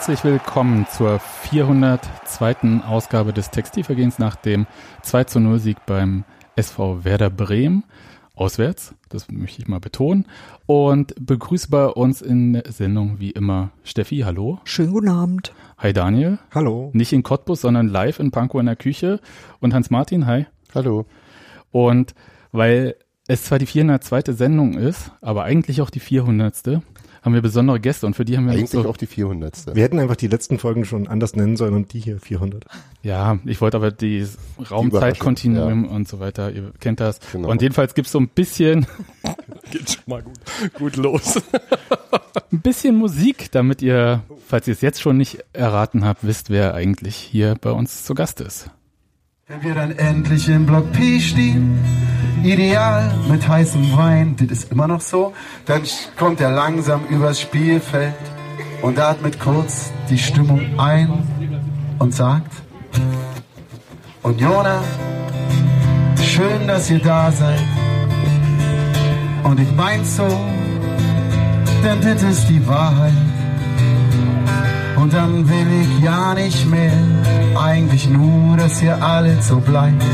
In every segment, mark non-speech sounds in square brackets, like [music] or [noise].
Herzlich willkommen zur 402. Ausgabe des Textilvergehens nach dem 2 zu 0 Sieg beim SV Werder Bremen. Auswärts, das möchte ich mal betonen. Und begrüße bei uns in der Sendung wie immer Steffi, hallo. Schönen guten Abend. Hi Daniel. Hallo. Nicht in Cottbus, sondern live in Pankow in der Küche. Und Hans-Martin, hi. Hallo. Und weil es zwar die 402. Sendung ist, aber eigentlich auch die 400 haben wir besondere Gäste und für die haben wir Eigentlich so, auch die 400. Wir hätten einfach die letzten Folgen schon anders nennen sollen und die hier 400. Ja, ich wollte aber die Raumzeitkontinuum und so weiter, ihr kennt das. Genau. Und jedenfalls gibt's so ein bisschen, [laughs] Geht schon mal gut, gut los. [laughs] ein bisschen Musik, damit ihr, falls ihr es jetzt schon nicht erraten habt, wisst, wer eigentlich hier bei uns zu Gast ist. Wenn wir dann endlich im Block P stehen, ideal mit heißem Wein, das ist immer noch so, dann kommt er langsam übers Spielfeld und atmet kurz die Stimmung ein und sagt, Unioner, schön, dass ihr da seid. Und ich mein's so, denn das ist die Wahrheit. Und dann will ich ja nicht mehr, eigentlich nur, dass ihr alle so bleibt.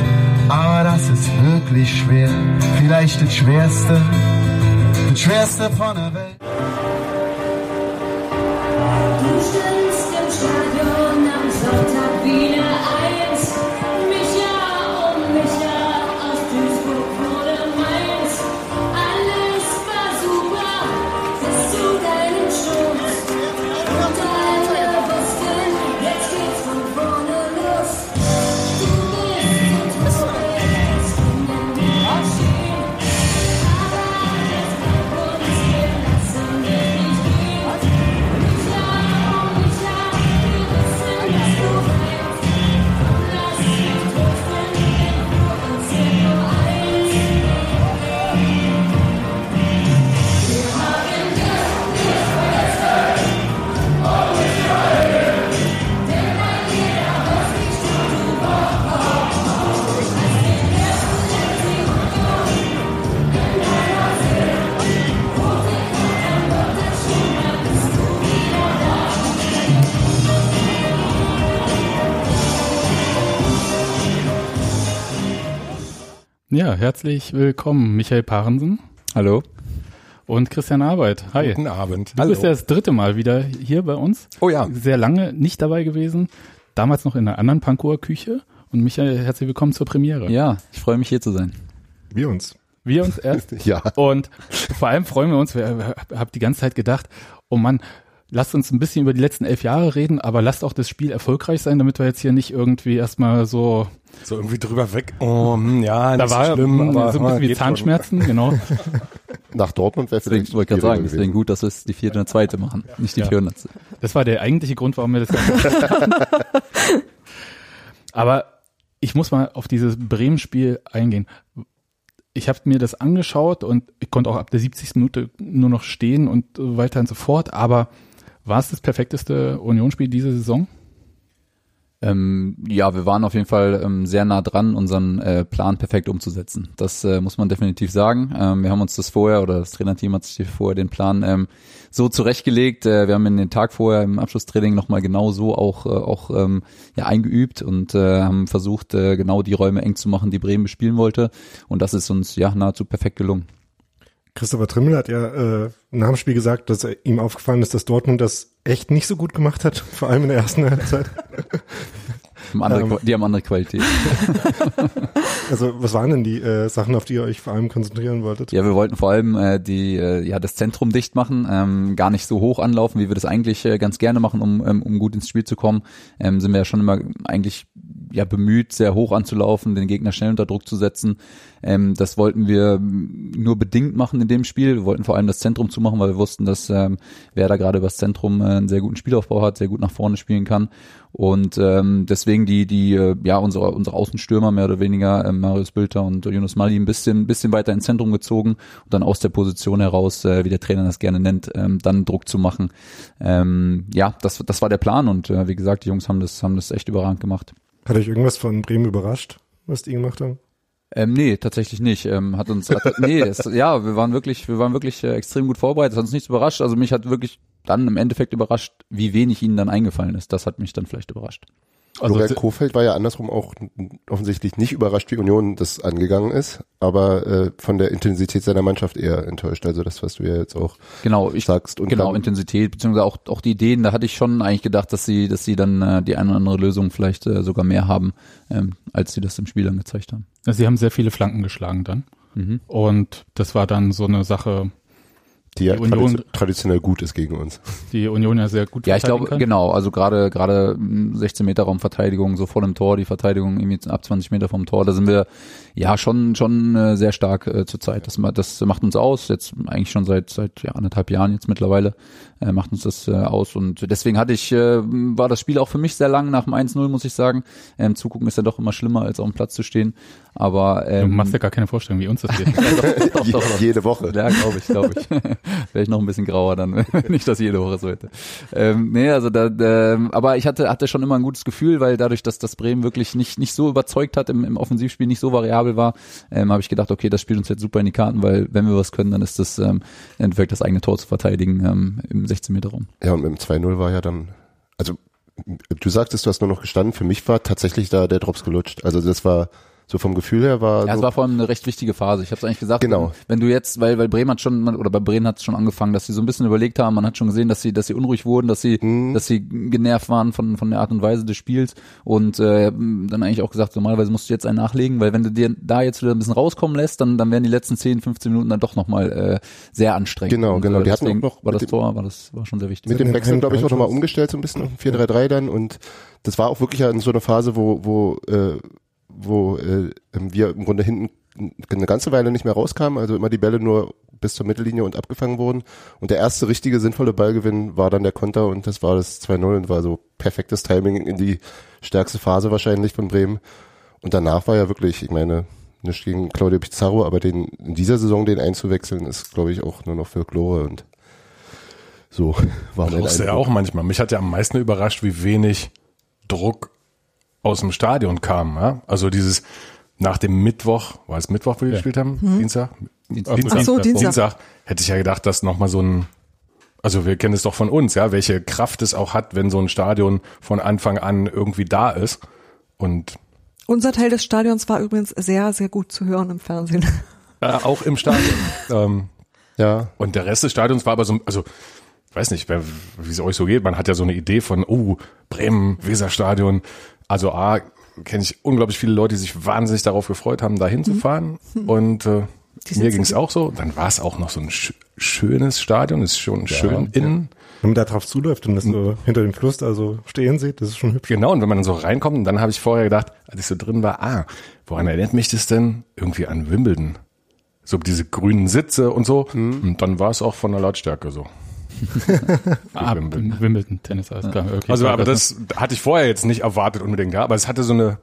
Aber das ist wirklich schwer, vielleicht das Schwerste, das Schwerste von der Welt. Du stimmst im Stadion am Sonntag Ja, herzlich willkommen, Michael Parensen Hallo. und Christian Arbeit. Hi. Guten Abend. Du bist ja das dritte Mal wieder hier bei uns. Oh ja. Sehr lange nicht dabei gewesen. Damals noch in einer anderen Pankower Küche. Und Michael, herzlich willkommen zur Premiere. Ja, ich freue mich hier zu sein. Wir uns. Wir uns erst. [laughs] Ja. Und vor allem freuen wir uns, wir haben die ganze Zeit gedacht, oh Mann, lasst uns ein bisschen über die letzten elf Jahre reden, aber lasst auch das Spiel erfolgreich sein, damit wir jetzt hier nicht irgendwie erstmal so, So irgendwie drüber weg. Oh, hm, ja, da nicht war so schlimm, mm, aber so ein bisschen wie geht schon. Zahnschmerzen, genau. [laughs] Nach Dortmund wäre Deswegen wollte ich gerade sagen, deswegen gut, dass wir es die vierte und zweite machen, nicht die Ja. 400. Das war der eigentliche Grund, warum wir das gemacht haben. [laughs] Aber ich muss mal auf dieses Bremen-Spiel eingehen. Ich habe mir das angeschaut und ich konnte auch ab der 70. Minute nur noch stehen und so weiter und so fort. Aber war es das perfekteste Unionsspiel diese Saison? Ähm, ja, wir waren auf jeden Fall ähm, sehr nah dran, unseren äh, Plan perfekt umzusetzen. Das äh, muss man definitiv sagen. Ähm, wir haben uns das vorher, oder das Trainerteam hat sich vorher den Plan ähm, so zurechtgelegt. Äh, wir haben in den Tag vorher im Abschlusstraining nochmal genau so auch, äh, auch ähm, ja, eingeübt und äh, haben versucht, äh, genau die Räume eng zu machen, die Bremen bespielen wollte. Und das ist uns ja nahezu perfekt gelungen. Christopher Trimmel hat ja äh, nach dem Spiel gesagt, dass er, ihm aufgefallen ist, dass Dortmund das echt nicht so gut gemacht hat, [laughs] vor allem in der ersten Halbzeit. Haben andere, Ähm. Die haben andere Qualität. [laughs] Also was waren denn die äh, Sachen, auf die ihr euch vor allem konzentrieren wolltet? Ja, wir wollten vor allem äh, die äh, ja das Zentrum dicht machen, ähm, gar nicht so hoch anlaufen, wie wir das eigentlich äh, ganz gerne machen, um ähm, um gut ins Spiel zu kommen. Ähm, sind wir ja schon immer eigentlich ja bemüht, sehr hoch anzulaufen, den Gegner schnell unter Druck zu setzen. Ähm, das wollten wir nur bedingt machen in dem Spiel. Wir wollten vor allem das Zentrum zumachen, weil wir wussten, dass ähm, wer da gerade über das Zentrum äh, einen sehr guten Spielaufbau hat, sehr gut nach vorne spielen kann. Und ähm, deswegen die, die, äh, ja, unsere, unsere Außenstürmer mehr oder weniger, ähm, Marius Bülter und Yunus Mali ein bisschen, bisschen weiter ins Zentrum gezogen und dann aus der Position heraus, äh, wie der Trainer das gerne nennt, ähm, dann Druck zu machen. Ähm, ja, das, das war der Plan und äh, wie gesagt, die Jungs haben das, haben das echt überragend gemacht. Hat euch irgendwas von Bremen überrascht, was die gemacht haben? Ähm, nee, tatsächlich nicht. Ähm, hat uns, hat, [laughs] nee, es, ja, wir waren wirklich, wir waren wirklich äh, extrem gut vorbereitet. Das hat uns nichts überrascht. Also mich hat wirklich dann im Endeffekt überrascht, wie wenig ihnen dann eingefallen ist. Das hat mich dann vielleicht überrascht. Also Florian se- Kofeld war ja andersrum auch offensichtlich nicht überrascht, wie Union das angegangen ist, aber äh, von der Intensität seiner Mannschaft eher enttäuscht. Also das, was du ja jetzt auch Genau, ich sagst. Und genau dann, Intensität beziehungsweise auch auch die Ideen. Da hatte ich schon eigentlich gedacht, dass sie dass sie dann äh, die eine oder andere Lösung vielleicht äh, sogar mehr haben, ähm, als sie das im Spiel dann gezeigt haben. Also sie haben sehr viele Flanken geschlagen dann. Mhm. Und das war dann so eine Sache, die ja die Union- tradition traditionell gut ist gegen uns. die Union ja sehr gut Ja, ich glaube, kann. genau, also gerade gerade mm, 16 Meter Raumverteidigung, so vor dem Tor, die Verteidigung irgendwie ab 20 Meter vom Tor, da sind wir ja schon schon äh, sehr stark äh, zur Zeit. Das, das macht uns aus, jetzt eigentlich schon seit seit ja, anderthalb Jahren jetzt mittlerweile äh, macht uns das äh, aus und deswegen hatte ich äh, war das Spiel auch für mich sehr lang nach dem 1-0, muss ich sagen. Ähm, zugucken ist ja doch immer schlimmer als auf dem Platz zu stehen, aber Du ähm, machst ja gar keine Vorstellung, wie uns das geht. [laughs] [laughs] doch, doch, doch. Jede Woche. Ja, glaube ich, glaube ich. [laughs] Wäre ich noch ein bisschen grauer dann, wenn ich das jede Woche so hätte. Ähm, nee, also da, da, aber ich hatte, hatte schon immer ein gutes Gefühl, weil dadurch, dass das Bremen wirklich nicht, nicht so überzeugt hat im, im Offensivspiel, nicht so variabel war, ähm, habe ich gedacht, okay, das spielt uns jetzt super in die Karten, weil wenn wir was können, dann ist das ähm, im Endeffekt das eigene Tor zu verteidigen ähm, im 16 Meter Raum. Ja, und mit dem 2-0 war ja dann, also du sagtest, du hast nur noch gestanden, für mich war tatsächlich da der Drops gelutscht. Also das war so vom Gefühl her war Ja, es so, war vor allem eine recht wichtige Phase. Ich habe es eigentlich gesagt, Genau. wenn, du jetzt, weil weil Bremen hat schon oder bei Bremen hat es schon angefangen, dass sie so ein bisschen überlegt haben, man hat schon gesehen, dass sie dass sie unruhig wurden, dass sie Mhm. dass sie genervt waren von von der Art und Weise des Spiels und äh, dann eigentlich auch gesagt, normalerweise musst du jetzt einen nachlegen, weil wenn du dir da jetzt wieder ein bisschen rauskommen lässt, dann dann werden die letzten 10, 15 Minuten dann doch nochmal äh, sehr anstrengend. Genau, Und, genau. Äh, Die hatten auch noch war mit das dem- Tor, war das war schon sehr wichtig. mit dem Wechsel, glaube ich, auch nochmal Heimschuss. umgestellt, so ein bisschen auf ein 4-3-3 dann und das war auch wirklich in so einer Phase, wo, wo, äh, wo äh, wir im Grunde hinten eine ganze Weile nicht mehr rauskamen, also immer die Bälle nur bis zur Mittellinie und abgefangen wurden. Und der erste richtige sinnvolle Ballgewinn war dann der Konter und das war das 2-0 und war so perfektes Timing in die stärkste Phase wahrscheinlich von Bremen. Und danach war ja wirklich, ich meine, nicht gegen Claudio Pizarro, aber den in dieser Saison den einzuwechseln, ist, glaube ich, auch nur noch für Glore und so [laughs] war mein Brauchst ja auch manchmal. Mich hat ja am meisten überrascht, wie wenig Druck aus dem Stadion kam. Ja? Also dieses nach dem Mittwoch, war es Mittwoch, wo wir gespielt haben? Dienstag? Dienstag. Dienstag, Ach so, Dienstag. Dienstag hätte ich ja gedacht, dass nochmal so ein, also wir kennen es doch von uns, ja, welche Kraft es auch hat, wenn so ein Stadion von Anfang an irgendwie da ist. Und Unser Teil des Stadions war übrigens sehr, sehr gut zu hören im Fernsehen. [laughs] äh, auch im Stadion. [laughs] ähm, Ja, Und der Rest des Stadions war aber so, also ich weiß nicht, wie es euch so geht. Man hat ja so eine Idee von, oh, Bremen, Weserstadion. Also A, kenne ich unglaublich viele Leute, die sich wahnsinnig darauf gefreut haben, da hinzufahren. Und äh, Die sind mir ging es auch so. Dann war es auch noch so ein sch schönes Stadion, ist schon schön innen. Wenn man da drauf zuläuft und das so hinter dem Fluss da so stehen sieht, das ist schon hübsch. Genau, und wenn man dann so reinkommt, und dann habe ich vorher gedacht, als ich so drin war, ah, woran erinnert mich das denn? Irgendwie an Wimbledon. So diese grünen Sitze und so. Und dann war es auch von der Lautstärke so. Ah, Wimbledon. Wimbledon, Tennis, alles klar. Okay, Also, aber das hatte ich vorher jetzt nicht erwartet unbedingt, ja, aber es hatte so eine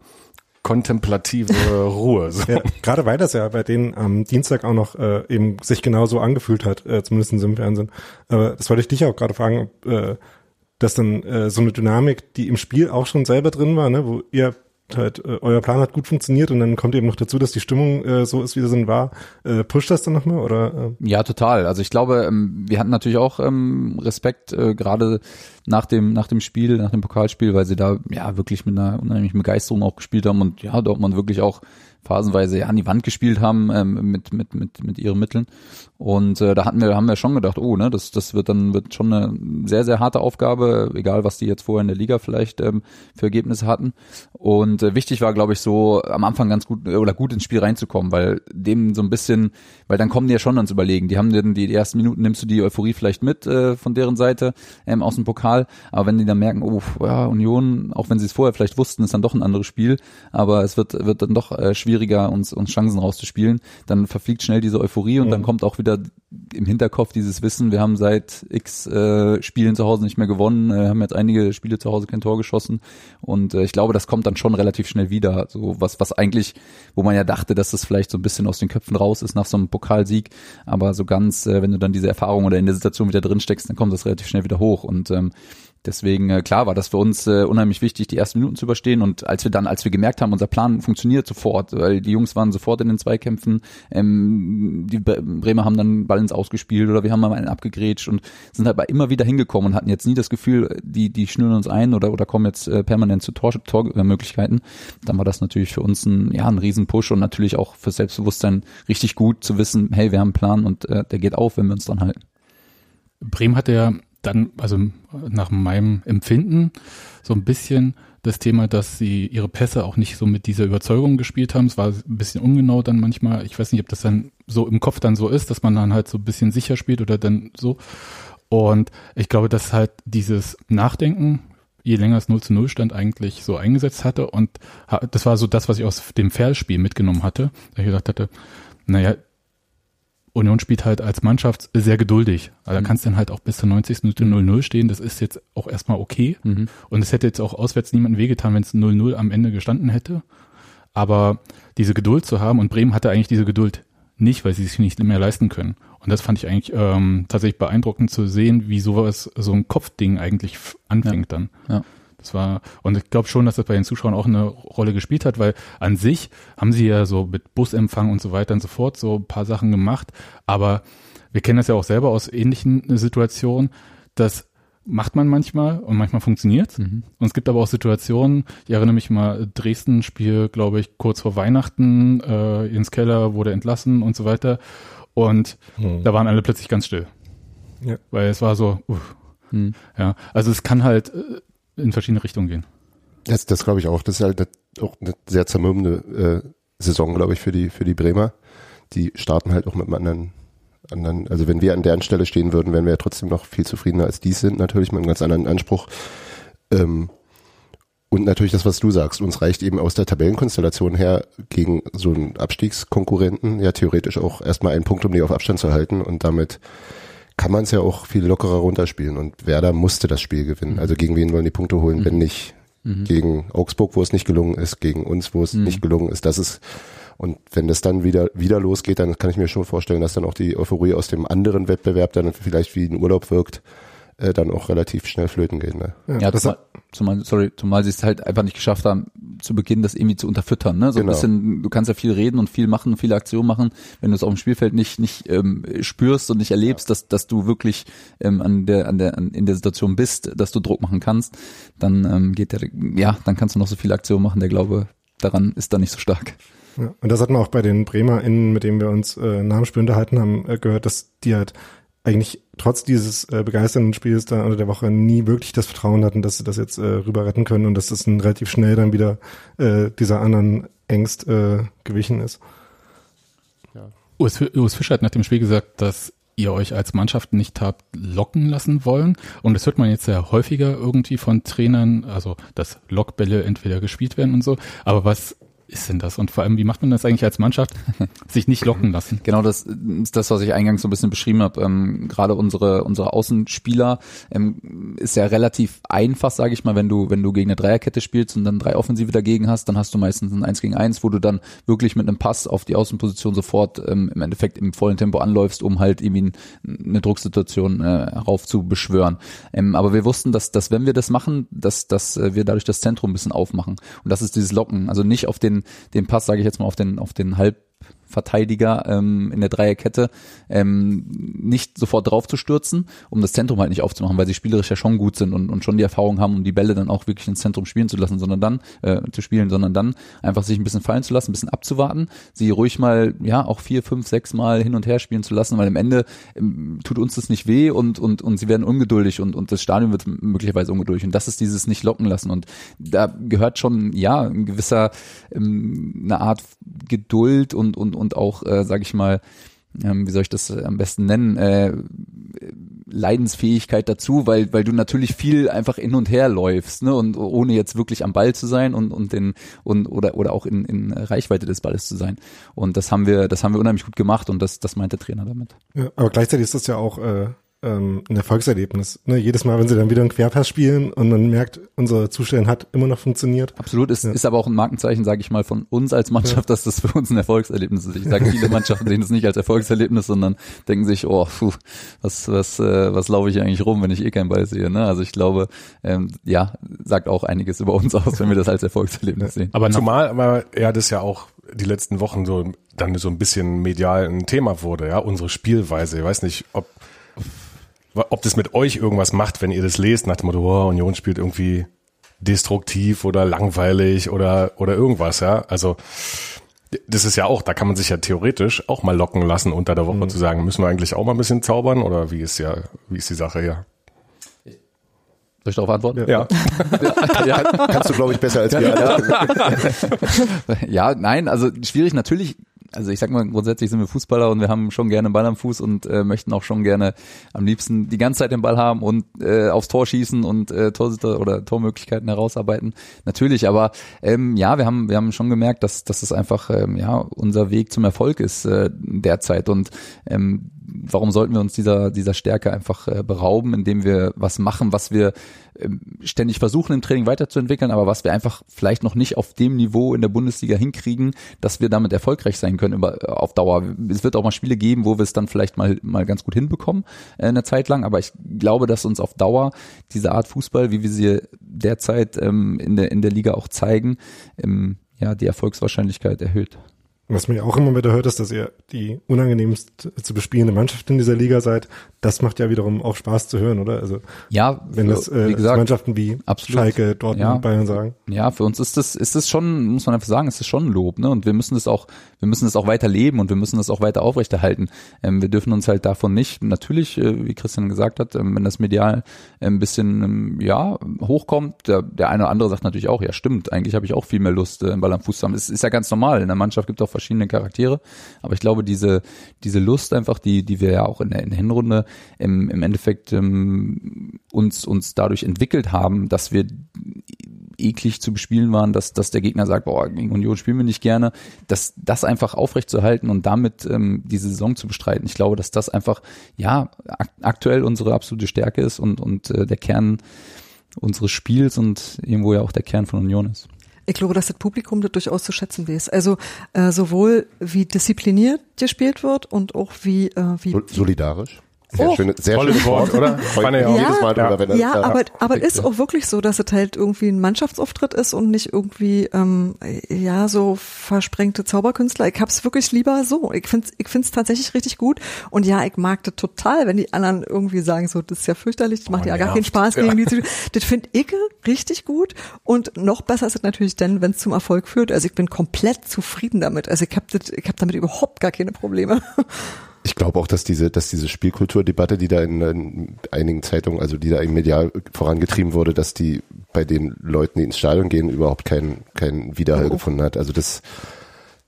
kontemplative [laughs] Ruhe. So. Ja, gerade weil das ja bei denen am Dienstag auch noch äh, eben sich genauso angefühlt hat, äh, zumindest im Fernsehen. Aber das wollte ich dich auch gerade fragen, ob äh, das dann äh, so eine Dynamik, die im Spiel auch schon selber drin war, ne, wo ihr halt, äh, euer Plan hat gut funktioniert und dann kommt eben noch dazu, dass die Stimmung äh, so ist, wie sie war. Äh, pusht das dann nochmal? Äh, Ja, total. Also ich glaube, ähm, wir hatten natürlich auch ähm, Respekt äh, gerade nach dem nach dem Spiel, nach dem Pokalspiel, weil sie da ja wirklich mit einer unheimlichen Begeisterung auch gespielt haben und ja, dort man wirklich auch phasenweise ja an die Wand gespielt haben ähm, mit mit mit mit ihren Mitteln und äh, da hatten wir haben wir schon gedacht, oh, ne, das das wird dann wird schon eine sehr sehr harte Aufgabe, egal was die jetzt vorher in der Liga vielleicht ähm, für Ergebnisse hatten. Und äh, wichtig war, glaube ich, so am Anfang ganz gut äh, oder gut ins Spiel reinzukommen, weil dem so ein bisschen, weil dann kommen die ja schon ans Überlegen. Die haben dann die ersten Minuten nimmst du die Euphorie vielleicht mit äh, von deren Seite ähm, aus dem Pokal, aber wenn die dann merken, oh ja Union, auch wenn sie es vorher vielleicht wussten, ist dann doch ein anderes Spiel, aber es wird wird dann doch äh, schwieriger uns uns Chancen rauszuspielen, dann verfliegt schnell diese Euphorie und dann kommt auch wieder im Hinterkopf dieses Wissen, wir haben seit X äh, Spielen zu Hause nicht mehr gewonnen, äh, haben jetzt einige Spiele zu Hause kein Tor geschossen und äh, ich glaube, das kommt dann schon relativ schnell wieder, so was was eigentlich, wo man ja dachte, dass das vielleicht so ein bisschen aus den Köpfen raus ist nach so einem Pokalsieg, aber so ganz, äh, wenn du dann diese Erfahrung oder in der Situation wieder drin steckst, dann kommt das relativ schnell wieder hoch und ähm, Deswegen, äh, klar, war das für uns äh, unheimlich wichtig, die ersten Minuten zu überstehen. Und als wir dann, als wir gemerkt haben, unser Plan funktioniert sofort, weil die Jungs waren sofort in den Zweikämpfen, ähm, die Bre- Bremer haben dann Ball ins Ausgespielt oder wir haben mal einen abgegrätscht und sind aber immer wieder hingekommen und hatten jetzt nie das Gefühl, die, die schnüren uns ein oder, oder kommen jetzt äh, permanent zu Tor. Dann war das natürlich für uns ein, ja, ein Riesenpush und natürlich auch für Selbstbewusstsein richtig gut zu wissen, hey, wir haben einen Plan und äh, der geht auf, wenn wir uns dran halten. Bremen hatte ja dann, also nach meinem Empfinden, so ein bisschen das Thema, dass sie ihre Pässe auch nicht so mit dieser Überzeugung gespielt haben. Es war ein bisschen ungenau dann manchmal. Ich weiß nicht, ob das dann so im Kopf dann so ist, dass man dann halt so ein bisschen sicher spielt oder dann so. Und ich glaube, dass halt dieses Nachdenken, je länger es 0 zu 0 stand, eigentlich so eingesetzt hatte. Und das war so das, was ich aus dem Ferl-Spiel mitgenommen hatte. Da ich gedacht hatte, naja, Union spielt halt als Mannschaft sehr geduldig. Also da kannst du dann halt auch bis zur 90. Minute 0-0 stehen. Das ist jetzt auch erstmal okay. Und es hätte jetzt auch auswärts niemandem wehgetan, wenn es 0-0 am Ende gestanden hätte. Aber diese Geduld zu haben, und Bremen hatte eigentlich diese Geduld nicht, weil sie sich nicht mehr leisten können. Und das fand ich eigentlich ähm, tatsächlich beeindruckend zu sehen, wie sowas, so ein Kopfding eigentlich anfängt dann. Ja. Das war, und ich glaube schon, dass das bei den Zuschauern auch eine Rolle gespielt hat, weil an sich haben sie ja so mit Busempfang und so weiter und so fort so ein paar Sachen gemacht. Aber wir kennen das ja auch selber aus ähnlichen Situationen. Das macht man manchmal und manchmal funktioniert. Und es gibt aber auch Situationen, ich erinnere mich mal, Dresden-Spiel, glaube ich, kurz vor Weihnachten, äh, ins Keller wurde entlassen und so weiter. Und da waren alle plötzlich ganz still. Ja. Weil es war so, uff. ja, also es kann halt äh, in verschiedene Richtungen gehen. Das, das glaube ich auch. Das ist halt auch eine sehr zermürbende äh, Saison, glaube ich, für die, für die Bremer. Die starten halt auch mit einem anderen, anderen, also wenn wir an deren Stelle stehen würden, wären wir ja trotzdem noch viel zufriedener als die sind, natürlich mit einem ganz anderen Anspruch. Ähm, und natürlich das, was du sagst, uns reicht eben aus der Tabellenkonstellation her gegen so einen Abstiegskonkurrenten ja theoretisch auch erstmal einen Punkt, um die auf Abstand zu halten und damit kann man es ja auch viel lockerer runterspielen und Werder musste das Spiel gewinnen. Also gegen wen wollen die Punkte holen, wenn nicht gegen Augsburg, wo es nicht gelungen ist, gegen uns, wo es nicht gelungen ist. Das ist und wenn das dann wieder wieder losgeht, dann kann ich mir schon vorstellen, dass dann auch die Euphorie aus dem anderen Wettbewerb dann vielleicht wie ein Urlaub wirkt, äh, dann auch relativ schnell flöten geht. Ne? Ja, das zumal, zumal, sorry, zumal sie es halt einfach nicht geschafft haben, zu Beginn das irgendwie zu unterfüttern. Ne? So Genau. ein bisschen, du kannst ja viel reden und viel machen, viele Aktionen machen, wenn du es auf dem Spielfeld nicht nicht ähm, spürst und nicht erlebst, dass dass du wirklich ähm, an der an der an, in der Situation bist, dass du Druck machen kannst, dann ähm, geht der ja, dann kannst du noch so viele Aktionen machen. Der Glaube daran ist dann nicht so stark. Ja, und das hat man auch bei den BremerInnen, mit denen wir uns äh, nach dem Spiel unterhalten haben, äh, gehört, dass die halt eigentlich trotz dieses äh, begeisternden Spiels da unter der Woche nie wirklich das Vertrauen hatten, dass sie das jetzt äh, rüber retten können und dass das dann relativ schnell dann wieder äh, dieser anderen Ängst äh, gewichen ist. Urs, Urs Fischer hat nach dem Spiel gesagt, dass ihr euch als Mannschaft nicht habt locken lassen wollen. Und das hört man jetzt ja häufiger irgendwie von Trainern, also dass Lockbälle entweder gespielt werden und so. Aber was ist denn das? Und vor allem, wie macht man das eigentlich als Mannschaft? [laughs] Sich nicht locken lassen. Genau das ist das, was ich eingangs so ein bisschen beschrieben habe. Ähm, Gerade unsere unsere Außenspieler ähm, ist ja relativ einfach, sage ich mal, wenn du wenn du gegen eine Dreierkette spielst und dann drei Offensive dagegen hast, dann hast du meistens ein Eins gegen Eins, wo du dann wirklich mit einem Pass auf die Außenposition sofort ähm, im Endeffekt im vollen Tempo anläufst, um halt irgendwie ein, eine Drucksituation äh, heraufzubeschwören. Ähm, aber wir wussten, dass dass wenn wir das machen, dass dass äh, wir dadurch das Zentrum ein bisschen aufmachen und das ist dieses Locken, also nicht auf den den Pass, sage ich jetzt mal, auf den auf den Halb Verteidiger ähm, in der Dreierkette ähm, nicht sofort drauf zu stürzen, um das Zentrum halt nicht aufzumachen, weil sie spielerisch ja schon gut sind und, und schon die Erfahrung haben, um die Bälle dann auch wirklich ins Zentrum spielen zu lassen, sondern dann äh, zu spielen, sondern dann einfach sich ein bisschen fallen zu lassen, ein bisschen abzuwarten, sie ruhig mal ja auch vier, fünf, sechs Mal hin und her spielen zu lassen, weil am Ende ähm, tut uns das nicht weh und und und sie werden ungeduldig und und das Stadion wird möglicherweise ungeduldig und das ist dieses nicht locken lassen und da gehört schon ja ein gewisser ähm, eine Art Geduld und und und auch äh, sage ich mal ähm, wie soll ich das am besten nennen äh, Leidensfähigkeit dazu, weil weil du natürlich viel einfach hin und her läufst, ne und ohne jetzt wirklich am Ball zu sein und und den und oder oder auch in, in Reichweite des Balles zu sein und das haben wir das haben wir unheimlich gut gemacht und das das meint der Trainer damit. Ja, aber gleichzeitig ist das ja auch äh, ähm, ein Erfolgserlebnis. Ne? Jedes Mal, wenn sie dann wieder einen Querpass spielen und man merkt, unser Zustellen hat immer noch funktioniert. Absolut, ist, Ja. ist aber auch ein Markenzeichen, sage ich mal, von uns als Mannschaft, dass das für uns ein Erfolgserlebnis ist. Ich sage, viele Mannschaften sehen es nicht als Erfolgserlebnis, sondern denken sich, oh, puh, was, was, äh, was laufe ich eigentlich rum, wenn ich eh keinen Ball sehe. Ne? Also ich glaube, ähm, ja, sagt auch einiges über uns aus, wenn wir das als Erfolgserlebnis sehen. Aber Zumal aber ja das ja auch die letzten Wochen so dann so ein bisschen medial ein Thema wurde, ja, unsere Spielweise. Ich weiß nicht, ob ob das mit euch irgendwas macht, wenn ihr das lest, nach dem Motto, oh, Union spielt irgendwie destruktiv oder langweilig oder oder irgendwas, ja. Also das ist ja auch, da kann man sich ja theoretisch auch mal locken lassen unter der Woche zu sagen, müssen wir eigentlich auch mal ein bisschen zaubern oder wie ist ja, wie ist die Sache ja? Soll ich darauf antworten? Ja. [laughs] ja, Kannst du, glaube ich, besser als wir alle. [laughs] ja, nein, also schwierig natürlich. Also ich sag mal, grundsätzlich sind wir Fußballer und wir haben schon gerne einen Ball am Fuß und äh, möchten auch schon gerne am liebsten die ganze Zeit den Ball haben und äh, aufs Tor schießen und äh, Torsitter oder Tormöglichkeiten herausarbeiten. Natürlich, aber ähm, ja, wir haben wir haben schon gemerkt, dass dass es einfach ähm, ja unser Weg zum Erfolg ist äh, derzeit und ähm, warum sollten wir uns dieser dieser Stärke einfach äh, berauben, indem wir was machen, was wir ähm, ständig versuchen im Training weiterzuentwickeln, aber was wir einfach vielleicht noch nicht auf dem Niveau in der Bundesliga hinkriegen, dass wir damit erfolgreich sein können über, auf Dauer. Es wird auch mal Spiele geben, wo wir es dann vielleicht mal mal ganz gut hinbekommen äh, eine Zeit lang, aber ich glaube, dass uns auf Dauer diese Art Fußball, wie wir sie derzeit ähm, in der in der Liga auch zeigen, ähm, ja die Erfolgswahrscheinlichkeit erhöht. Was man ja auch immer wieder hört, ist, dass ihr die unangenehmst zu bespielende Mannschaft in dieser Liga seid. Das macht ja wiederum auch Spaß zu hören, oder? Also Ja, wenn das äh, wie gesagt, Mannschaften wie absolut. Schalke, Dortmund, Ja. Bayern sagen. Ja, für uns ist das, ist das schon, muss man einfach sagen, ist das schon ein Lob, ne? Und wir müssen das auch, wir müssen das auch weiter leben und wir müssen das auch weiter aufrechterhalten. Ähm, wir dürfen uns halt davon nicht, natürlich, äh, wie Christian gesagt hat, ähm, wenn das medial ein bisschen, ähm, ja, hochkommt, der, der eine oder andere sagt natürlich auch, ja, stimmt, eigentlich habe ich auch viel mehr Lust, äh, Ball am Fuß zu haben. Es ist ja ganz normal. In der Mannschaft gibt es auch verschiedene Charaktere. Aber ich glaube, diese, diese Lust einfach, die, die wir ja auch in der, in der Hinrunde im, im Endeffekt ähm, uns, uns dadurch entwickelt haben, dass wir eklig zu bespielen waren, dass, dass der Gegner sagt, boah, gegen Union spielen wir nicht gerne, dass das einfach aufrechtzuerhalten und damit ähm, diese Saison zu bestreiten. Ich glaube, dass das einfach, ja, ak aktuell unsere absolute Stärke ist und, und äh, der Kern unseres Spiels und irgendwo ja auch der Kern von Union ist. Ich glaube, dass das Publikum das durchaus zu schätzen weiß. Also äh, sowohl wie diszipliniert gespielt wird und auch wie wie, wie Sol- Solidarisch. Sehr Oh. schöne, sehr Tolles schönes Wort, oder? Fand ich auch. Jedes Mal drüber, wenn er- ja, da- aber, aber es ist auch wirklich so, dass es halt irgendwie ein Mannschaftsauftritt ist und nicht irgendwie, ähm, ja, so versprengte Zauberkünstler. Ich hab's wirklich lieber so. Ich find's, ich find's tatsächlich richtig gut. Und ja, ich mag das total, wenn die anderen irgendwie sagen, so, das ist ja fürchterlich, das macht ja gar keinen. Spaß gegen die zu Das find ich richtig gut. Und noch besser ist es natürlich dann, wenn es zum Erfolg führt. Also ich bin komplett zufrieden damit. Also ich hab das, ich hab damit überhaupt gar keine Probleme. [laughs] Ich glaube auch, dass diese, dass diese Spielkulturdebatte, die da in, in einigen Zeitungen, also die da im medial vorangetrieben wurde, dass die bei den Leuten, die ins Stadion gehen, überhaupt keinen keinen Widerhall Oh. gefunden hat. Also das,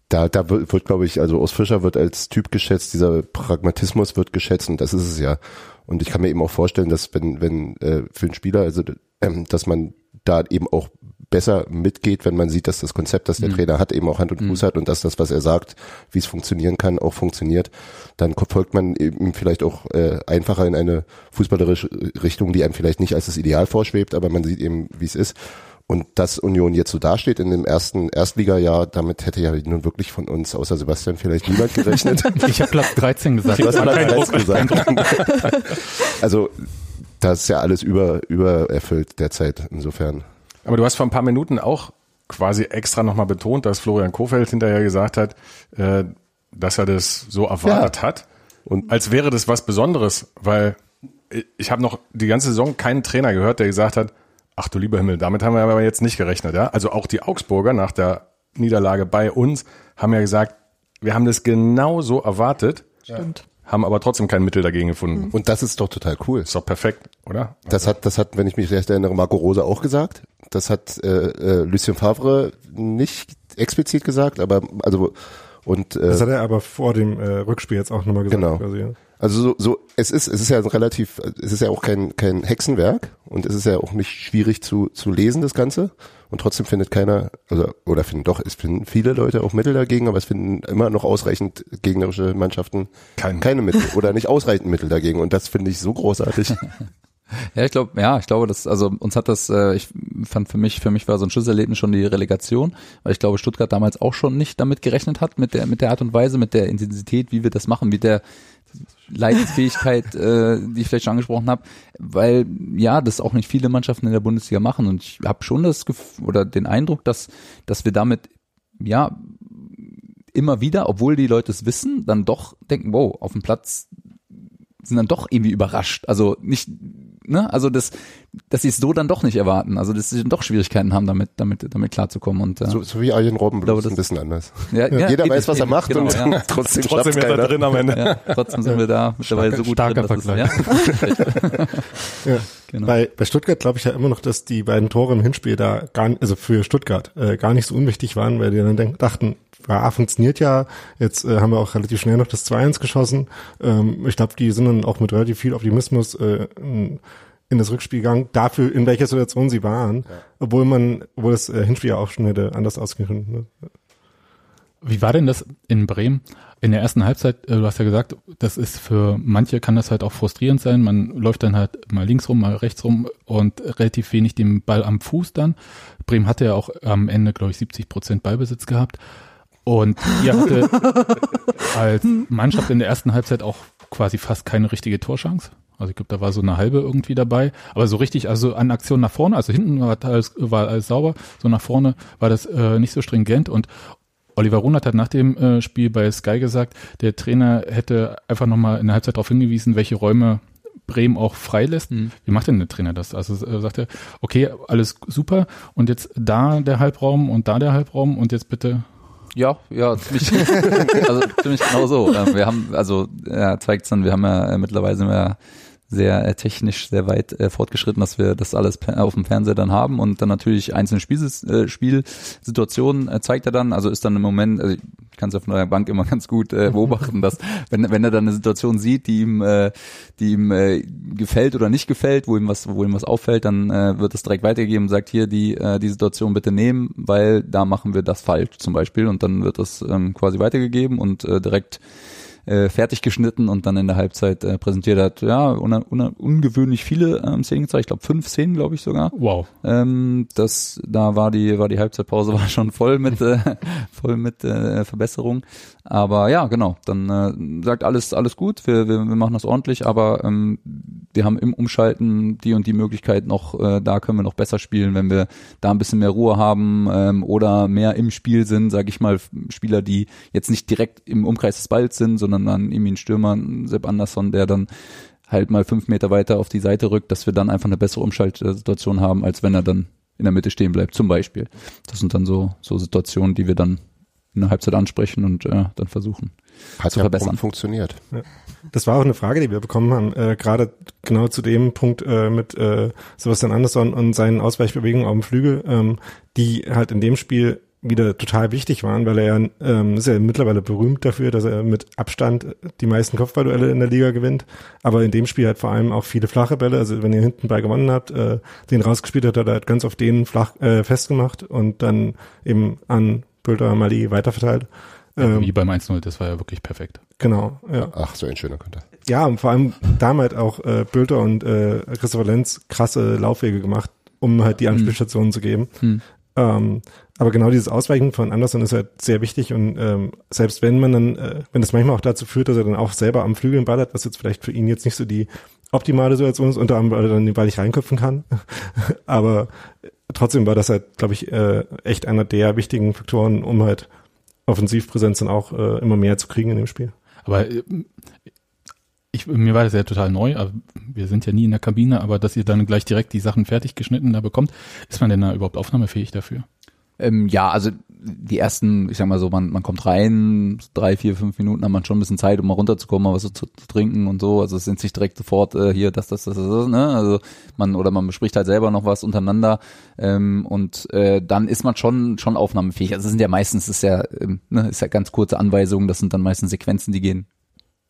da, da wird, wird glaube ich, also Urs Fischer wird als Typ geschätzt, dieser Pragmatismus wird geschätzt und das ist es ja. Und ich kann mir eben auch vorstellen, dass wenn, wenn äh, für einen Spieler, also ähm, dass man da eben auch besser mitgeht, wenn man sieht, dass das Konzept, das der Trainer hat, eben auch Hand und Fuß hat und dass das, was er sagt, wie es funktionieren kann, auch funktioniert, dann folgt man eben vielleicht auch äh, einfacher in eine fußballerische Richtung, die einem vielleicht nicht als das Ideal vorschwebt, aber man sieht eben, wie es ist. Und dass Union jetzt so dasteht in dem ersten Erstligajahr, damit hätte ja nun wirklich von uns, außer Sebastian, vielleicht niemand gerechnet. [laughs] ich habe Platz 13 gesagt. Du hast Platz Druck. 13 gesagt. also das ist ja alles über, übererfüllt derzeit insofern. Aber du hast vor ein paar Minuten auch quasi extra nochmal betont, dass Florian Kofeld hinterher gesagt hat, äh, dass er das so erwartet Ja. hat. Und- als wäre das was Besonderes, weil ich habe noch die ganze Saison keinen Trainer gehört, der gesagt hat, ach du lieber Himmel, damit haben wir aber jetzt nicht gerechnet. Ja? Also auch die Augsburger nach der Niederlage bei uns haben ja gesagt, wir haben das genau so erwartet, Stimmt. haben aber trotzdem kein Mittel dagegen gefunden. Und das ist doch total cool. Ist doch perfekt, oder? Das hat, das hat, wenn ich mich recht erinnere, Marco Rose auch gesagt. Das hat äh, äh, Lucien Favre nicht explizit gesagt, aber also und Das äh, hat er aber vor dem äh, Rückspiel jetzt auch nochmal gesagt. Genau. Quasi, ja. Also so, so es ist es ist ja relativ es ist ja auch kein kein Hexenwerk und es ist ja auch nicht schwierig zu zu lesen das Ganze und trotzdem findet keiner also oder finden doch es finden viele Leute auch Mittel dagegen, aber es finden immer noch ausreichend gegnerische Mannschaften Kein- keine Mittel oder nicht ausreichend Mittel dagegen und das finde ich so großartig. [laughs] Ja, ich glaube, ja, ich glaube, das, also uns hat das, äh, ich fand für mich, für mich war so ein Schlüsselerlebnis schon die Relegation, weil ich glaube, Stuttgart damals auch schon nicht damit gerechnet hat, mit der, mit der Art und Weise, mit der Intensität, wie wir das machen, mit der Leidensfähigkeit, [laughs] äh, die ich vielleicht schon angesprochen habe, weil ja, das auch nicht viele Mannschaften in der Bundesliga machen und ich habe schon das Gefühl oder den Eindruck, dass, dass wir damit ja immer wieder, obwohl die Leute es wissen, dann doch denken, wow, auf dem Platz sind dann doch irgendwie überrascht. Also nicht, ne, also das, dass sie es so dann doch nicht erwarten. Also dass sie dann doch Schwierigkeiten haben, damit, damit, damit klarzukommen. Und äh, So, so wie Arjen Robben, bloß das- ein bisschen anders. ja, [laughs] ja, Jeder weiß, was er macht genau, und ja. [laughs] trotzdem, Trotzdem ist er drin am Ende. ja, trotzdem sind wir da mittlerweile so gut starker drin, Vergleich. ja. Ja. [laughs] Genau. Bei, bei Stuttgart glaube ich ja immer noch, dass die beiden Tore im Hinspiel da gar nicht, also für Stuttgart äh, gar nicht so unwichtig waren, weil die dann denk, dachten, ja, funktioniert ja, jetzt äh, haben wir auch relativ schnell noch das 2-1 geschossen. Ähm, ich glaube, die sind dann auch mit relativ viel Optimismus äh, in das Rückspiel gegangen, dafür, in welcher Situation sie waren, obwohl man, obwohl das äh, Hinspiel ja auch schon hätte anders ausgehen können. Ne? Wie war denn das in Bremen? In der ersten Halbzeit, äh, du hast ja gesagt, das ist für manche kann das halt auch frustrierend sein. Man läuft dann halt mal links rum, mal rechts rum und relativ wenig den Ball am Fuß dann. Bremen hatte ja auch am Ende, glaube ich, 70 Prozent Ballbesitz gehabt. Und ihr hatte [laughs] als Mannschaft in der ersten Halbzeit auch quasi fast keine richtige Torchance. Also ich glaube, da war so eine halbe irgendwie dabei. Aber so richtig, also an Aktion nach vorne, also hinten war alles, war alles sauber, so nach vorne war das äh, nicht so stringent. Und Oliver Runert hat nach dem äh, Spiel bei Sky gesagt, der Trainer hätte einfach nochmal in der Halbzeit darauf hingewiesen, welche Räume Bremen auch freilässt. Mhm. Wie macht denn der Trainer das? Also äh, sagt er, okay, alles super und jetzt da der Halbraum und da der Halbraum und jetzt bitte Ja, ja, ziemlich, [laughs] also ziemlich genau so. Ähm, Wir haben, also ja, zeigt's dann, wir haben ja äh, mittlerweile sind wir ja sehr äh, technisch sehr weit äh, fortgeschritten, dass wir das alles auf dem Fernseher dann haben und dann natürlich einzelne Spielsis äh, Spielsituationen äh, zeigt er dann, also ist dann im Moment, also ich kann es ja von der Bank immer [laughs] ganz gut äh, beobachten, dass wenn, wenn er dann eine Situation sieht, die ihm, äh, die ihm äh, gefällt oder nicht gefällt, wo ihm was, wo ihm was auffällt, dann äh, wird es direkt weitergegeben und sagt hier die, äh, die Situation bitte nehmen, weil da machen wir das falsch zum Beispiel und dann wird das ähm, quasi weitergegeben und äh, direkt äh, fertig geschnitten und dann in der Halbzeit äh, präsentiert hat, ja, una, una, ungewöhnlich viele ähm, Szenen gezeigt, ich glaube fünf Szenen, glaube ich sogar. wow. Ähm, das, da war die, war die Halbzeitpause [laughs] war schon voll mit, äh, voll mit äh, Verbesserung. Aber ja, genau. Dann äh, sagt alles, alles gut. Wir, wir, wir machen das ordentlich. Aber ähm, wir haben im Umschalten die und die Möglichkeit noch. Äh, da können wir noch besser spielen, wenn wir da ein bisschen mehr Ruhe haben ähm, oder mehr im Spiel sind. Sage ich mal Spieler, die jetzt nicht direkt im Umkreis des Balls sind, sondern dann irgendwie ein Stürmer, Sepp Andersson, der dann halt mal fünf Meter weiter auf die Seite rückt, dass wir dann einfach eine bessere Umschaltsituation haben, als wenn er dann in der Mitte stehen bleibt, zum Beispiel. Das sind dann so, so Situationen, die wir dann in der Halbzeit ansprechen und äh, dann versuchen. Hat zu ja verbessern. funktioniert. Das war auch eine Frage, die wir bekommen haben, äh, gerade genau zu dem Punkt äh, mit äh, Sebastian Andersson und seinen Ausweichbewegungen auf dem Flügel, ähm, die halt in dem Spiel wieder total wichtig waren, weil er ja, ähm, ist ja mittlerweile berühmt dafür, dass er mit Abstand die meisten Kopfballduelle in der Liga gewinnt, aber in dem Spiel halt vor allem auch viele flache Bälle, also wenn ihr hinten Ball gewonnen habt, äh, den rausgespielt hat, hat er halt ganz auf den flach äh, festgemacht und dann eben an Bülter Mali weiterverteilt. Ähm, Wie beim 1-0, das war ja wirklich perfekt. genau, ja. Ach, so ein schöner Konter. Ja, und vor allem damals auch äh, Bülter und äh, Christopher Lenz krasse Laufwege gemacht, um halt die Anspielstationen zu geben. Hm. Ähm, aber genau dieses Ausweichen von Anderson ist halt sehr wichtig und ähm, selbst wenn man dann, äh, wenn das manchmal auch dazu führt, dass er dann auch selber am Flügel den Ball hat, was jetzt vielleicht für ihn jetzt nicht so die optimale Situation ist, unter anderem, weil er dann den Ball nicht reinköpfen kann. [laughs] aber trotzdem war das halt, glaube ich, äh, echt einer der wichtigen Faktoren, um halt Offensivpräsenz dann auch äh, immer mehr zu kriegen in dem Spiel. Aber äh, ich, mir war das ja total neu, wir sind ja nie in der Kabine, aber dass ihr dann gleich direkt die Sachen fertig geschnitten da bekommt, ist man denn da überhaupt aufnahmefähig dafür? Ähm, ja, also die ersten, ich sag mal so, man, man kommt rein, drei, vier, fünf Minuten hat man schon ein bisschen Zeit, um mal runterzukommen, mal was zu, zu trinken und so. Also es sind nicht direkt sofort äh, hier das, das, das, das, das, ne? Also man oder man bespricht halt selber noch was untereinander ähm, und äh, dann ist man schon schon aufnahmefähig. Also es sind ja meistens ist ja ähm, ne, ist ja ganz kurze Anweisungen, das sind dann meistens Sequenzen, die gehen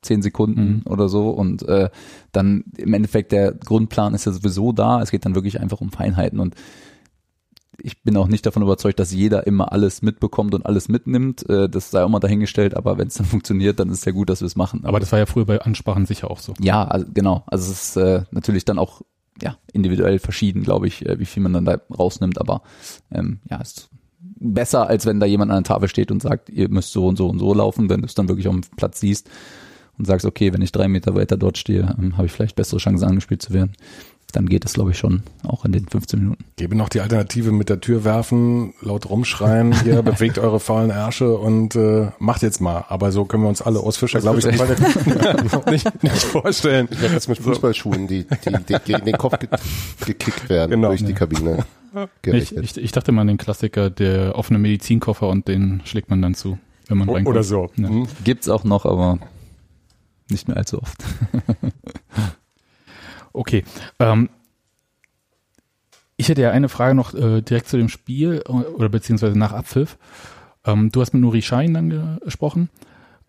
zehn Sekunden oder so und äh, dann im Endeffekt der Grundplan ist ja sowieso da. Es geht dann wirklich einfach um Feinheiten und ich bin auch nicht davon überzeugt, dass jeder immer alles mitbekommt und alles mitnimmt. Äh, das sei auch mal dahingestellt, aber wenn es dann [laughs] funktioniert, dann ist es ja gut, dass wir es machen. Aber das war ja früher bei Ansprachen sicher auch so. Ja, also genau. Also es ist äh, natürlich dann auch ja individuell verschieden, glaube ich, äh, wie viel man dann da rausnimmt. Aber ähm, ja, ist besser, als wenn da jemand an der Tafel steht und sagt, ihr müsst so und so und so laufen, wenn du es dann wirklich auf dem Platz siehst und sagst, okay, wenn ich drei Meter weiter dort stehe, ähm, habe ich vielleicht bessere Chancen angespielt zu werden. Dann geht es, glaube ich, schon auch in den 15 Minuten. Gebe noch die Alternative mit der Tür werfen, laut rumschreien, hier [laughs] bewegt eure faulen Ärsche und äh, macht jetzt mal. Aber so können wir uns alle aus Fischer, glaube ich, noch [laughs] [laughs] nicht, nicht vorstellen. Ich werde jetzt mit Fußballschuhen, die, die, die gegen den Kopf ge gekickt werden Genau. durch die Kabine. Ich, ich, ich dachte mal an den Klassiker, der offene Medizinkoffer und den schlägt man dann zu, wenn man reinkommt. Oder so. Ja. Hm. Gibt's auch noch, aber nicht mehr allzu oft. Okay. Ähm, ich hätte ja eine Frage noch äh, direkt zu dem Spiel äh, oder beziehungsweise nach Abpfiff. Ähm, du hast mit Nuri Schein dann gesprochen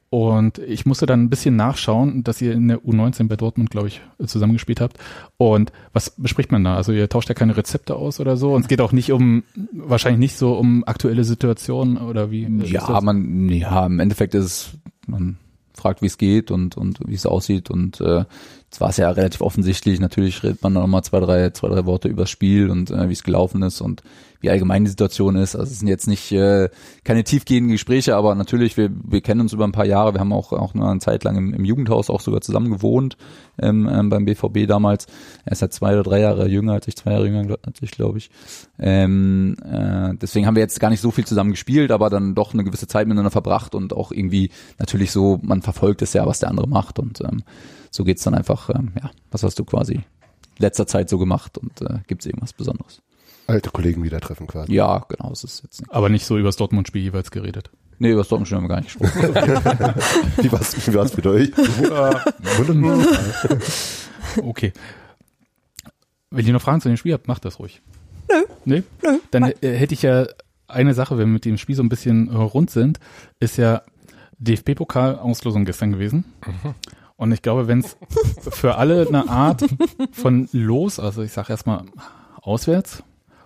und ich musste dann ein bisschen nachschauen, dass ihr in der U19 bei Dortmund, glaube ich, zusammengespielt habt. Und was bespricht man da? Also ihr tauscht ja keine Rezepte aus oder so und es geht auch nicht um, wahrscheinlich nicht so um aktuelle Situationen oder wie? Ja, man, ja, im Endeffekt ist es, man fragt, wie es geht und, und wie es aussieht und äh, jetzt war es ja relativ offensichtlich. Natürlich redet man nochmal zwei, drei, zwei, drei Worte über das Spiel und äh, wie es gelaufen ist und wie allgemein die Situation ist. Also es sind jetzt nicht äh, keine tiefgehenden Gespräche, aber natürlich, wir, wir kennen uns über ein paar Jahre. Wir haben auch, auch nur eine Zeit lang im, im Jugendhaus auch sogar zusammen gewohnt ähm, ähm, beim BVB damals. Er ist halt zwei oder drei Jahre jünger als ich, zwei Jahre jünger als ich, glaube ich. Ähm, äh, deswegen haben wir jetzt gar nicht so viel zusammen gespielt, aber dann doch eine gewisse Zeit miteinander verbracht und auch irgendwie natürlich so, man verfolgt es ja, was der andere macht und ähm, so geht's dann einfach, ähm, ja, was hast du quasi letzter Zeit so gemacht und äh, gibt's irgendwas Besonderes? Alte Kollegen wieder treffen quasi. Ja, genau, es ist jetzt. Aber nicht so über das Dortmund-Spiel jeweils geredet. Nee, über das Dortmund haben wir gar nicht gesprochen. [laughs] Wie war's, wie war's mit euch? Okay. Wenn ihr noch Fragen zu dem Spiel habt, macht das ruhig. Nö. Nee? Nö. Dann äh, hätte ich ja eine Sache, wenn wir mit dem Spiel so ein bisschen äh, rund sind, ist ja DFB-Pokal-Auslosung gestern gewesen. Und ich glaube, wenn es [laughs] für alle eine Art von Los, also ich sage erstmal auswärts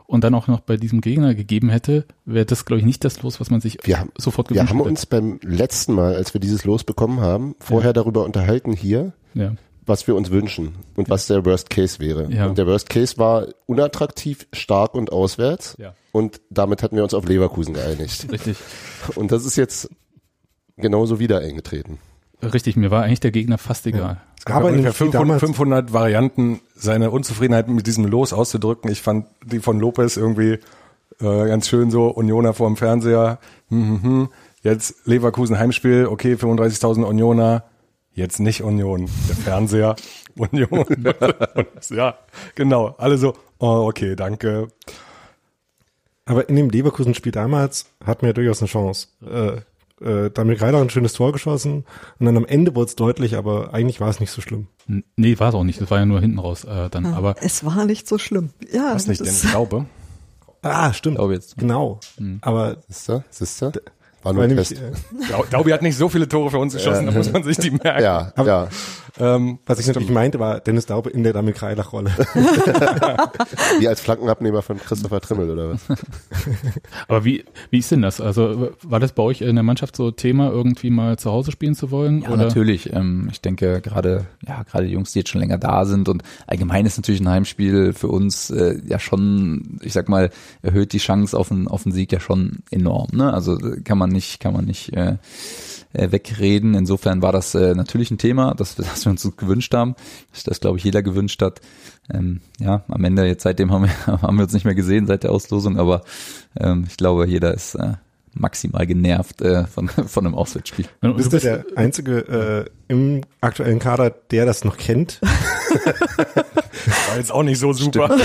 und dann auch noch bei diesem Gegner gegeben hätte, wäre das, glaube ich, nicht das Los, was man sich Wir haben, sofort wir gewünscht haben hätte. uns beim letzten Mal, als wir dieses Los bekommen haben, vorher darüber unterhalten hier, ja. was wir uns wünschen und was der Worst Case wäre. Ja. Und der Worst Case war unattraktiv, stark und auswärts. Ja. Und damit hatten wir uns auf Leverkusen geeinigt. Richtig. Und das ist jetzt genauso wieder eingetreten. Richtig, mir war eigentlich der Gegner fast egal. Es gab Aber in ungefähr dem Spiel 500, damals- 500 Varianten, seine Unzufriedenheit mit diesem Los auszudrücken. Ich fand die von Lopez irgendwie äh, ganz schön so, Unioner vor dem Fernseher, hm, hm, hm. jetzt Leverkusen Heimspiel, okay, 35.000 Unioner, jetzt nicht Union, der Fernseher, [laughs] Union. [laughs] Ja, genau, alle so, oh, okay, danke. Aber in dem Leverkusen-Spiel damals hatten wir ja durchaus eine Chance. Äh, äh, Damir Greiler hat ein schönes Tor geschossen und dann am Ende wurde es deutlich, aber eigentlich war es nicht so schlimm. Nee, war es auch nicht. Das war ja nur hinten raus äh, dann. Ja, Aber es war nicht so schlimm. Ja, Was nicht, denn ich glaube. Ah, stimmt. glaube jetzt. Genau. Aber Siehst du? Siehst du? War nur Test. äh, Dau- Daubi hat nicht so viele Tore für uns geschossen, da muss man sich die [laughs] merken. Ja, Aber- ja. Ähm, was ich natürlich meinte, war Dennis Daube in der Damir Greiler-Rolle. [laughs] Wie als Flankenabnehmer von Christopher Trimmel oder was? [laughs] Aber wie, wie ist denn das? Also war das bei euch in der Mannschaft so Thema, irgendwie mal zu Hause spielen zu wollen? Ja, oder? natürlich. Ähm, ich denke gerade, ja, gerade die Jungs, die jetzt schon länger da sind und allgemein ist natürlich ein Heimspiel für uns äh, ja schon, ich sag mal, erhöht die Chance auf einen, auf einen Sieg ja schon enorm. Ne? Also kann man nicht, kann man nicht äh, äh, wegreden. Insofern war das äh, natürlich ein Thema, das, [laughs] das wir uns gewünscht haben, das, das glaube ich jeder gewünscht hat. Ähm, ja, am Ende jetzt seitdem haben wir, [laughs] haben wir uns nicht mehr gesehen seit der Auslosung, aber ähm, ich glaube, jeder ist äh, maximal genervt äh, von, [laughs] von einem Auswärtsspiel. Bist du der Einzige äh, im aktuellen Kader, der das noch kennt? [laughs] war jetzt auch nicht so super.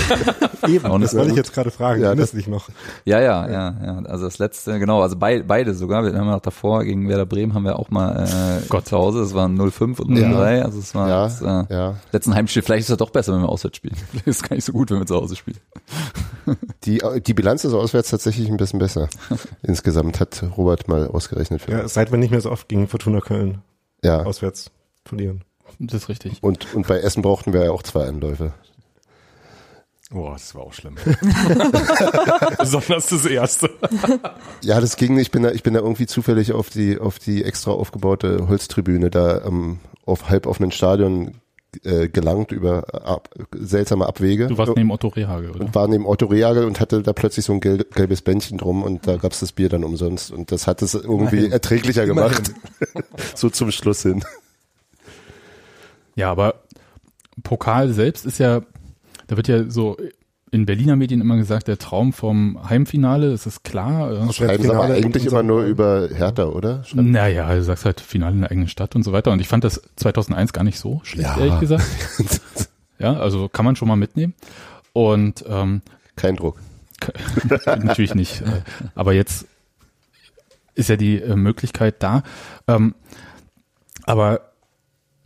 Eben, Auch nicht das wollte ich jetzt gerade fragen. Ja, Ja, das- dich noch. Ja, ja, ja, ja. Also das letzte, genau, also bei, beide sogar. Wir haben ja auch davor gegen Werder Bremen haben wir auch mal äh, Gott. zu Hause. Es waren 0-5 und Ja. 0-3. Also es war Ja, das, äh, ja. letzten Heimspiel. Vielleicht ist es doch besser, wenn wir auswärts spielen. Vielleicht [laughs] ist es gar nicht so gut, wenn wir zu Hause spielen. Die, die Bilanz ist auswärts tatsächlich ein bisschen besser. [laughs] Insgesamt hat Robert mal ausgerechnet. Für Ja, seit wir nicht mehr so oft gegen Fortuna Köln ja. auswärts verlieren. Das ist richtig. Und, und bei Essen brauchten wir ja auch zwei Anläufe. Boah, das war auch schlimm. [laughs] Besonders das erste. Ja, das ging nicht. Ich bin da, ich bin da irgendwie zufällig auf die, auf die extra aufgebaute Holztribüne da ähm, auf halb offenen Stadion äh, gelangt über ab, seltsame Abwege. Du warst neben Otto Rehagel, oder? und war neben Otto Rehagel und hatte da plötzlich so ein gel gelbes Bändchen drum und da gab's das Bier dann umsonst und das hat es irgendwie erträglicher gemacht. [laughs] so zum Schluss hin. Ja, aber Pokal selbst ist ja, da wird ja so in Berliner Medien immer gesagt, der Traum vom Heimfinale, das ist klar. äh, Schreiben sie aber eigentlich immer nur über Hertha, oder? Schreiben- Naja, du sagst halt Finale in der eigenen Stadt und so weiter. Und ich fand das 2001 gar nicht so schlecht, Ja. ehrlich gesagt. [laughs] Ja, also kann man schon mal mitnehmen. Und ähm, Kein Druck. [laughs] natürlich nicht. äh, Aber jetzt ist ja die äh, Möglichkeit da. Ähm, aber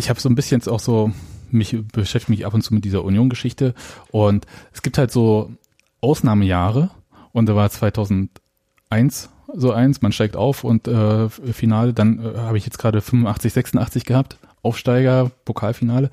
ich habe so ein bisschen jetzt auch so, mich beschäftige mich ab und zu mit dieser Union-Geschichte und es gibt halt so Ausnahmejahre und da war 2001 so eins, man steigt auf und äh, Finale, dann äh, habe ich jetzt gerade 85, 86 gehabt, Aufsteiger, Pokalfinale.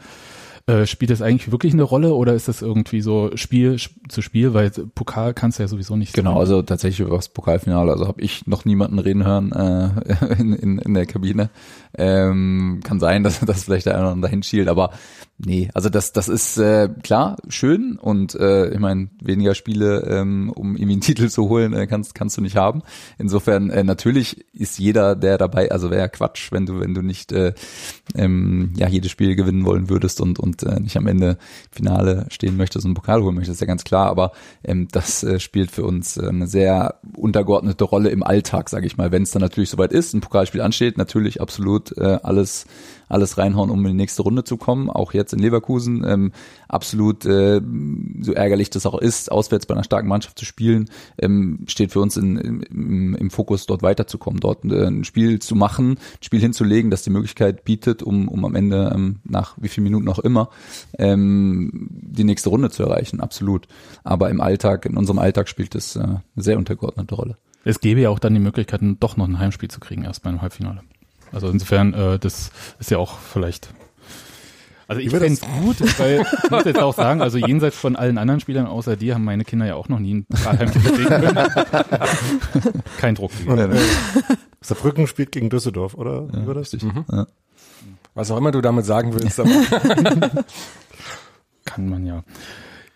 Äh, spielt das eigentlich wirklich eine Rolle oder ist das irgendwie so Spiel zu Spiel, weil Pokal kannst du ja sowieso nicht Genau, sein. also tatsächlich über das Pokalfinale. Also habe ich noch niemanden reden hören äh, [laughs] in, in, in der Kabine. Ähm, kann sein, [laughs] dass das vielleicht der eine oder andere hinschielt, aber nee, also das das ist äh, klar schön und äh, ich meine weniger Spiele, ähm, um irgendwie einen [laughs] Titel zu holen, äh, kannst kannst du nicht haben. Insofern äh, natürlich ist jeder, der dabei, also wäre ja Quatsch, wenn du wenn du nicht äh, ähm, ja jedes Spiel gewinnen wollen würdest und und äh, nicht am Ende Finale stehen möchtest und einen Pokal holen möchtest, ist ja ganz klar. Aber ähm, das äh, spielt für uns äh, eine sehr untergeordnete Rolle im Alltag, sage ich mal. Wenn es dann natürlich soweit ist, ein Pokalspiel ansteht, natürlich absolut äh, alles alles reinhauen, um in die nächste Runde zu kommen. Auch jetzt in Leverkusen ähm, absolut äh, so ärgerlich das auch ist, auswärts bei einer starken Mannschaft zu spielen, ähm, steht für uns in, im, im Fokus, dort weiterzukommen, dort äh, ein Spiel zu machen, ein Spiel hinzulegen, das die Möglichkeit bietet, um, um am Ende ähm, nach wie vielen Minuten auch immer ähm, die nächste Runde zu erreichen, absolut. Aber im Alltag, in unserem Alltag spielt es äh, eine sehr untergeordnete Rolle. Es gäbe ja auch dann die Möglichkeit, doch noch ein Heimspiel zu kriegen erst beim Halbfinale. Also insofern, äh, das ist ja auch vielleicht. Also ich fände es gut, weil ich muss jetzt auch sagen, also jenseits von allen anderen Spielern außer dir haben meine Kinder ja auch noch nie ein Pokalheimspiel bewegen können. Kein Druck. Und, äh, Saarbrücken spielt gegen Düsseldorf, oder? Wie war das? Was auch immer du damit sagen willst. Aber Kann man ja.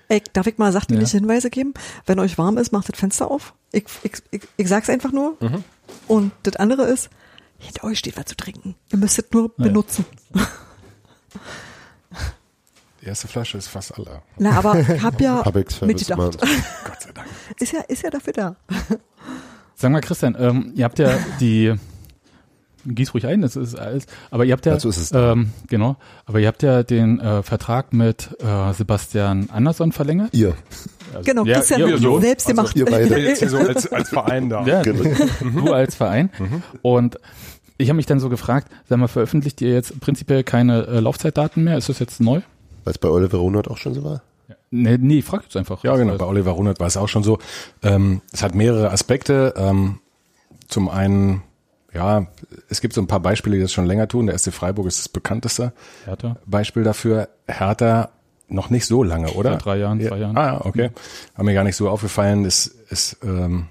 Ey, darf ich mal sachdienliche Ja. Hinweise geben? Wenn euch warm ist, macht das Fenster auf. Ich, ich, ich, ich sag's einfach nur. Und das andere ist, hinter euch steht was zu trinken. Ihr müsst es nur Ja. benutzen. die erste Flasche ist fast alle. Na, aber ich hab ja [laughs] mitgedacht. [laughs] Gott sei Dank. Ist ja, ist ja dafür da. Sag mal, Christian, ähm, ihr habt ja die gieß ruhig ein, das ist alles. Aber ihr habt ja, Dazu ist es ähm, genau, aber ihr habt ja den äh, Vertrag mit äh, Sebastian Andersson verlängert. Ihr. Also, Genau, ja, Christian, ihr, so. selbst gemacht. ihr [laughs] beide. Jetzt hier so als, als Verein da. Ja, Genau. du als Verein. Und ich habe mich dann so gefragt, sag mal, veröffentlicht ihr jetzt prinzipiell keine äh, Laufzeitdaten mehr? Ist das jetzt neu? Weil es bei Oliver Runert auch schon so war. Nee, nee, ich frag jetzt einfach. Ja, genau. Bei Oliver Runert war es auch schon so. Ähm, es hat mehrere Aspekte. Ähm, zum einen, ja, es gibt so ein paar Beispiele, die das schon länger tun. Der SC Freiburg ist das bekannteste Hertha. Beispiel dafür. Hertha noch nicht so lange, oder? Seit drei Jahren, zwei Jahren. Ah, ja, okay. War mir gar nicht so aufgefallen. Es, es ähm,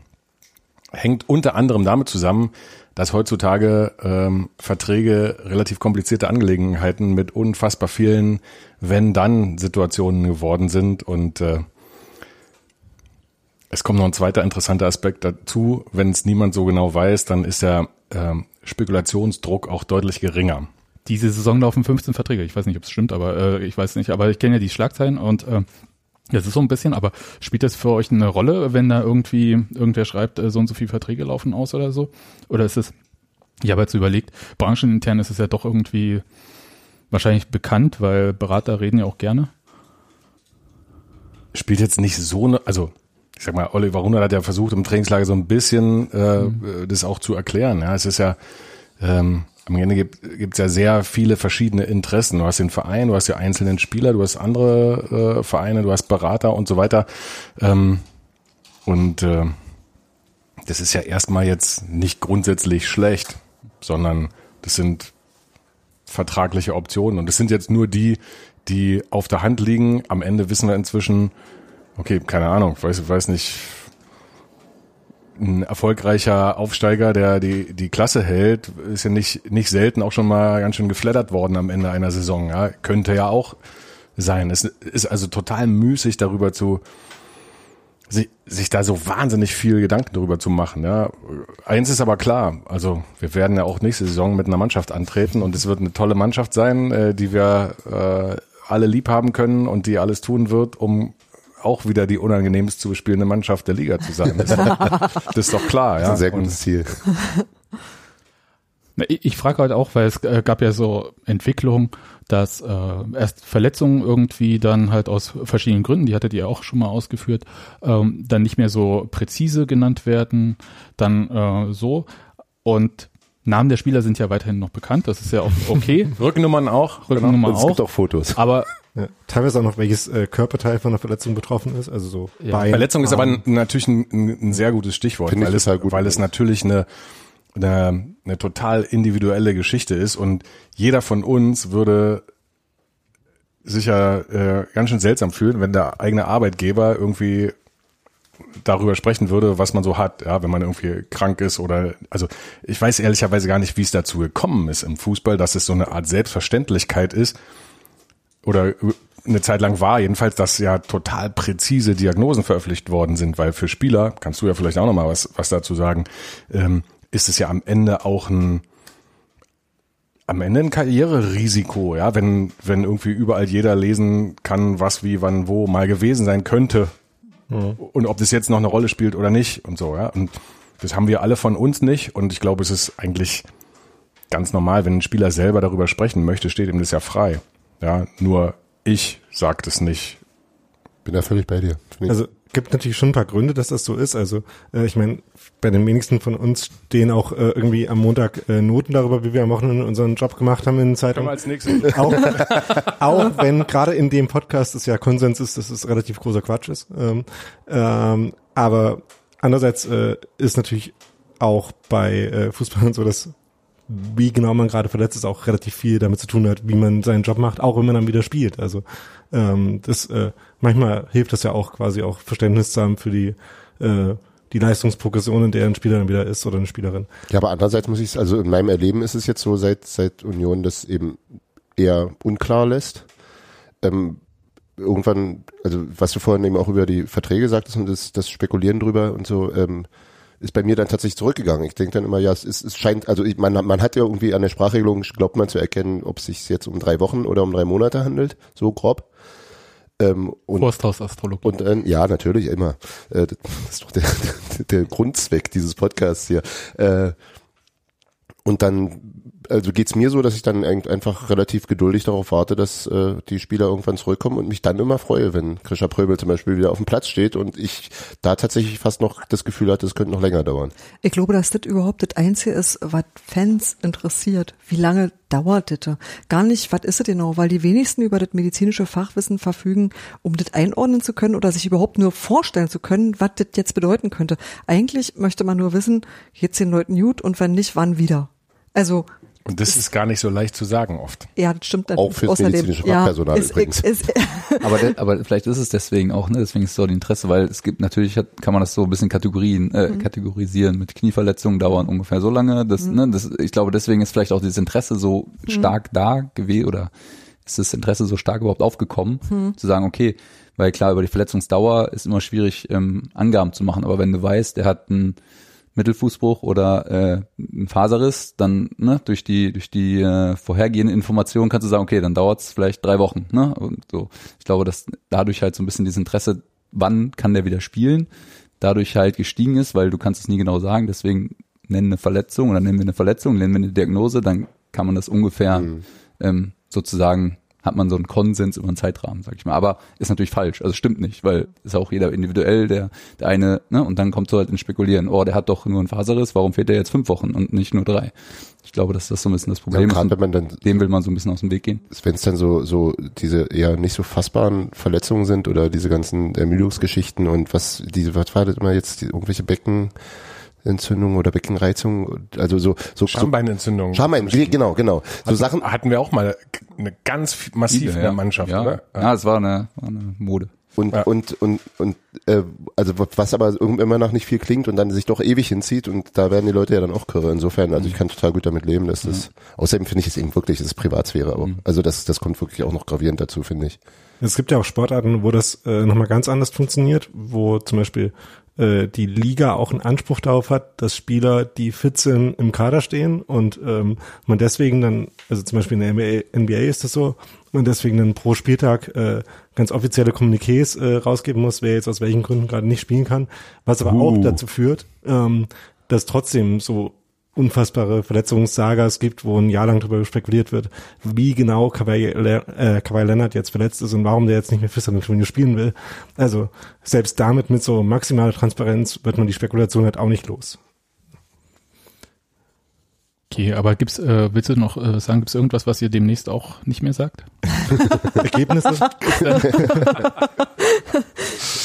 hängt unter anderem damit zusammen, dass heutzutage ähm, Verträge relativ komplizierte Angelegenheiten mit unfassbar vielen Wenn-Dann-Situationen geworden sind und äh, es kommt noch ein zweiter interessanter Aspekt dazu. Wenn es niemand so genau weiß, dann ist der ähm, Spekulationsdruck auch deutlich geringer. Diese Saison laufen 15 Verträge. Ich weiß nicht, ob es stimmt, aber äh, ich weiß nicht. Aber ich kenne ja die Schlagzeilen und äh, das ist so ein bisschen, aber spielt das für euch eine Rolle, wenn da irgendwie irgendwer schreibt, äh, so und so viele Verträge laufen aus oder so? Oder ist es, ich habe jetzt überlegt, branchenintern ist es ja doch irgendwie wahrscheinlich bekannt, weil Berater reden ja auch gerne. spielt jetzt nicht so eine, also ich sag mal, Oliver Runert hat ja versucht im Trainingslager so ein bisschen äh, das auch zu erklären. Ja, es ist ja ähm, am Ende gibt es ja sehr viele verschiedene Interessen. Du hast den Verein, du hast die einzelnen Spieler, du hast andere äh, Vereine, du hast Berater und so weiter. Ähm, und äh, das ist ja erstmal jetzt nicht grundsätzlich schlecht, sondern das sind vertragliche Optionen. Und es sind jetzt nur die, die auf der Hand liegen. Am Ende wissen wir inzwischen, okay, keine Ahnung, weiß, weiß nicht, ein erfolgreicher Aufsteiger, der die, die Klasse hält, ist ja nicht, nicht selten auch schon mal ganz schön geflattert worden am Ende einer Saison. Ja. Könnte ja auch sein. Es ist also total müßig darüber zu, sich, sich da so wahnsinnig viel Gedanken darüber zu machen. Ja. Eins ist aber klar, also wir werden ja auch nächste Saison mit einer Mannschaft antreten und es wird eine tolle Mannschaft sein, äh, die wir äh, alle lieb haben können und die alles tun wird, um auch wieder die unangenehmst zu bespielende Mannschaft der Liga zu sein. Das, ist doch- das ist doch klar. Das ist Ja. ein sehr Und- gutes Ziel. Ich, frage halt auch, weil es äh, gab ja so Entwicklungen, dass äh, erst Verletzungen irgendwie dann halt aus verschiedenen Gründen, die hattet ihr auch schon mal ausgeführt, ähm, dann nicht mehr so präzise genannt werden, dann äh, so und Namen der Spieler sind ja weiterhin noch bekannt, das ist ja auch okay. [laughs] Rückennummern auch. Rückennummer Und es gibt auch, auch Fotos. aber Ja, teilweise auch noch, welches äh, Körperteil von der Verletzung betroffen ist, also so Ja. Bein, Verletzung ist aber Arm. ein, natürlich ein, ein sehr gutes Stichwort, Finde ich weil es, gut. weil es natürlich eine, eine, eine total individuelle Geschichte ist und jeder von uns würde sicher äh, ganz schön seltsam fühlen, wenn der eigene Arbeitgeber irgendwie darüber sprechen würde, was man so hat, ja, wenn man irgendwie krank ist oder also ich weiß ehrlicherweise gar nicht, wie es dazu gekommen ist im Fußball, dass es so eine Art Selbstverständlichkeit ist oder eine Zeit lang war, jedenfalls, dass ja total präzise Diagnosen veröffentlicht worden sind, weil für Spieler, kannst du ja vielleicht auch nochmal was, was dazu sagen, ähm, ist es ja am Ende auch ein am Ende ein Karriererisiko, ja, wenn, wenn irgendwie überall jeder lesen kann, was, wie, wann, wo mal gewesen sein könnte. Und ob das jetzt noch eine Rolle spielt oder nicht und so, ja. Und das haben wir alle von uns nicht. Und ich glaube, es ist eigentlich ganz normal, wenn ein Spieler selber darüber sprechen möchte, steht ihm das ja frei. Ja, nur ich sag das nicht. Bin da völlig bei dir. Also gibt natürlich schon ein paar Gründe, dass das so ist. Also äh, ich meine, bei den wenigsten von uns stehen auch äh, irgendwie am Montag äh, Noten darüber, wie wir am Wochenende unseren Job gemacht haben in den Zeitungen. als nächstes. auch, [laughs] auch wenn gerade in dem Podcast es ja Konsens ist, dass es relativ großer Quatsch ist. Ähm, ähm, aber andererseits äh, ist natürlich auch bei äh, Fußballern so, dass wie genau man gerade verletzt ist, auch relativ viel damit zu tun hat, wie man seinen Job macht, auch wenn man dann wieder spielt. Also ähm, das äh, manchmal hilft das ja auch quasi auch Verständnis zu haben für die äh, die Leistungsprogression, in der ein Spieler dann wieder ist oder eine Spielerin. Ja, aber andererseits muss ich, also in meinem Erleben ist es jetzt so, seit, seit Union das eben eher unklar lässt. Ähm, irgendwann, also was du vorhin eben auch über die Verträge sagtest und das, das Spekulieren drüber und so, ähm, ist bei mir dann tatsächlich zurückgegangen. Ich denke dann immer, ja, es, ist, es scheint, also man, man hat ja irgendwie an der Sprachregelung, glaubt man zu erkennen, ob es sich jetzt um drei Wochen oder um drei Monate handelt, so grob. Ähm, und Forsthausastrologie. und äh, ja, natürlich immer. Äh, das ist doch [laughs] der, der Grundzweck dieses Podcasts hier. Äh, und dann, also geht's mir so, dass ich dann ein- einfach relativ geduldig darauf warte, dass äh, die Spieler irgendwann zurückkommen und mich dann immer freue, wenn Krischer Pröbel zum Beispiel wieder auf dem Platz steht und ich da tatsächlich fast noch das Gefühl hatte, es könnte noch länger dauern. Ich glaube, dass das überhaupt das Einzige ist, was Fans interessiert. Wie lange dauert das? Gar nicht, was ist es genau, weil die wenigsten über das medizinische Fachwissen verfügen, um das einordnen zu können oder sich überhaupt nur vorstellen zu können, was das jetzt bedeuten könnte. Eigentlich möchte man nur wissen, jetzt den Leuten gut und wenn nicht, wann wieder. Also, Und das ist gar nicht so leicht zu sagen oft. ja, das stimmt. Auch fürs medizinische Fachpersonal ist, übrigens. Ist, [laughs] Aber, der, aber vielleicht ist es deswegen auch, ne? Deswegen ist so die Interesse, weil es gibt natürlich hat, kann man das so ein bisschen Kategorien, äh, kategorisieren. Mit Knieverletzungen dauern ungefähr so lange. Das, ne, das, ich glaube, deswegen ist vielleicht auch dieses Interesse so stark da gewesen oder ist das Interesse so stark überhaupt aufgekommen, zu sagen, okay, weil klar, über die Verletzungsdauer ist immer schwierig, ähm, Angaben zu machen. Aber wenn du weißt, der hat einen Mittelfußbruch oder äh, ein Faserriss, dann ne, durch die durch die äh, vorhergehende Information kannst du sagen, okay, dann dauert's vielleicht drei Wochen. Ne? Und so, ich glaube, dass dadurch halt so ein bisschen dieses Interesse, wann kann der wieder spielen, dadurch halt gestiegen ist, weil du kannst es nie genau sagen. Deswegen nennen eine Verletzung oder nennen wir eine Verletzung, nennen wir eine Diagnose, dann kann man das ungefähr ähm, sozusagen hat man so einen Konsens über einen Zeitrahmen, sag ich mal. Aber ist natürlich falsch, also stimmt nicht, weil ist auch jeder individuell, der, der eine, ne, und dann kommt so halt ins Spekulieren, oh, der hat doch nur einen Faserriss, warum fehlt der jetzt fünf Wochen und nicht nur drei? Ich glaube, dass das so ein bisschen das Ja, Problem gerade ist. wenn man dann Dem will man so ein bisschen aus dem Weg gehen. wenn es dann so so diese eher nicht so fassbaren Verletzungen sind oder diese ganzen Ermüdungsgeschichten und was diese was war das immer jetzt die, irgendwelche Becken Entzündung oder Beckenreizung, also so so Schambeinentzündung. Schambein, genau, genau. So Hatten- Sachen, hatten wir auch mal eine ganz f- massiv in der Mannschaft, ja. oder? Ja, es war eine, war eine Mode. Und, Ja. und, und, und, äh, also was aber immer noch nicht viel klingt und dann sich doch ewig hinzieht und da werden die Leute ja dann auch kirre. Insofern, also ich kann total gut damit leben, dass das, außerdem finde ich es eben wirklich, das ist Privatsphäre auch. Also das, das kommt wirklich auch noch gravierend dazu, finde ich. Es gibt ja auch Sportarten, wo das äh, nochmal ganz anders funktioniert, wo zum Beispiel äh, die Liga auch einen Anspruch darauf hat, dass Spieler, die fit sind, im Kader stehen und ähm, man deswegen dann, also zum Beispiel in der NBA, NBA ist das so, man deswegen dann pro Spieltag äh, ganz offizielle Kommuniqués äh, rausgeben muss, wer jetzt aus welchen Gründen gerade nicht spielen kann, was aber auch dazu führt, ähm, dass trotzdem so unfassbare Verletzungssagas gibt, wo ein Jahr lang darüber spekuliert wird, wie genau Kawhi, äh, Kawhi Leonard jetzt verletzt ist und warum der jetzt nicht mehr für San Antonio spielen will. Also selbst damit mit so maximaler Transparenz wird man die Spekulation halt auch nicht los. Okay, aber gibt's, äh, willst du noch äh, sagen, gibt's irgendwas, was ihr demnächst auch nicht mehr sagt? [laughs] Ergebnisse? [laughs]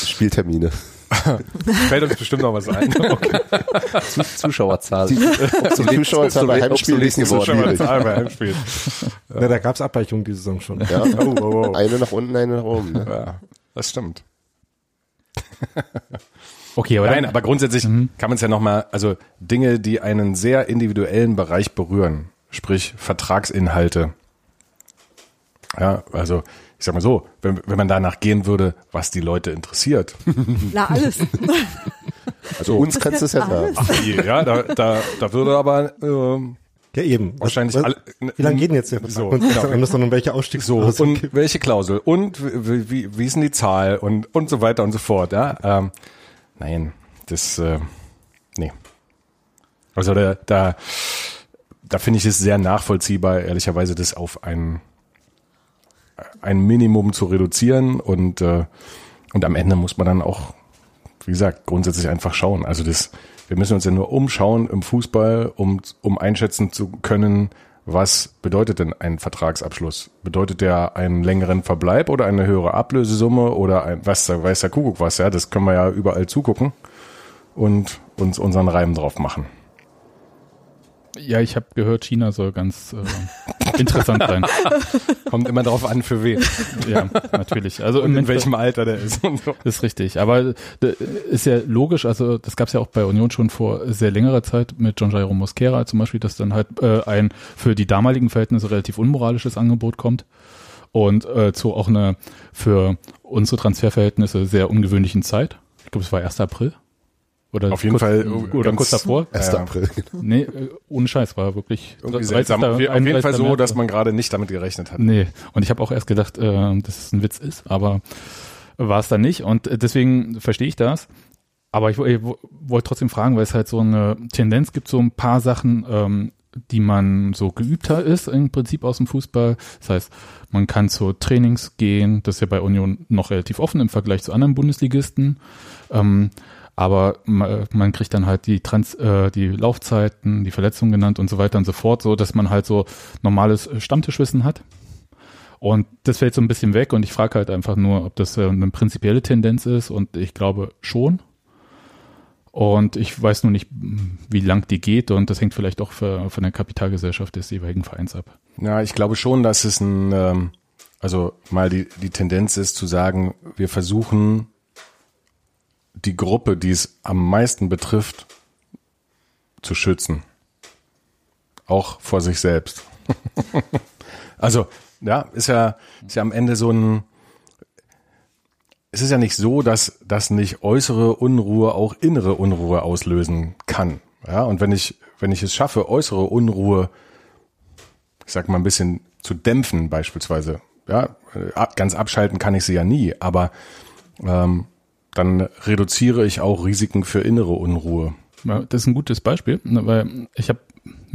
Spieltermine. [laughs] Fällt uns bestimmt noch was ein. [laughs] Okay. Zuschauerzahl. Die Zuschauerzahl bei Heimspielen ist nicht so schwierig. Bei einem Spiel. Na, da gab's Abweichungen diese Saison schon. Ja, Oh, oh, oh. eine nach unten, eine nach oben. Ne? Ja, das stimmt. [laughs] Okay, aber Nein, aber grundsätzlich kann man es ja nochmal, also Dinge, die einen sehr individuellen Bereich berühren, sprich Vertragsinhalte. Ja, also ich sag mal so, wenn, wenn man danach gehen würde, was die Leute interessiert. [laughs] Na, alles. [laughs] Also uns kannst du es ja sagen. Ach je, ja, da, da, da würde aber ähm, Ja, eben. Was- wahrscheinlich was, alle. Wie lange geht denn jetzt der Vertrag? So, und genau. müssen noch welche So, Ausstiegsklausel und welche Klausel und wie, wie, wie ist denn die Zahl und, und so weiter und so fort, ja. Ähm, nein, das, äh, nee. Also da, da, da finde ich es sehr nachvollziehbar, ehrlicherweise, das auf ein, ein Minimum zu reduzieren und, äh, und am Ende muss man dann auch, wie gesagt, grundsätzlich einfach schauen. Also das, wir müssen uns ja nur umschauen im Fußball, um, um einschätzen zu können, was bedeutet denn ein Vertragsabschluss? Bedeutet der einen längeren Verbleib oder eine höhere Ablösesumme oder ein, was, weiß der Kuckuck was, ja? Das können wir ja überall zugucken und uns unseren Reim drauf machen. Ja, ich habe gehört, China soll ganz äh, interessant sein. [laughs] Kommt immer drauf an, für wen Ja, natürlich. Also und in Moment- welchem Alter der ist und so. Ist richtig. Aber äh, ist ja logisch, also das gab es ja auch bei Union schon vor sehr längerer Zeit mit John Jairo Mosquera zum Beispiel, dass dann halt äh, ein für die damaligen Verhältnisse relativ unmoralisches Angebot kommt und äh, zu auch eine für unsere Transferverhältnisse sehr ungewöhnlichen Zeit. Ich glaube, es war 1. April. Oder Auf jeden kurz, Fall Oder ganz- kurz davor. 1. Ja. April. genau. Nee, äh, ohne Scheiß, war wirklich Irgendwie 30. seltsam. Auf jeden 31. Fall so, dass man gerade nicht damit gerechnet hat. Nee, und ich habe auch erst gedacht, äh, dass es ein Witz ist, aber war es dann nicht und äh, deswegen verstehe ich das. Aber ich, ich wo- wollte trotzdem fragen, weil es halt so eine Tendenz gibt, so ein paar Sachen, ähm, die man so geübter ist im Prinzip aus dem Fußball. Das heißt, man kann zu Trainings gehen, das ist ja bei Union noch relativ offen im Vergleich zu anderen Bundesligisten. Ähm, aber ma- man kriegt dann halt die Trans, äh, die Laufzeiten, die Verletzungen genannt und so weiter und so fort, so dass man halt so normales äh, Stammtischwissen hat. Und das fällt so ein bisschen weg und ich frage halt einfach nur, ob das äh, eine prinzipielle Tendenz ist und ich glaube schon. Und ich weiß nur nicht, wie lang die geht und das hängt vielleicht auch für, von der Kapitalgesellschaft des jeweiligen Vereins ab. Ja, ich glaube schon, dass es ein, ähm, also mal die, die Tendenz ist zu sagen, wir versuchen die Gruppe, die es am meisten betrifft, zu schützen. Auch vor sich selbst. [laughs] also, ja, ist ja, ist ja am Ende so ein, es ist ja nicht so, dass, dass nicht äußere Unruhe auch innere Unruhe auslösen kann. Ja, und wenn ich, wenn ich es schaffe, äußere Unruhe ich sag mal, ein bisschen zu dämpfen beispielsweise. Ja, äh, ganz abschalten kann ich sie ja nie, aber ähm, dann reduziere ich auch Risiken für innere Unruhe. Das ist ein gutes Beispiel, ne, weil ich habe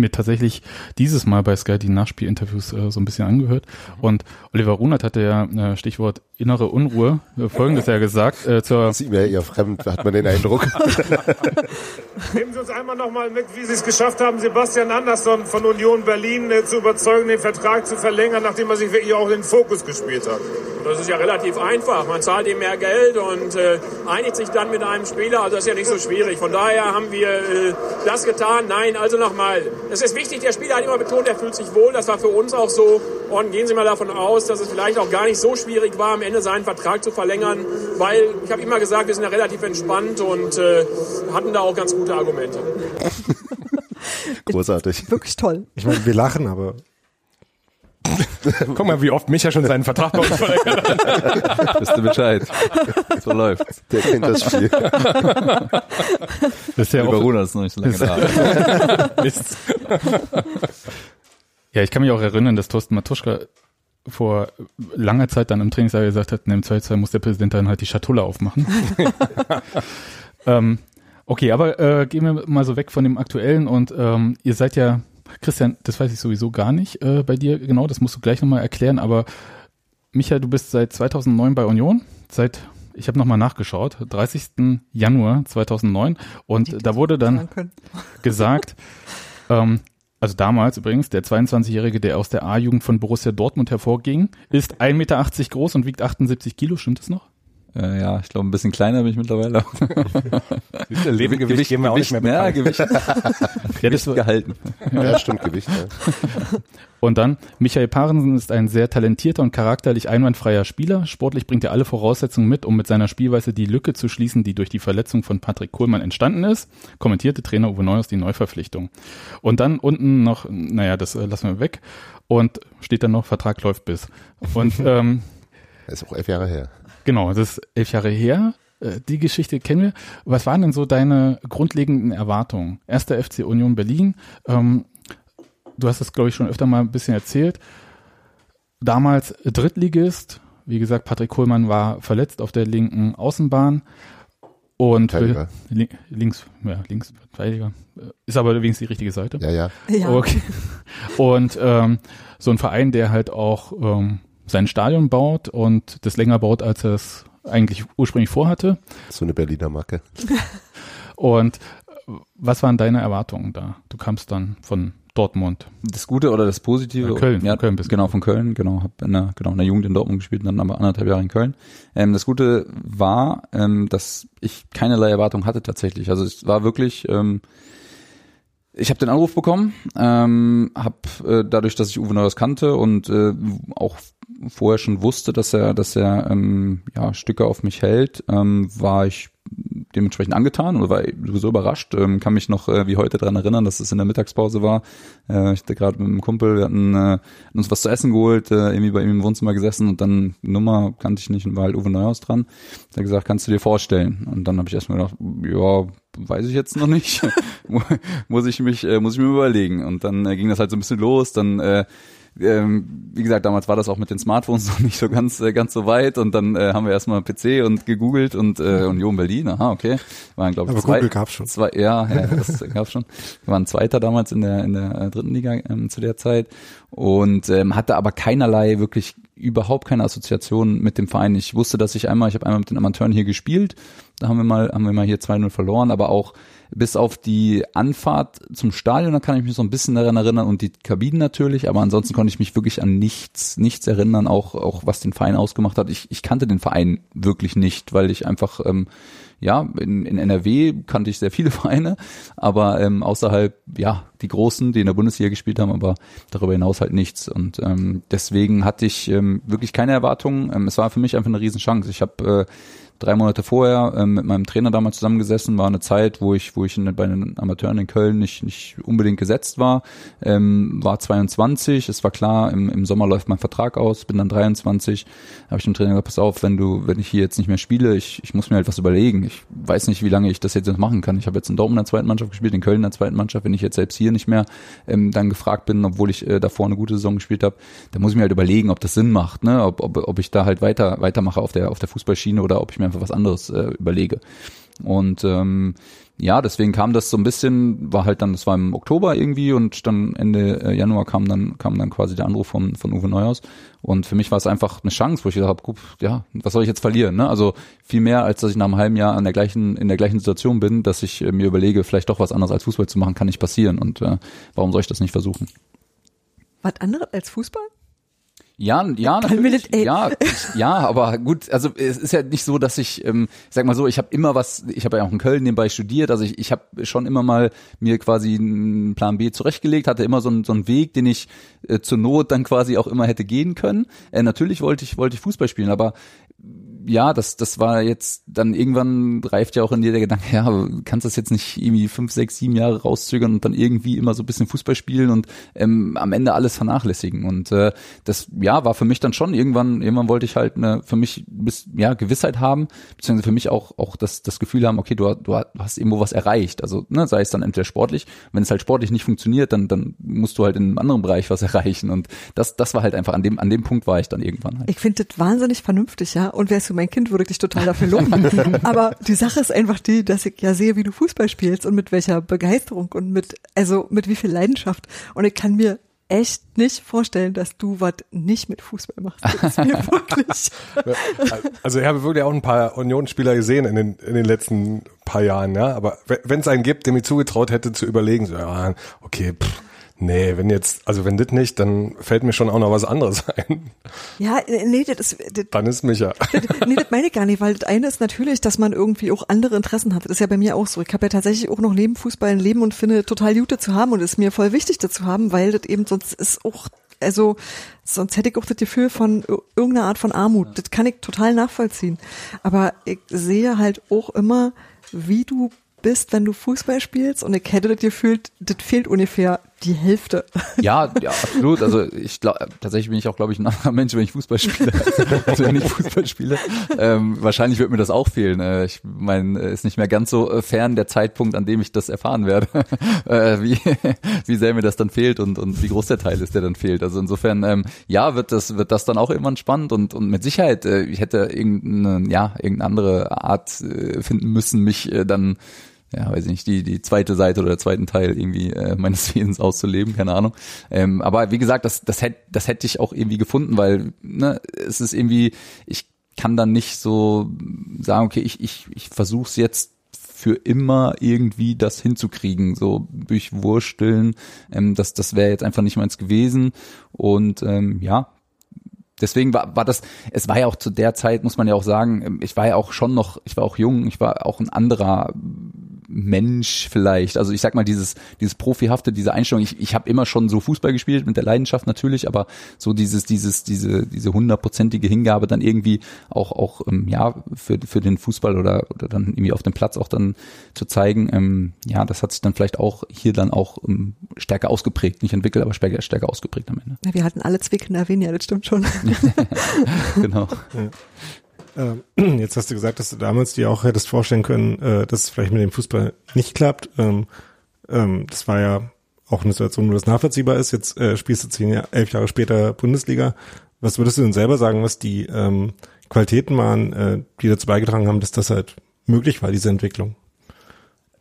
mir tatsächlich dieses Mal bei Sky die Nachspielinterviews äh, so ein bisschen angehört. Und Oliver Runert hatte ja äh, Stichwort innere Unruhe äh, folgendes ja gesagt äh, zur Das ist mir eher fremd, hat man den Eindruck. [laughs] Nehmen Sie uns einmal noch mal mit, wie Sie es geschafft haben, Sebastian Andersson von Union Berlin äh, zu überzeugen, den Vertrag zu verlängern, nachdem er sich wirklich auch in den Fokus gespielt hat. Das ist ja relativ einfach. Man zahlt ihm mehr Geld und äh, einigt sich dann mit einem Spieler. Also das ist ja nicht so schwierig. Von daher haben wir äh, das getan. Nein, also nochmal. Es ist wichtig, der Spieler hat immer betont, er fühlt sich wohl. Das war für uns auch so. Und gehen Sie mal davon aus, dass es vielleicht auch gar nicht so schwierig war, am Ende seinen Vertrag zu verlängern. Weil ich habe immer gesagt, wir sind ja relativ entspannt und äh, hatten da auch ganz gute Argumente. [laughs] Großartig. Wirklich toll. Ich meine, wir lachen, aber Guck mal, wie oft Micha schon seinen Vertrag bei uns verlängert hat. [laughs] Wisst ihr Bescheid. So läuft's. Der kennt das Spiel. das ist ja Über auch, Runa ist noch nicht so lange [laughs] da. Mist. [laughs] Ja, ich kann mich auch erinnern, dass Thorsten Matuschka vor langer Zeit dann im Trainingssaal gesagt hat, in dem 2 muss der Präsident dann halt die Schatulle aufmachen. [laughs] ähm, okay, aber äh, gehen wir mal so weg von dem Aktuellen und ähm, ihr seid ja, Christian, das weiß ich sowieso gar nicht äh, bei dir genau, das musst du gleich nochmal erklären, aber Micha, du bist seit 2009 bei Union, seit ich habe nochmal nachgeschaut, 30. Januar 2009 und da wurde dann gesagt, [laughs] ähm, also damals übrigens, der 22-Jährige, der aus der A-Jugend von Borussia Dortmund hervorging, ist 1,80 Meter groß und wiegt 78 Kilo, stimmt das noch? Äh, ja, ich glaube, ein bisschen kleiner bin ich mittlerweile. [laughs] Lebengewicht geben wir auch nicht mehr ja. Gewicht, [laughs] Ja, das gehalten. Ja, stimmt, Gewicht. Ja. [laughs] Und dann, Michael Parensen ist ein sehr talentierter und charakterlich einwandfreier Spieler. Sportlich bringt er alle Voraussetzungen mit, um mit seiner Spielweise die Lücke zu schließen, die durch die Verletzung von Patrick Kohlmann entstanden ist. Kommentierte Trainer Uwe Neuhaus die Neuverpflichtung. Und dann unten noch, naja, das äh, lassen wir weg. Und steht dann noch, Vertrag läuft bis. Und ähm, Das ist auch elf Jahre her. Genau, das ist elf Jahre her. Äh, Die Geschichte kennen wir. Was waren denn so deine grundlegenden Erwartungen? Erster FC Union Berlin. Ähm, du hast das, glaube ich, schon öfter mal ein bisschen erzählt. Damals Drittligist. Wie gesagt, Patrick Kohlmann war verletzt auf der linken Außenbahn. Und Verteidiger. li links, ja, links Verteidiger. Äh, Ist aber übrigens die richtige Seite. Ja, ja. Ja. Okay. Und ähm, so ein Verein, der halt auch ähm, sein Stadion baut und das länger baut, als er es eigentlich ursprünglich vorhatte. So eine Berliner Macke. [laughs] Und äh, was waren deine Erwartungen da? Du kamst dann von Dortmund. Das Gute oder das Positive? Ja, Köln, Ja, von Köln bist du. genau, von Köln, genau. Hab in der, genau, in der Jugend in Dortmund gespielt und dann aber anderthalb Jahre in Köln. Ähm, das Gute war, ähm, dass ich keinerlei Erwartung hatte tatsächlich. Also es war wirklich, ähm, ich habe den Anruf bekommen, ähm, habe äh, dadurch, dass ich Uwe Neuers kannte und äh, auch vorher schon wusste, dass er, dass er ähm, ja, Stücke auf mich hält, ähm, war ich dementsprechend angetan oder war sowieso überrascht. Ähm, kann mich noch äh, wie heute dran erinnern, dass es in der Mittagspause war. Äh, ich hatte gerade mit einem Kumpel, wir hatten, äh, uns was zu essen geholt, äh, irgendwie bei ihm im Wohnzimmer gesessen und dann Nummer kannte ich nicht und war halt Uwe Neuhaus dran. Hat er gesagt, kannst du dir vorstellen? Und dann habe ich erstmal gedacht, ja, weiß ich jetzt noch nicht. [laughs] muss ich mich, äh, muss ich mir überlegen. Und dann äh, ging das halt so ein bisschen los. Dann äh, ähm, wie gesagt, damals war das auch mit den Smartphones [laughs] noch nicht so ganz äh, ganz so weit und dann äh, haben wir erstmal PC und gegoogelt und äh, Union Berlin, aha, okay. Waren glaube ich Aber zwei, Google gab's schon. Zwei, ja, ja, das gab's schon. Wir waren Zweiter damals in der in der äh, dritten Liga ähm, zu der Zeit und ähm, hatte aber keinerlei wirklich überhaupt keine Assoziation mit dem Verein. Ich wusste, dass ich einmal, ich habe einmal mit den Amateuren hier gespielt, da haben wir mal haben wir mal hier 2-0 verloren, aber auch bis auf die Anfahrt zum Stadion, da kann ich mich so ein bisschen daran erinnern und die Kabinen natürlich, aber ansonsten konnte ich mich wirklich an nichts, nichts erinnern, auch, auch was den Verein ausgemacht hat. Ich, ich kannte den Verein wirklich nicht, weil ich einfach, ähm, ja, in, in NRW kannte ich sehr viele [laughs] Vereine, aber ähm, außerhalb, ja, die Großen, die in der Bundesliga gespielt haben, aber darüber hinaus halt nichts. Und ähm, deswegen hatte ich ähm, wirklich keine Erwartungen. Ähm, es war für mich einfach eine Riesenchance. Ich habe äh, drei Monate vorher ähm, mit meinem Trainer damals zusammengesessen, war eine Zeit, wo ich, wo ich in, bei den Amateuren in Köln nicht, nicht unbedingt gesetzt war, ähm, war 22, es war klar, im, im Sommer läuft mein Vertrag aus, bin dann 23, habe ich dem Trainer gesagt, pass auf, wenn du, wenn ich hier jetzt nicht mehr spiele, ich, ich muss mir halt was überlegen. Ich weiß nicht, wie lange ich das jetzt noch machen kann. Ich habe jetzt in Dortmund in der zweiten Mannschaft gespielt, in Köln in der zweiten Mannschaft, wenn ich jetzt selbst hier nicht mehr ähm, dann gefragt bin, obwohl ich äh, davor eine gute Saison gespielt habe, dann muss ich mir halt überlegen, ob das Sinn macht, ne? ob, ob, ob ich da halt weiter weitermache auf der auf der Fußballschiene oder ob ich mir einfach was anderes äh, überlege. Und ähm, ja, deswegen kam das so ein bisschen, war halt dann, das war im Oktober irgendwie und dann Ende äh, Januar kam dann kam dann quasi der Anruf von von Uwe Neuhaus und für mich war es einfach eine Chance, wo ich gesagt habe, guck, ja, was soll ich jetzt verlieren? Ne? Also viel mehr, als dass ich nach einem halben Jahr an der gleichen in der gleichen Situation bin, dass ich äh, mir überlege, vielleicht doch was anderes als Fußball zu machen, kann nicht passieren und äh, warum soll ich das nicht versuchen? Was anderes als Fußball? Ja, ja, natürlich. ja, ja, aber gut, also es ist ja nicht so, dass ich, ähm, ich sag mal so, ich habe immer was, ich habe ja auch in Köln nebenbei studiert, also ich, ich habe schon immer mal mir quasi einen Plan B zurechtgelegt, hatte immer so einen, so einen Weg, den ich äh, zur Not dann quasi auch immer hätte gehen können. Äh, natürlich wollte ich, wollte ich Fußball spielen, aber ja, das, das war jetzt dann irgendwann reift ja auch in dir der Gedanke, [laughs] ja, du kannst das jetzt nicht irgendwie fünf, sechs, sieben Jahre rauszögern und dann irgendwie immer so ein bisschen Fußball spielen und ähm, am Ende alles vernachlässigen. Und äh, das, ja, war für mich dann schon irgendwann, irgendwann wollte ich halt eine, für mich bis, ja, Gewissheit haben, beziehungsweise für mich auch, auch das, das Gefühl haben, okay, du, du hast irgendwo was erreicht. Also, ne, sei es dann entweder sportlich, wenn es halt sportlich nicht funktioniert, dann, dann musst du halt in einem anderen Bereich was [laughs] erreichen. Und das, das war halt einfach, an dem, an dem Punkt war ich dann irgendwann halt. Ich finde das wahnsinnig vernünftig, ja. Und wärst du mein Kind, würde ich dich total dafür loben. [laughs] Aber die Sache ist einfach die, dass ich ja sehe, wie du Fußball spielst und mit welcher Begeisterung und mit, also mit wie viel Leidenschaft. Und ich kann mir echt nicht vorstellen, dass du was nicht mit Fußball machst. Das ist mir [laughs] wirklich. Also ich habe wirklich auch ein paar Unionsspieler gesehen in den, in den letzten paar Jahren, ja. Aber wenn es einen gibt, der mir zugetraut hätte zu überlegen, so, ja, okay, pff, nee, wenn jetzt, also wenn das nicht, dann fällt mir schon auch noch was anderes [laughs] ein. Ja, nee, das ist, das, Dann ist Micha. nee, das meine ich gar nicht, weil das eine ist natürlich, dass man irgendwie auch andere Interessen hat. Das ist ja bei mir auch so. Ich habe ja tatsächlich auch noch neben Fußball ein Leben und finde total Jute zu haben und ist mir voll wichtig, das zu haben, weil das eben sonst ist auch, also sonst hätte ich auch das Gefühl von ir- irgendeiner Art von Armut. Das kann ich total nachvollziehen. Aber ich sehe halt auch immer, wie du bist, wenn du Fußball spielst und ich hätte das Gefühl, das fehlt ungefähr die Hälfte. Ja, ja, absolut. Also ich glaube, tatsächlich bin ich auch, glaube ich, ein anderer Mensch, wenn ich Fußball spiele, [laughs] als wenn ich Fußball spiele. Ähm, wahrscheinlich wird mir das auch fehlen. Äh, ich meine, ist nicht mehr ganz so äh, fern der Zeitpunkt, an dem ich das erfahren werde, [laughs] äh, wie, [laughs] wie sehr mir das dann fehlt und, und wie groß der Teil ist, der dann fehlt. Also insofern, ähm, ja, wird das, wird das dann auch irgendwann spannend und, und mit Sicherheit, äh, ich hätte irgendeine, ja, irgendeine andere Art äh, finden müssen, mich äh, dann ja, weiß ich nicht, die, die zweite Seite oder der zweiten Teil irgendwie äh, meines [laughs] Wesens auszuleben, keine Ahnung. Ähm, aber wie gesagt, das, das hätte das hätte ich auch irgendwie gefunden, weil ne, es ist irgendwie, ich kann dann nicht so sagen, okay, ich, ich, ich versuche es jetzt für immer irgendwie das hinzukriegen, so durchwursteln. Ähm, das das wäre jetzt einfach nicht meins gewesen. Und ähm, ja, deswegen war, war das, es war ja auch zu der Zeit, muss man ja auch sagen, ähm, ich war ja auch schon noch, ich war auch jung, ich war auch ein anderer Mensch vielleicht. Also ich sag mal, dieses, dieses Profihafte, diese Einstellung, ich, ich habe immer schon so Fußball gespielt, mit der Leidenschaft natürlich, aber so dieses, dieses, diese, diese hundertprozentige Hingabe dann irgendwie auch, auch ähm, ja, für, für den Fußball oder, oder dann irgendwie auf dem Platz auch dann zu zeigen, ähm, ja, das hat sich dann vielleicht auch hier dann auch ähm, stärker ausgeprägt, nicht entwickelt, aber stärker, stärker ausgeprägt am Ende. Na, wir hatten alle Kinder weniger, das stimmt schon. [laughs] genau. Ähm, [clears throat] Jetzt hast du gesagt, dass du damals dir auch hättest vorstellen können, äh, dass es vielleicht mit dem Fußball nicht klappt. Ähm, ähm, das war ja auch eine Situation, wo das nachvollziehbar ist. Jetzt äh, spielst du zehn Jahre, elf Jahre später Bundesliga. Was würdest du denn selber sagen, was die ähm, Qualitäten waren, äh, die dazu beigetragen haben, dass das halt möglich war, diese Entwicklung?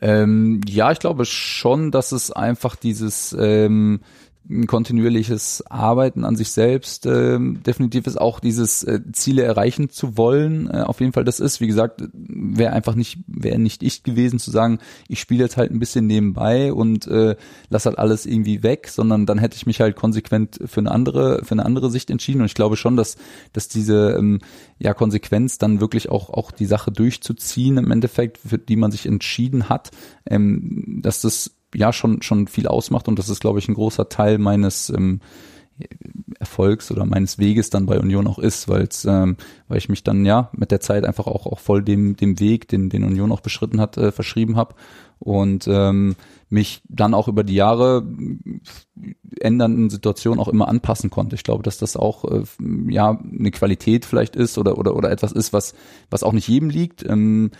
Ähm, ja, ich glaube schon, dass es einfach dieses ähm, ein kontinuierliches Arbeiten an sich selbst ähm, definitiv ist auch dieses äh, Ziele erreichen zu wollen äh, auf jeden Fall das ist. Wie gesagt wäre einfach nicht wäre nicht ich gewesen zu sagen ich spiele jetzt halt ein bisschen nebenbei und äh, lass halt alles irgendwie weg sondern dann hätte ich mich halt konsequent für eine andere für eine andere Sicht entschieden. Und ich glaube schon dass dass diese ähm, ja Konsequenz dann wirklich auch auch die Sache durchzuziehen im Endeffekt für die man sich entschieden hat ähm, dass das ja schon schon viel ausmacht und das ist glaube ich ein großer Teil meines ähm, Erfolgs oder meines Weges dann bei Union auch ist, weil ähm, weil ich mich dann ja mit der Zeit einfach auch auch voll dem dem Weg, den den Union auch beschritten hat, äh, verschrieben habe und ähm, mich dann auch über die Jahre ändernden Situationen auch immer anpassen konnte. Ich glaube, dass das auch äh, ja eine Qualität vielleicht ist oder oder oder etwas ist, was was auch nicht jedem liegt. Ähm,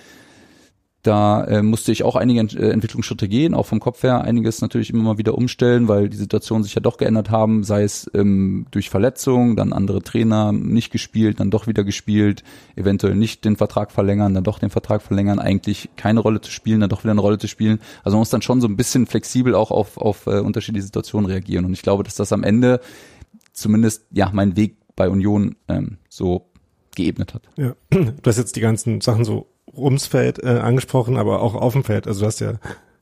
Da äh, musste ich auch einige Ent äh, Entwicklungsschritte gehen, auch vom Kopf her einiges natürlich immer mal wieder umstellen, weil die Situation sich ja doch geändert haben, sei es ähm, durch Verletzung, dann andere Trainer nicht gespielt, dann doch wieder gespielt, eventuell nicht den Vertrag verlängern, dann doch den Vertrag verlängern, eigentlich keine Rolle zu spielen, dann doch wieder eine Rolle zu spielen. Also man muss dann schon so ein bisschen flexibel auch auf, auf äh, unterschiedliche Situationen reagieren. Und ich glaube, dass das am Ende zumindest ja meinen Weg bei Union ähm, so geebnet hat. Ja. [clears throat] Du hast jetzt die ganzen Sachen so ums Feld äh, angesprochen, aber auch auf dem Feld. Also du hast ja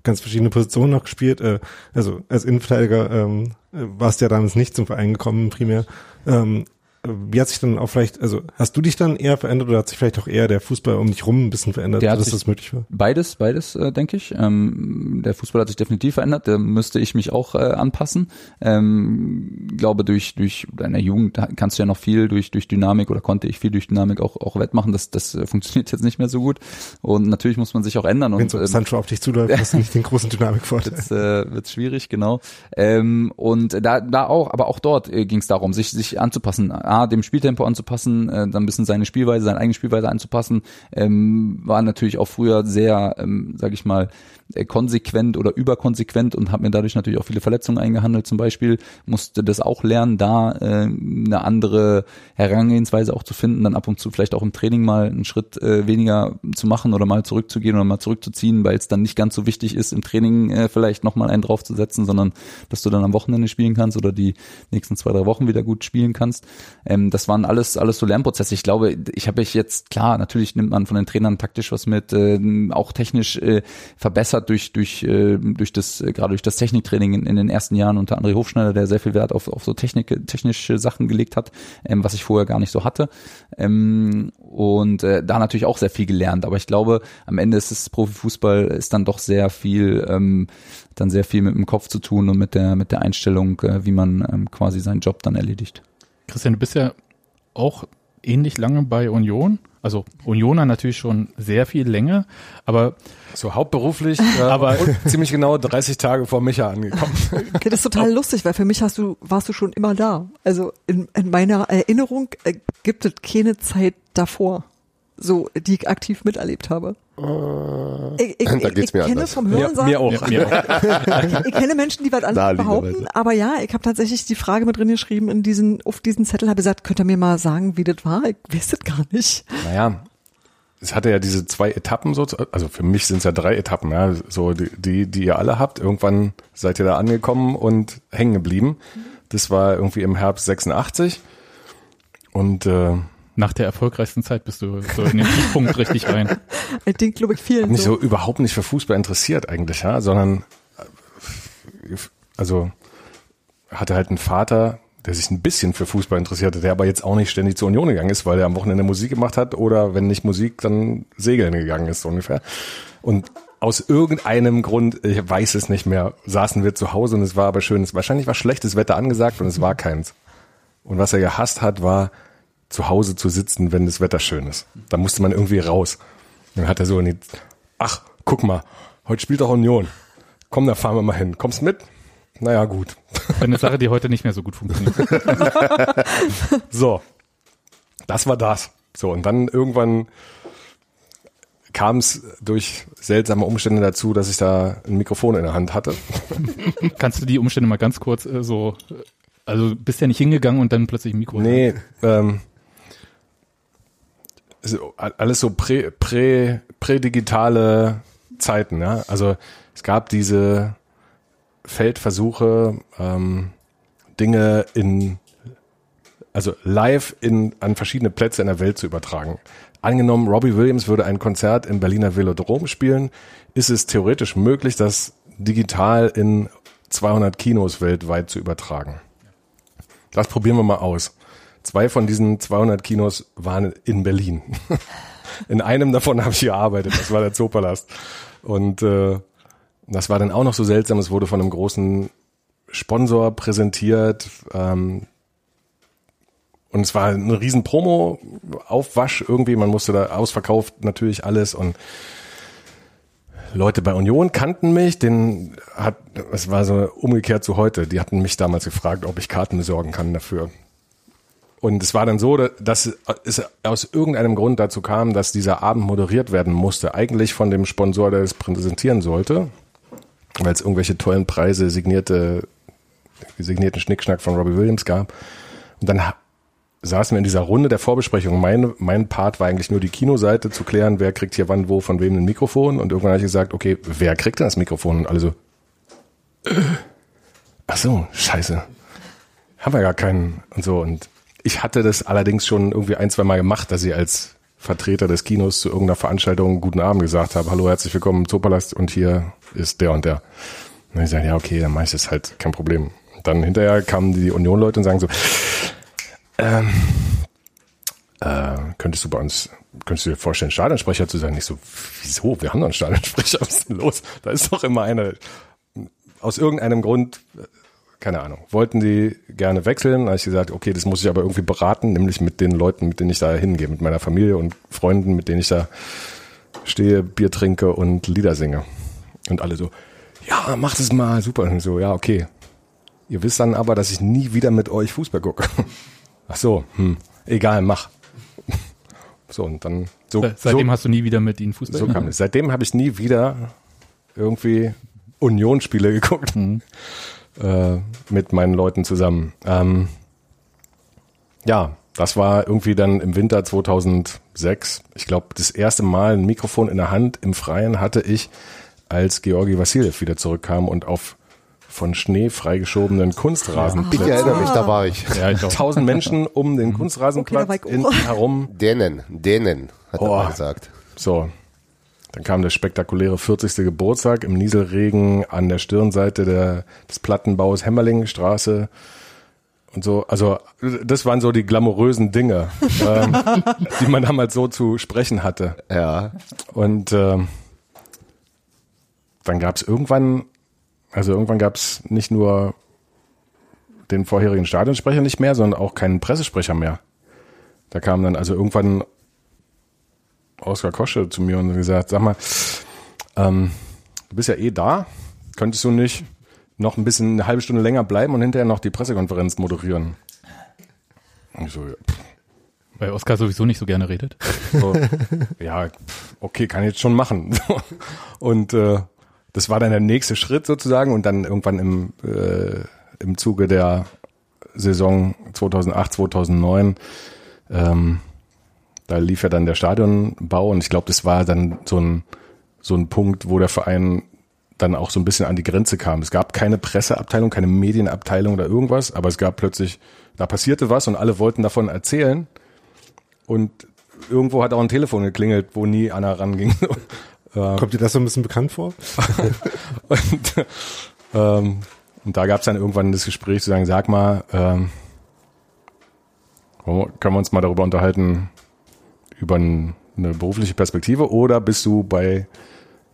ganz verschiedene Positionen noch gespielt. Äh, also als Innenverteidiger ähm, äh, warst ja damals nicht zum Verein gekommen primär. Ähm, wie hat sich dann auch vielleicht, also hast du dich dann eher verändert oder hat sich vielleicht auch eher der Fußball um dich rum ein bisschen verändert, Der dass das möglich war? Beides, beides, äh, denke ich. Ähm, der Fußball hat sich definitiv verändert, da müsste ich mich auch äh, anpassen. Ähm, glaube, durch, durch deiner Jugend kannst du ja noch viel durch, durch Dynamik oder konnte ich viel durch Dynamik auch, auch wettmachen. Das, das äh, funktioniert jetzt nicht mehr so gut. Und natürlich muss man sich auch ändern. Wenn Und, so ähm, Sancho auf dich zuläuft, [laughs] hast du nicht den großen Dynamikvorteil. wird's, äh, wird's schwierig, genau. Ähm, und da, da auch, aber auch dort äh, ging es darum, sich, sich anzupassen, A, dem Spieltempo anzupassen, äh, dann ein bisschen seine Spielweise, seine eigene Spielweise anzupassen. Ähm, war natürlich auch früher sehr, ähm, sag ich mal, konsequent oder überkonsequent und habe mir dadurch natürlich auch viele Verletzungen eingehandelt zum Beispiel. Musste das auch lernen, da äh, eine andere Herangehensweise auch zu finden, dann ab und zu vielleicht auch im Training mal einen Schritt äh, weniger zu machen oder mal zurückzugehen oder mal zurückzuziehen, weil es dann nicht ganz so wichtig ist, im Training äh, vielleicht nochmal einen draufzusetzen, sondern dass du dann am Wochenende spielen kannst oder die nächsten zwei, drei Wochen wieder gut spielen kannst. Ähm, das waren alles, alles so Lernprozesse. Ich glaube, ich habe mich jetzt, klar, natürlich nimmt man von den Trainern taktisch was mit, äh, auch technisch äh, verbessert durch, durch, äh, durch das, äh, gerade durch das Techniktraining in, in den ersten Jahren unter André Hofschneider, der sehr viel Wert auf, auf so Technik, technische Sachen gelegt hat, ähm, was ich vorher gar nicht so hatte. Ähm, und äh, da natürlich auch sehr viel gelernt. Aber ich glaube, am Ende ist es Profifußball ist dann doch sehr viel, ähm, dann sehr viel mit dem Kopf zu tun und mit der, mit der Einstellung, äh, wie man ähm, quasi seinen Job dann erledigt. Christian, du bist ja auch ähnlich lange bei Union. Also Unioner natürlich schon sehr viel länger, aber So hauptberuflich, äh, [laughs] Aber- ziemlich genau 30 Tage vor Micha angekommen. [laughs] Okay, das ist total lustig, weil für mich hast du, warst du schon immer da. Also in, in meiner Erinnerung äh, gibt es keine Zeit davor, so die ich aktiv miterlebt habe. Ich, ich, [laughs] Da geht's ich mir kenne anders. vom Hören sagen, mir auch. ja, [laughs] mir auch. ich, ich kenne Menschen, die was anderes behaupten, aber ja, ich habe tatsächlich die Frage mit drin geschrieben in diesen, auf diesen Zettel, habe gesagt, könnt ihr mir mal sagen, wie das war? Ich weiß das gar nicht. Naja, es hatte ja diese zwei Etappen so, also für mich sind es ja drei Etappen, ja, so die, die, die ihr alle habt. Irgendwann seid ihr da angekommen und hängen geblieben. Das war irgendwie im Herbst 86. Und äh, nach der erfolgreichsten Zeit bist du so in den Tiefpunkt richtig rein. Ich denke, glaube ich, vielen hab mich so. so überhaupt nicht für Fußball interessiert eigentlich, ja, sondern äh, also hatte halt einen Vater, der sich ein bisschen für Fußball interessierte, der aber jetzt auch nicht ständig zur Union gegangen ist, weil er am Wochenende Musik gemacht hat oder wenn nicht Musik, dann segeln gegangen ist so ungefähr. Und aus irgendeinem Grund, ich weiß es nicht mehr, saßen wir zu Hause und es war aber schön. Es, wahrscheinlich war schlechtes Wetter angesagt und es war keins. Und was er gehasst hat, war zu Hause zu sitzen, wenn das Wetter schön ist. Da musste man irgendwie raus. Dann hat er so in die, ach, guck mal, heute spielt doch Union. Komm, da fahren wir mal hin. Kommst mit? Naja, gut. Eine Sache, die heute nicht mehr so gut funktioniert. [laughs] So, das war das. So, und dann irgendwann kam es durch seltsame Umstände dazu, dass ich da ein Mikrofon in der Hand hatte. [laughs] Kannst du die Umstände mal ganz kurz äh, so, äh, also bist ja nicht hingegangen und dann plötzlich ein Mikro. Nee, ähm, alles so prä, prä, prädigitale Zeiten, ja. Also es gab diese Feldversuche, ähm, Dinge in, also live in, an verschiedene Plätze in der Welt zu übertragen. Angenommen, Robbie Williams würde ein Konzert im Berliner Velodrom spielen, ist es theoretisch möglich, das digital in 200 Kinos weltweit zu übertragen. Das probieren wir mal aus. Zwei von diesen 200 Kinos waren in Berlin. [laughs] In einem davon habe ich gearbeitet, das war der Zoopalast. Und äh, das war dann auch noch so seltsam, es wurde von einem großen Sponsor präsentiert. Ähm, und es war ein riesen Promo-Aufwasch irgendwie, man musste da ausverkauft natürlich alles und Leute bei Union kannten mich, den hat, es war so umgekehrt zu heute, die hatten mich damals gefragt, ob ich Karten besorgen kann dafür. Und es war dann so, dass es aus irgendeinem Grund dazu kam, dass dieser Abend moderiert werden musste. Eigentlich von dem Sponsor, der es präsentieren sollte, weil es irgendwelche tollen Preise, signierte, signierten Schnickschnack von Robbie Williams gab. Und dann saßen wir in dieser Runde der Vorbesprechung. Mein, mein Part war eigentlich nur die Kinoseite zu klären, wer kriegt hier wann, wo, von wem ein Mikrofon. Und irgendwann habe ich gesagt, okay, wer kriegt denn das Mikrofon? Und alle so, äh, ach so, scheiße. Haben wir gar keinen und so. Und ich hatte das allerdings schon irgendwie ein, zwei Mal gemacht, dass ich als Vertreter des Kinos zu irgendeiner Veranstaltung guten Abend gesagt habe, hallo, herzlich willkommen im Zoopalast und hier ist der und der. Und ich sage, ja, okay, dann mache ich das halt, kein Problem. Dann hinterher kamen die Union-Leute und sagen so, ähm, äh, könntest du bei uns, könntest du dir vorstellen, Stadionsprecher zu sein? Ich so, wieso? Wir haben doch einen Stadionsprecher, [laughs] was ist denn los? Da ist doch immer einer, aus irgendeinem Grund, keine Ahnung, wollten die gerne wechseln. Da habe ich gesagt, okay, das muss ich aber irgendwie beraten, nämlich mit den Leuten, mit denen ich da hingehe, mit meiner Familie und Freunden, mit denen ich da stehe, Bier trinke und Lieder singe. Und alle so, ja, mach das mal, super. Und so, ja, okay. Ihr wisst dann aber, dass ich nie wieder mit euch Fußball gucke. [laughs] Ach so, hm, egal, mach. [laughs] So, und dann, so, Se- Seitdem so, hast du nie wieder mit ihnen Fußball so kam es. Seitdem habe ich nie wieder irgendwie Unionsspiele [laughs] geguckt äh, mit meinen Leuten zusammen. Ähm, ja, das war irgendwie dann im Winter 2006. Ich glaube, das erste Mal ein Mikrofon in der Hand im Freien hatte ich, als Georgi Vassiljev wieder zurückkam und auf von Schnee freigeschobenen Kunstrasen Ich erinnere mich, da war ich. Ja, ich. Tausend Menschen um den Kunstrasenplatz Okay, in, herum. Denen, denen, hat er Oh. mal gesagt. So. Dann kam der spektakuläre 40. Geburtstag im Nieselregen an der Stirnseite der, des Plattenbaus Hämmerlingstraße und so. Also das waren so die glamourösen Dinge, [laughs] ähm, die man damals so zu sprechen hatte. Ja. Und ähm, dann gab es irgendwann, also irgendwann gab es nicht nur den vorherigen Stadionsprecher nicht mehr, sondern auch keinen Pressesprecher mehr. Da kam dann also irgendwann Oskar Kosche zu mir und gesagt, sag mal, ähm, du bist ja eh da, könntest du nicht noch ein bisschen eine halbe Stunde länger bleiben und hinterher noch die Pressekonferenz moderieren? Und ich so, ja, pff, Weil Oskar sowieso nicht so gerne redet. so, ja, okay, kann ich jetzt schon machen. [laughs] Und äh, das war dann der nächste Schritt sozusagen und dann irgendwann im, äh, im Zuge der Saison 2008, 2009, ähm, da lief ja dann der Stadionbau und ich glaube, das war dann so ein, so ein Punkt, wo der Verein dann auch so ein bisschen an die Grenze kam. Es gab keine Presseabteilung, keine Medienabteilung oder irgendwas, aber es gab plötzlich, da passierte was und alle wollten davon erzählen und irgendwo hat auch ein Telefon geklingelt, wo nie einer ranging. [laughs] Kommt dir das so ein bisschen bekannt vor? [laughs] und, ähm, und da gab es dann irgendwann das Gespräch zu sagen, sag mal, ähm, können wir uns mal darüber unterhalten, über ein, eine berufliche Perspektive oder bist du bei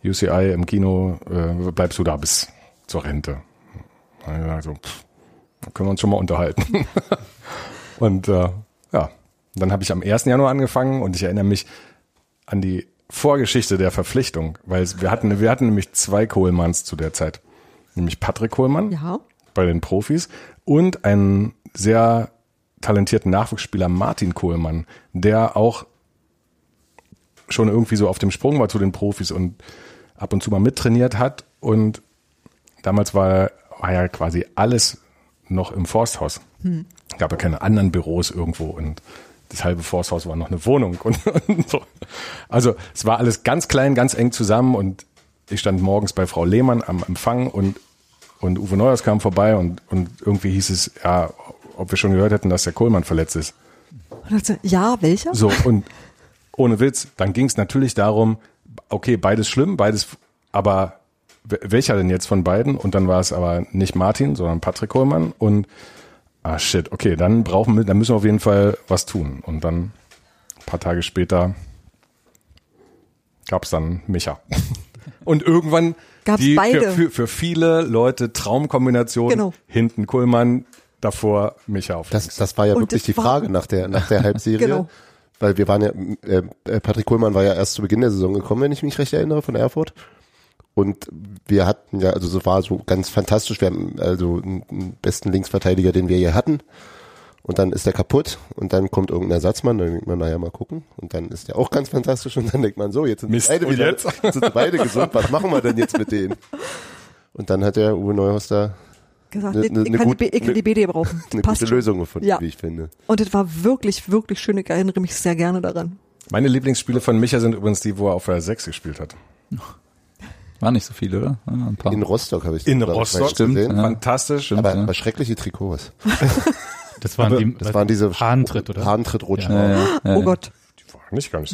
UCI im Kino, äh, bleibst du da bis zur Rente? Also, pff, können wir uns schon mal unterhalten. [laughs] und äh, ja, dann habe ich am 1. Januar angefangen und ich erinnere mich an die Vorgeschichte der Verpflichtung, weil wir hatten, wir hatten nämlich zwei Kohlmanns zu der Zeit. Nämlich Patrick Kohlmann Ja. bei den Profis und einen sehr talentierten Nachwuchsspieler Martin Kohlmann, der auch schon irgendwie so auf dem Sprung war zu den Profis und ab und zu mal mittrainiert hat und damals war, war ja quasi alles noch im Forsthaus. Gab ja keine anderen Büros irgendwo und das halbe Forsthaus war noch eine Wohnung und, [laughs] und so. Also es war alles ganz klein, ganz eng zusammen und ich stand morgens bei Frau Lehmann am Empfang und und Uwe Neuers kam vorbei und, und irgendwie hieß es, ja, ob wir schon gehört hätten, dass der Kohlmann verletzt ist. Und Ja, welcher? So, und ohne Witz, dann ging es natürlich darum, okay, beides schlimm, beides, aber welcher denn jetzt von beiden? Und dann war es aber nicht Martin, sondern Patrick Kohlmann und ah shit, okay, dann brauchen wir, dann müssen wir auf jeden Fall was tun. Und dann ein paar Tage später gab es dann Micha. [laughs] Und irgendwann Gab's die beide. Für, für, für viele Leute Traumkombination Genau. hinten Kohlmann, davor Micha auf Das, das war ja Und wirklich die war- Frage nach der, nach der Halbserie. [laughs] Genau. Weil wir waren ja, äh, äh, Patrick Kohlmann war ja erst zu Beginn der Saison gekommen, wenn ich mich recht erinnere, von Erfurt. Und wir hatten ja, also es war so ganz fantastisch, wir haben also einen, besten Linksverteidiger, den wir hier hatten. Und dann ist der kaputt und dann kommt irgendein Ersatzmann, dann denkt man, naja, mal gucken. Und dann ist der auch ganz fantastisch und dann denkt man, so, jetzt sind Mist, beide wieder, jetzt? sind beide gesund, was machen wir denn jetzt mit denen? [laughs] Und dann hat der Uwe Neuhaus da Gesagt, Ne- ich, ne- ich, ne kann gut- die, B- ich kann ne- die BD brauchen. eine Passt gute schon. Lösung gefunden, Ja. wie ich finde. Und es war wirklich, wirklich schön. Ich erinnere mich sehr gerne daran. Meine Lieblingsspiele von Micha sind übrigens die, wo er auf der 6 gespielt hat. War nicht so viel, oder? Ja, ein paar. In Rostock habe ich In Rostock, mal stimmt, gesehen. ja. Fantastisch. Stimmt, Aber, ja. aber schreckliche Trikots. [laughs] Das waren, Aber die, Das waren diese Hahntritt, oder? Hahntritt-Rutschen. Ja, ja, ja, oh ja. Gott. Nicht ganz.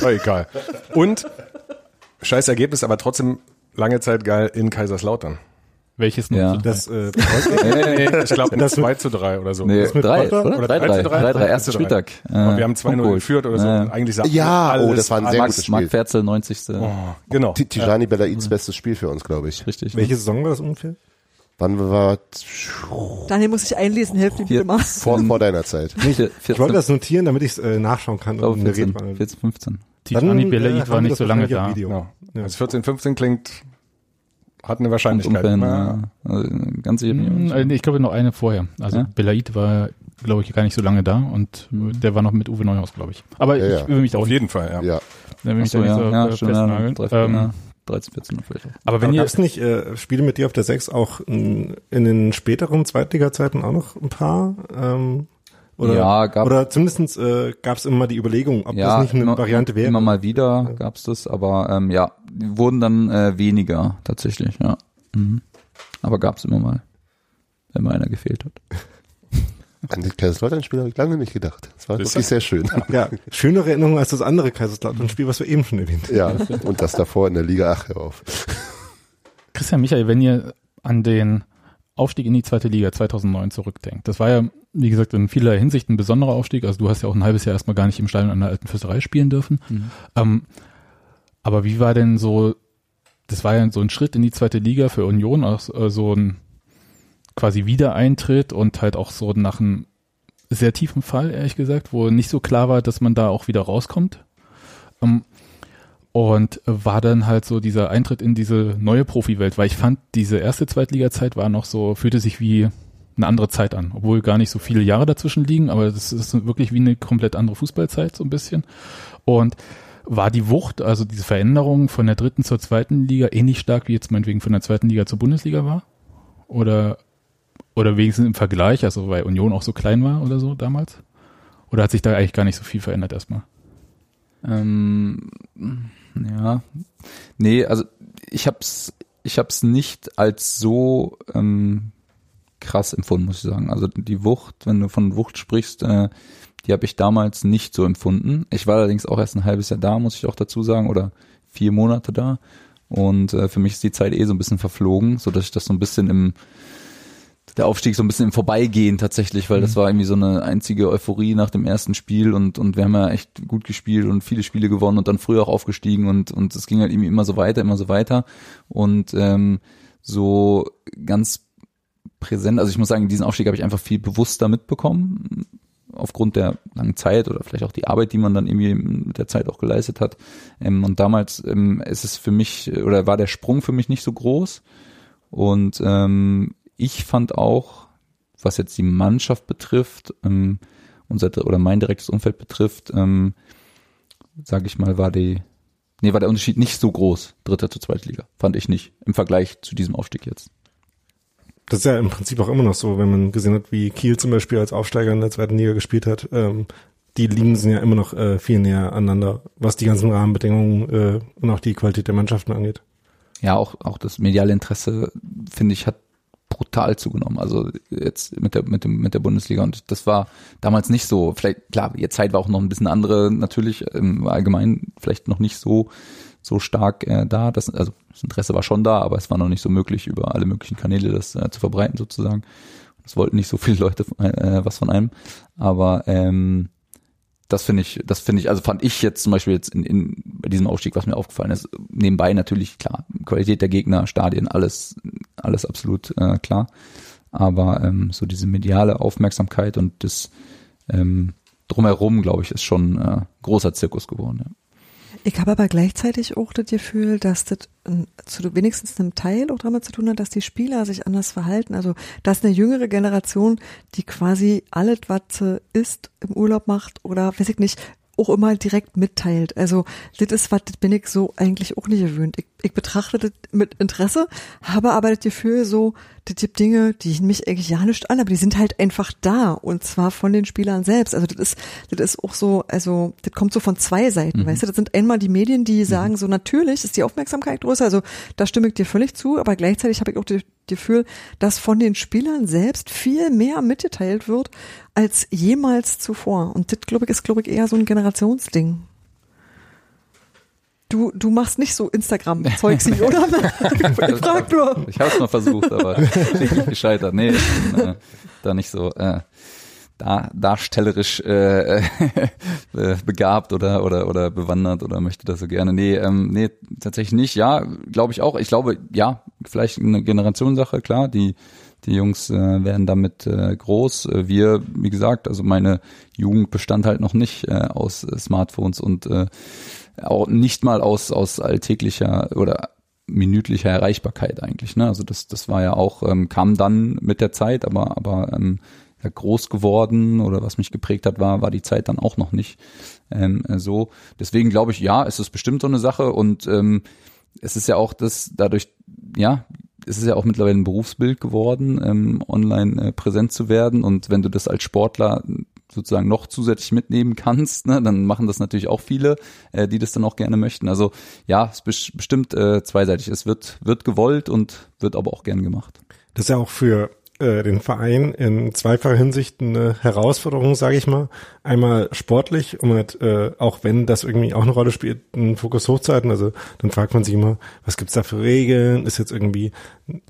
Aber egal. Und scheiß Ergebnis, aber trotzdem lange Zeit geil in Kaiserslautern. Welches noch? Ja. Das, äh, [laughs] Nee, nee, Ich glaube [laughs] Das mit- 2 zu 3 oder so. nee, mit drei, Potter? oder? Oder 3, 3, 3 zu 3, 3, erster 3 3. Spieltag. Aber wir haben 2-0 Punktgoal. geführt oder so. Ja. Und eigentlich sagt Ja, alles, oh, das war ein sehr gutes Spiel. Mark Ferzel, 90. Oh, genau. Ti- Tijani Belaids bestes Spiel für uns, glaube ich. Richtig. welche Saison war das ungefähr? Wann war Daniel muss sich einlesen, helft ihm bitte mal. vor, vor deiner Zeit? Vier, Ich wollte das notieren, damit ich es äh, nachschauen kann. oh, und in der 14, Redewandlung. 14, 15. Tijani äh, Belaid war nicht so lange da. Video. genau. Ja. Also 14, 15 klingt, hat eine Wahrscheinlichkeit. Umfällen, Ja. ja. Also, ganz sicher Hm, nicht. äh, Ich glaube noch eine vorher. Also Ja? Belaid war, glaube ich, gar nicht so lange da und Mhm. der war noch mit Uwe Neuhaus, glaube ich. Aber Ja, ich ja. will mich da auch Auf jeden Fall, ja. Ja. will mich Achso, da nicht ja, so ja, schon, ja, festnageln. drei, Ähm, ja, 13, 14 vielleicht auch. aber Aber wenn ihr, gab es nicht äh, Spiele mit dir auf der 6 auch in, in den späteren Zweitliga-Zeiten auch noch ein paar? Ähm, oder, Ja, gab- oder zumindest äh, gab es immer mal die Überlegung, ob das nicht eine immer, Variante wäre. Immer mal wieder gab's das, aber ähm, ja, wurden dann äh, weniger tatsächlich, ja. Mhm. Aber gab's immer mal, wenn mal einer gefehlt hat. [laughs] An das Kaiserslautern-Spiel habe ich lange nicht gedacht. Das war wirklich sehr schön. Ja, schönere Erinnerung als das andere Kaiserslautern-Spiel, was wir eben schon erwähnt haben. Ja, und das davor in der Liga, ach, hör auf. Christian Michael, wenn ihr an den Aufstieg in die zweite Liga 2009 zurückdenkt, das war ja, wie gesagt, in vieler Hinsicht ein besonderer Aufstieg. Also du hast ja auch ein halbes Jahr erstmal gar nicht im Stadion an der alten Fürsterei spielen dürfen. Ähm, aber wie war denn so, das war ja so ein Schritt in die zweite Liga für Union, auch äh, so ein quasi Wiedereintritt und halt auch so nach einem sehr tiefen Fall, ehrlich gesagt, wo nicht so klar war, dass man da auch wieder rauskommt. Ähm, und war dann halt so dieser Eintritt in diese neue Profiwelt, weil ich fand, diese erste Zweitliga-Zeit war noch so, fühlte sich wie eine andere Zeit an, obwohl gar nicht so viele Jahre dazwischen liegen, aber das ist wirklich wie eine komplett andere Fußballzeit so ein bisschen. Und war die Wucht, also diese Veränderung von der dritten zur zweiten Liga ähnlich stark wie jetzt meinetwegen von der zweiten Liga zur Bundesliga war? Oder, oder wenigstens im Vergleich, also weil Union auch so klein war oder so damals? Oder hat sich da eigentlich gar nicht so viel verändert erstmal? Ähm, ja, nee, also ich hab's, ich hab's nicht als so ähm, krass empfunden, muss ich sagen. Also die Wucht, wenn du von Wucht sprichst, äh, die habe ich damals nicht so empfunden. Ich war allerdings auch erst ein halbes Jahr da, muss ich auch dazu sagen, oder vier Monate da. Und äh, für mich ist die Zeit eh so ein bisschen verflogen, so dass ich das so ein bisschen im der Aufstieg so ein bisschen im Vorbeigehen tatsächlich, weil das war irgendwie so eine einzige Euphorie nach dem ersten Spiel und und wir haben ja echt gut gespielt und viele Spiele gewonnen und dann früher auch aufgestiegen und und es ging halt irgendwie immer so weiter, immer so weiter und ähm, so ganz präsent, also ich muss sagen, diesen Aufstieg habe ich einfach viel bewusster mitbekommen aufgrund der langen Zeit oder vielleicht auch die Arbeit, die man dann irgendwie mit der Zeit auch geleistet hat. Ähm, und damals ähm, ist es für mich oder war der Sprung für mich nicht so groß. Und ähm, ich fand auch, was jetzt die Mannschaft betrifft, unser oder mein direktes Umfeld betrifft, sage ich mal, war die, nee, war der Unterschied nicht so groß, dritter zu Zweitliga, fand ich nicht im Vergleich zu diesem Aufstieg jetzt. Das ist ja im Prinzip auch immer noch so, wenn man gesehen hat, wie Kiel zum Beispiel als Aufsteiger in der zweiten Liga gespielt hat. Ähm, die Ligen sind ja immer noch äh, viel näher aneinander, was die ganzen Rahmenbedingungen äh, und auch die Qualität der Mannschaften angeht. Ja, auch, auch das mediale Interesse, finde ich, hat brutal zugenommen. Also jetzt mit der, mit dem, mit der Bundesliga. Und das war damals nicht so. Vielleicht, klar, die Zeit war auch noch ein bisschen andere, natürlich, im Allgemeinen vielleicht noch nicht so, so stark äh, da. Das, also das Interesse war schon da, aber es war noch nicht so möglich, über alle möglichen Kanäle das äh, zu verbreiten, sozusagen. Es wollten nicht so viele Leute äh, was von einem. Aber ähm, das finde ich, das finde ich, also fand ich jetzt zum Beispiel jetzt in, in bei diesem Aufstieg, was mir aufgefallen ist, nebenbei natürlich klar, Qualität der Gegner, Stadien, alles, alles absolut äh, klar. Aber ähm, so diese mediale Aufmerksamkeit und das ähm, drumherum, glaube ich, ist schon äh, großer Zirkus geworden. Ja. Ich habe aber gleichzeitig auch das Gefühl, dass das ähm, zu wenigstens einem Teil auch damit zu tun hat, dass die Spieler sich anders verhalten. Also, dass eine jüngere Generation, die quasi alles, was sie isst, im Urlaub macht oder, weiß ich nicht, auch immer direkt mitteilt. Also, das ist was, das bin ich so eigentlich auch nicht gewöhnt. Ich, ich betrachte das mit Interesse, habe aber das Gefühl so, das gibt Dinge, die mich eigentlich ja nicht an, aber die sind halt einfach da und zwar von den Spielern selbst. Also das ist, das ist auch so, also das kommt so von zwei Seiten, weißt du? Das sind einmal die Medien, die sagen so, natürlich ist die Aufmerksamkeit größer, also da stimme ich dir völlig zu, aber gleichzeitig habe ich auch das Gefühl, dass von den Spielern selbst viel mehr mitgeteilt wird als jemals zuvor. Und das, glaube ich, ist, glaube ich, eher so ein Generationsding. Du, du machst nicht so Instagram-Zeugs, [laughs] oder? ich frag nur. Ich habe es mal versucht, aber [laughs] gescheitert. Nee, ich bin, äh, da nicht so äh, da, darstellerisch äh, [laughs] äh, begabt oder oder oder bewandert oder möchte das so gerne. Nee, ähm, nee, tatsächlich nicht. Ja, glaube ich auch. Ich glaube, ja, vielleicht eine Generationssache, klar, die die Jungs äh, werden damit äh, groß. Äh, wir, wie gesagt, also meine Jugend bestand halt noch nicht äh, aus Smartphones und äh, auch nicht mal aus aus alltäglicher oder minütlicher Erreichbarkeit eigentlich. Ne? Also das das war ja auch ähm, kam dann mit der Zeit, aber aber ähm, ja, groß geworden oder was mich geprägt hat, war war die Zeit dann auch noch nicht ähm, äh, so. Deswegen glaube ich, ja, es ist bestimmt so eine Sache und ähm, es ist ja auch das dadurch, ja, es ist ja auch mittlerweile ein Berufsbild geworden, ähm, online äh, präsent zu werden. Und wenn du das als Sportler sozusagen noch zusätzlich mitnehmen kannst, ne, dann machen das natürlich auch viele, äh, die das dann auch gerne möchten. Also ja, es ist bestimmt äh, zweiseitig. Es wird, wird gewollt und wird aber auch gern gemacht. Das ist ja auch für äh, den Verein in zweifacher Hinsicht eine Herausforderung, sage ich mal. Einmal sportlich, um halt, äh, auch wenn das irgendwie auch eine Rolle spielt, einen Fokus hochzuhalten. Also dann fragt man sich immer, was gibt's da für Regeln? Ist jetzt irgendwie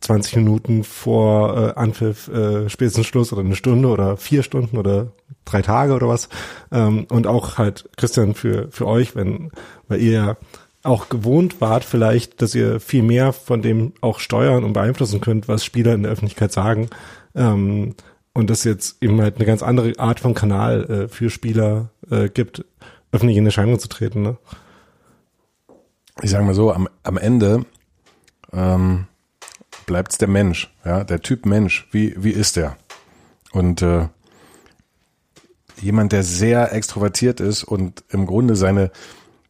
20 Minuten vor äh, Anpfiff äh, spätestens Schluss oder eine Stunde oder vier Stunden oder drei Tage oder was? Ähm, und auch halt, Christian, für, für euch, wenn, weil ihr ja auch gewohnt wart vielleicht, dass ihr viel mehr von dem auch steuern und beeinflussen könnt, was Spieler in der Öffentlichkeit sagen. Ähm, und das jetzt eben halt eine ganz andere Art von Kanal äh, für Spieler äh, gibt, öffentlich in Erscheinung zu treten. Ne? ich sage mal so, am, am Ende ähm, bleibt es der Mensch, ja, der Typ Mensch. Wie, wie ist der? Und äh, jemand, der sehr extrovertiert ist und im Grunde seine,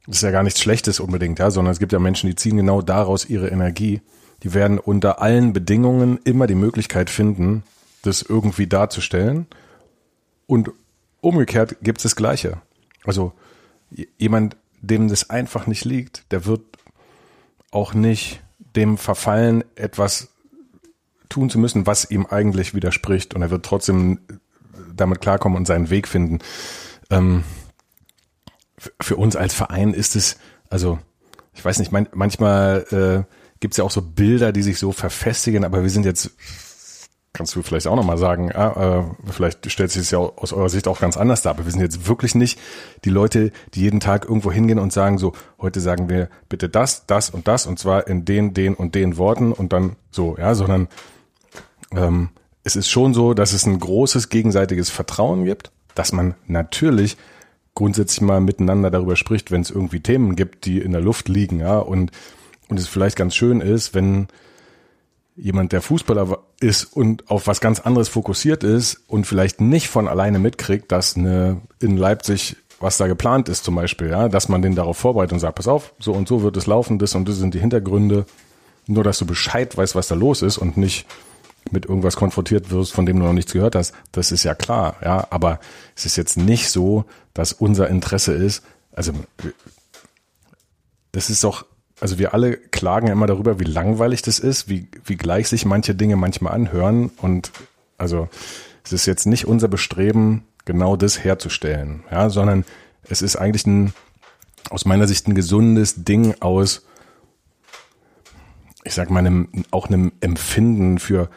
das ist ja gar nichts Schlechtes unbedingt, ja, sondern es gibt ja Menschen, die ziehen genau daraus ihre Energie. Die werden unter allen Bedingungen immer die Möglichkeit finden, das irgendwie darzustellen. Und umgekehrt gibt es das Gleiche. Also jemand, dem das einfach nicht liegt, der wird auch nicht dem verfallen, etwas tun zu müssen, was ihm eigentlich widerspricht. Und er wird trotzdem damit klarkommen und seinen Weg finden. Ähm, für uns als Verein ist es, also ich weiß nicht, man, manchmal äh, gibt es ja auch so Bilder, die sich so verfestigen, aber wir sind jetzt, kannst du vielleicht auch nochmal sagen, ja, äh, vielleicht stellt sich es ja aus eurer Sicht auch ganz anders dar, aber wir sind jetzt wirklich nicht die Leute, die jeden Tag irgendwo hingehen und sagen so, heute sagen wir bitte das, das und das und zwar in den, den und den Worten und dann so, ja, sondern ähm, es ist schon so, dass es ein großes gegenseitiges Vertrauen gibt, dass man natürlich grundsätzlich mal miteinander darüber spricht, wenn es irgendwie Themen gibt, die in der Luft liegen, ja, und, und es vielleicht ganz schön ist, wenn jemand, der Fußballer ist und auf was ganz anderes fokussiert ist und vielleicht nicht von alleine mitkriegt, dass eine in Leipzig was da geplant ist zum Beispiel, ja, dass man den darauf vorbereitet und sagt, pass auf, so und so wird es laufen, das und das sind die Hintergründe, nur dass du Bescheid weißt, was da los ist und nicht mit irgendwas konfrontiert wirst, von dem du noch nichts gehört hast, das ist ja klar, ja, aber es ist jetzt nicht so, dass unser Interesse ist, also das ist doch, also wir alle klagen immer darüber, wie langweilig das ist, wie, wie gleich sich manche Dinge manchmal anhören und also es ist jetzt nicht unser Bestreben, genau das herzustellen, ja, sondern es ist eigentlich ein, aus meiner Sicht ein gesundes Ding aus, ich sag mal, einem, auch einem Empfinden für,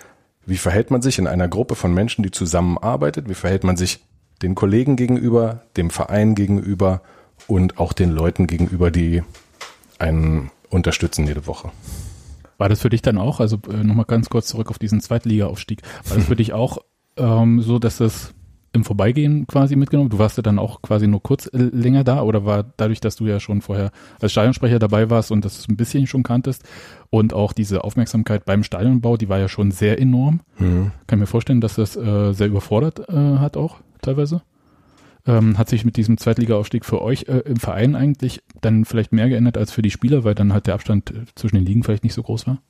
wie verhält man sich in einer Gruppe von Menschen, die zusammenarbeitet, wie verhält man sich den Kollegen gegenüber, dem Verein gegenüber und auch den Leuten gegenüber, die einen unterstützen jede Woche. War das für dich dann auch, also äh, nochmal ganz kurz zurück auf diesen Zweitliga-Aufstieg, war das für dich auch ähm, so, dass es im Vorbeigehen quasi mitgenommen? Du warst ja dann auch quasi nur kurz äh, länger da oder war dadurch, dass du ja schon vorher als Stadionsprecher dabei warst und das ein bisschen schon kanntest und auch diese Aufmerksamkeit beim Stadionbau, die war ja schon sehr enorm. Mhm. Kann mir vorstellen, dass das äh, sehr überfordert äh, hat auch teilweise. Ähm, hat sich mit diesem Zweitliga-Aufstieg für euch äh, im Verein eigentlich dann vielleicht mehr geändert als für die Spieler, weil dann halt der Abstand äh, zwischen den Ligen vielleicht nicht so groß war?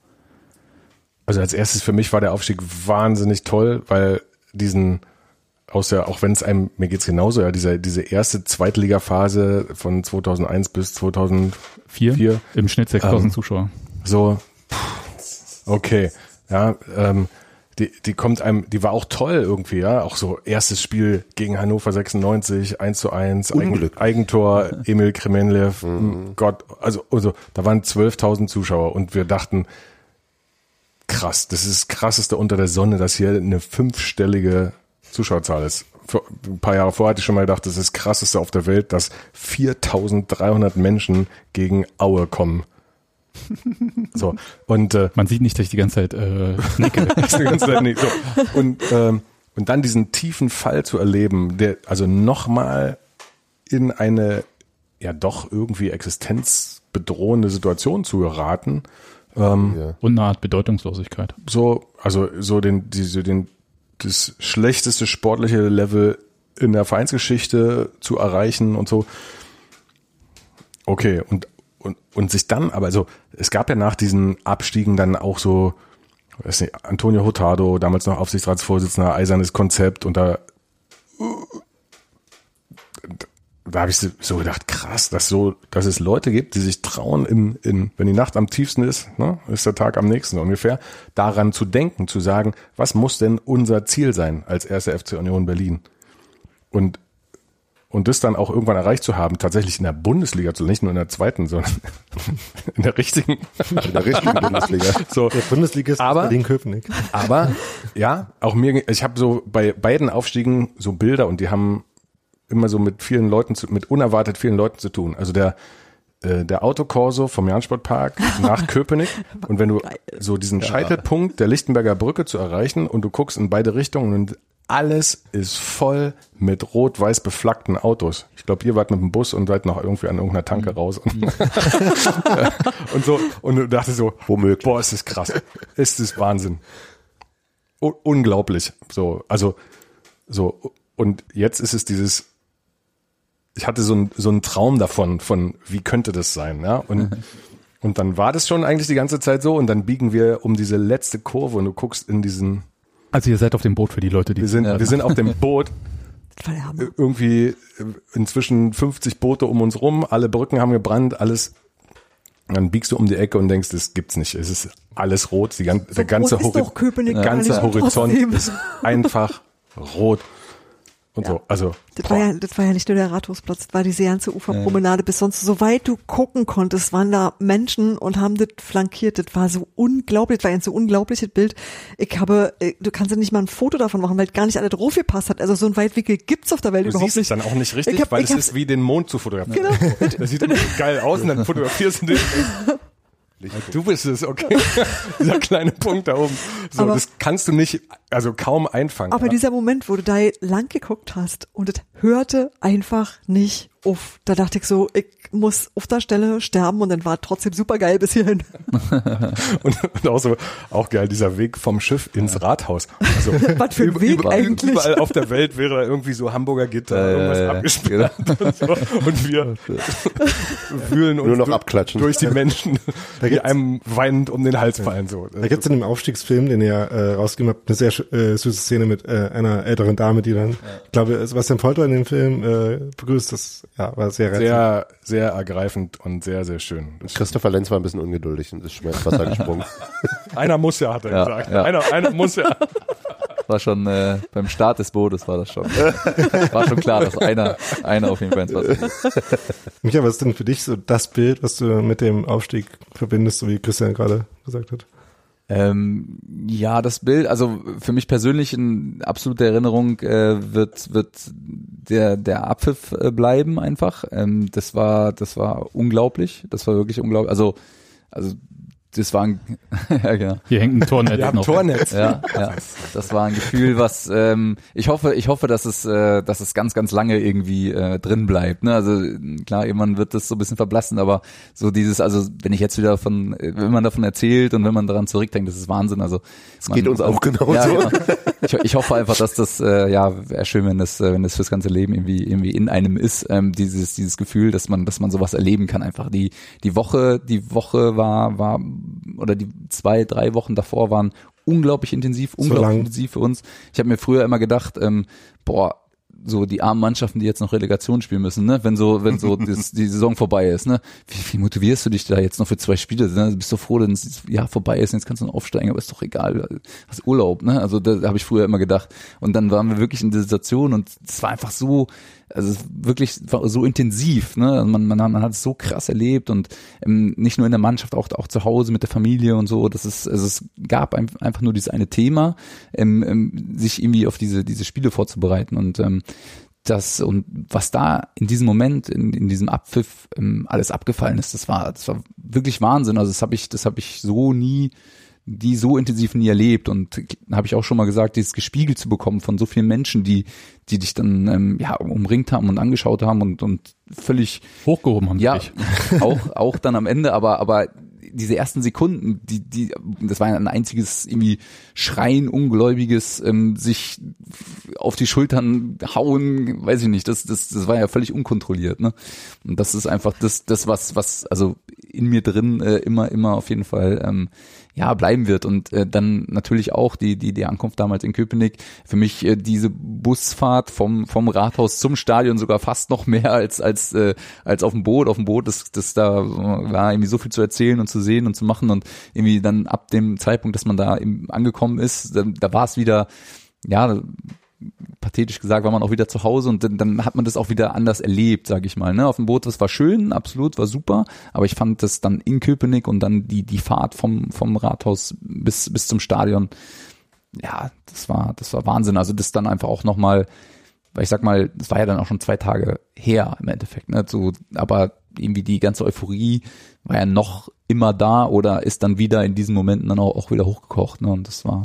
Also als erstes für mich war der Aufstieg wahnsinnig toll, weil diesen aus der, auch wenn es einem, mir geht's genauso, ja, diese, diese erste Zweitliga-Phase von 2001 bis 2004, Vier? Im Schnitt 6000 Ähm, Zuschauer. so, okay, ja, ähm, die, die kommt einem, die war auch toll irgendwie, ja, auch so erstes Spiel gegen Hannover 96, 1 zu 1, Eigen, Unglück. Eigentor, [laughs] Emil Kremenlev, Gott, also, also, da waren 12.000 Zuschauer und wir dachten, krass, das ist das krasseste unter der Sonne, dass hier eine fünfstellige Zuschauerzahl ist. Vor, ein paar Jahre vorher hatte ich schon mal gedacht, das ist das krasseste auf der Welt, dass 4300 Menschen gegen Aue kommen. [laughs] So, und äh, Man sieht nicht, dass ich die ganze Zeit äh, nicke. [laughs] die ganze Zeit nicht so. Und, ähm, und dann diesen tiefen Fall zu erleben, der also nochmal in eine ja doch irgendwie existenzbedrohende Situation zu geraten, ähm, Ja. Und eine Art Bedeutungslosigkeit. so, also so den, diese, den, das schlechteste sportliche Level in der Vereinsgeschichte zu erreichen und so. Okay, und, und, und sich dann, aber so, es gab ja nach diesen Abstiegen dann auch so, weiß nicht, Antonio Hurtado, damals noch Aufsichtsratsvorsitzender, eisernes Konzept und da, da habe ich so- so gedacht, krass, dass so, dass es Leute gibt, die sich trauen, in, in, wenn die Nacht am tiefsten ist, ne, ist der Tag am nächsten ungefähr, daran zu denken, zu sagen, was muss denn unser Ziel sein als erste FC Union Berlin? Und und das dann auch irgendwann erreicht zu haben, tatsächlich in der Bundesliga zu, nicht nur in der zweiten, sondern [laughs] in der richtigen. In der richtigen Bundesliga. So, Der Bundesligist Aber- Berlin-Köpenick. aber ja, auch mir, ich habe so bei beiden Aufstiegen so Bilder und die haben immer so mit vielen Leuten, zu, mit unerwartet vielen Leuten zu tun. Also der äh, der Autokorso vom Jansportpark nach [laughs] Köpenick und wenn du so diesen Scheitelpunkt der Lichtenberger Brücke zu erreichen und du guckst in beide Richtungen und alles ist voll mit rot-weiß beflaggten Autos. Ich glaube, ihr wart mit dem Bus und seid noch irgendwie an irgendeiner Tanke raus. Und, [laughs] und so, und du dachtest so, Womöglich. boah, ist das krass. Ist das Wahnsinn. U unglaublich. So, also, so, und jetzt ist es dieses, ich hatte so ein so einen Traum davon, von wie könnte das sein, ja, und, [laughs] und dann war das schon eigentlich die ganze Zeit so und dann biegen wir um diese letzte Kurve und du guckst in diesen, Also ihr seid auf dem Boot für die Leute, die wir sind, Ja. wir sind auf dem [laughs] Boot, Hammer. irgendwie äh, inzwischen 50 Boote um uns rum, alle Brücken haben gebrannt, alles. Dann biegst du um die Ecke und denkst, das gibt's nicht. Es ist alles rot, die ganze, Köpenick der ganze nicht, und Horizont trotzdem. ist einfach rot. Und Ja. so, also Das war, ja, das war ja nicht nur der Rathausplatz, das war diese ganze Uferpromenade bis sonst, soweit du gucken konntest, waren da Menschen und haben das flankiert. Das war so unglaublich, das war ein so unglaubliches Bild. Ich habe, äh, du kannst ja nicht mal ein Foto davon machen, weil gar nicht alle drauf gepasst hat. Also so ein Weitwinkel gibt's auf der Welt du überhaupt siehst nicht. dann auch nicht richtig, Ich hab- weil es ist wie den Mond zu fotografieren. Genau. [laughs] Das sieht so [laughs] geil aus und dann fotografierst du den. [laughs] Du bist es, okay. [laughs] Dieser kleine Punkt da oben. So, Aber- das kannst du nicht, also kaum einfangen. Aber ja. dieser Moment, wo du da lang geguckt hast und es hörte einfach nicht auf. Da dachte ich so, ich muss auf der Stelle sterben und dann war trotzdem super geil bis hierhin. [laughs] Und, und auch so, auch geil, dieser Weg vom Schiff ins Rathaus. Also, [laughs] Was für ein über- Weg überall, eigentlich. Überall auf der Welt wäre da irgendwie so Hamburger Gitter, ja, irgendwas ja, ja. abgesperrt [laughs] und, so. und wir wühlen uns Nur noch du- abklatschen. durch die Menschen, die einem weinend um den Hals fallen. So. Da gibt's in dem Aufstiegsfilm, den ihr äh, rausgegeben habt, eine sehr äh, süße Szene mit äh, einer älteren Dame, die dann, ich glaube, Sebastian Polter in dem Film äh, begrüßt. Das ja, war sehr reizend. sehr, sehr ergreifend und sehr, sehr schön. Das Christopher Lenz war ein bisschen ungeduldig und ist schon mal ins Wasser gesprungen. [laughs] Einer muss ja, hat er Ja, gesagt. ja. Einer, einer muss ja. [laughs] War schon äh, beim Start des Bootes war das schon. War schon klar, dass einer, einer auf jeden Fall ins Wasser geht. [laughs] Micha, was ist denn für dich so das Bild, was du mit dem Aufstieg verbindest, so wie Christian gerade gesagt hat? Ähm, ja, das Bild, also für mich persönlich in absoluter Erinnerung äh, wird wird der der Abpfiff äh, bleiben einfach. Ähm, das war das war unglaublich, das war wirklich unglaublich. Also also das war ein, [laughs] ja, genau. Hier hängt ein Tornetz Wir haben noch. Tornetz. Ja, ja. Das war ein Gefühl, was ähm, ich hoffe, ich hoffe, dass es, äh, dass es ganz, ganz lange irgendwie äh, drin bleibt. Ne? Also klar, irgendwann wird das so ein bisschen verblassen, aber so dieses, also wenn ich jetzt wieder von, wenn man davon erzählt und wenn man daran zurückdenkt, das ist Wahnsinn. Also es geht uns auch genauso. Ja, genau. ich, ich hoffe einfach, dass das, äh, ja, wäre schön, wenn das, äh, wenn das fürs ganze Leben irgendwie irgendwie in einem ist. Ähm, dieses dieses Gefühl, dass man, dass man sowas erleben kann. Einfach die die Woche, die Woche war war oder die zwei drei Wochen davor waren unglaublich intensiv, unglaublich lang. intensiv für uns. Ich habe mir früher immer gedacht, ähm, boah, so die armen Mannschaften, die jetzt noch Relegation spielen müssen, ne? Wenn so, wenn so [laughs] das, die Saison vorbei ist, ne? Wie, wie motivierst du dich da jetzt noch für zwei Spiele? Ne? Du bist so froh, wenn das Jahr vorbei ist, und jetzt kannst du noch aufsteigen, aber ist doch egal, hast Urlaub, ne? Also da habe ich früher immer gedacht. Und dann waren wir wirklich in der Situation und es war einfach so, also wirklich so intensiv, ne? Also Man, man, man hat es so krass erlebt und ähm, nicht nur in der Mannschaft, auch, auch zu Hause mit der Familie und so. Das ist, also es gab ein, einfach nur dieses eine Thema, ähm, ähm, sich irgendwie auf diese, diese Spiele vorzubereiten und ähm, das und was da in diesem Moment in, in diesem Abpfiff ähm, alles abgefallen ist, das war das war wirklich Wahnsinn. Also das habe ich das habe ich so nie die so intensiv nie erlebt. Und habe ich auch schon mal gesagt, dieses gespiegelt zu bekommen von so vielen Menschen, die die dich dann ähm, ja umringt haben und angeschaut haben und und völlig Hochgehoben haben ja [laughs] auch auch dann am Ende, aber aber diese ersten Sekunden, die, die, das war ja ein einziges irgendwie Schreien, ungläubiges, ähm, sich auf die Schultern hauen, weiß ich nicht, das, das, das war ja völlig unkontrolliert, ne? Und das ist einfach das, das was, was also in mir drin äh, immer, immer auf jeden Fall ähm, ja bleiben wird. Und äh, dann natürlich auch die die die Ankunft damals in Köpenick. Für mich äh, diese Busfahrt vom vom Rathaus zum Stadion sogar fast noch mehr als als äh, als auf dem Boot. Auf dem Boot das das da war irgendwie so viel zu erzählen und zu sehen und zu machen. Und irgendwie dann ab dem Zeitpunkt dass man da angekommen ist da, da war es wieder ja pathetisch gesagt, war man auch wieder zu Hause und dann, dann hat man das auch wieder anders erlebt, sage ich mal. Ne? Auf dem Boot, das war schön, absolut, war super, aber ich fand das dann in Köpenick und dann die die Fahrt vom vom Rathaus bis bis zum Stadion, ja, das war das war Wahnsinn. Also das dann einfach auch noch mal, weil ich sag mal, das war ja dann auch schon zwei Tage her im Endeffekt, ne? So, aber irgendwie die ganze Euphorie war ja noch immer da oder ist dann wieder in diesen Momenten dann auch, auch wieder hochgekocht. Ne? Und das war,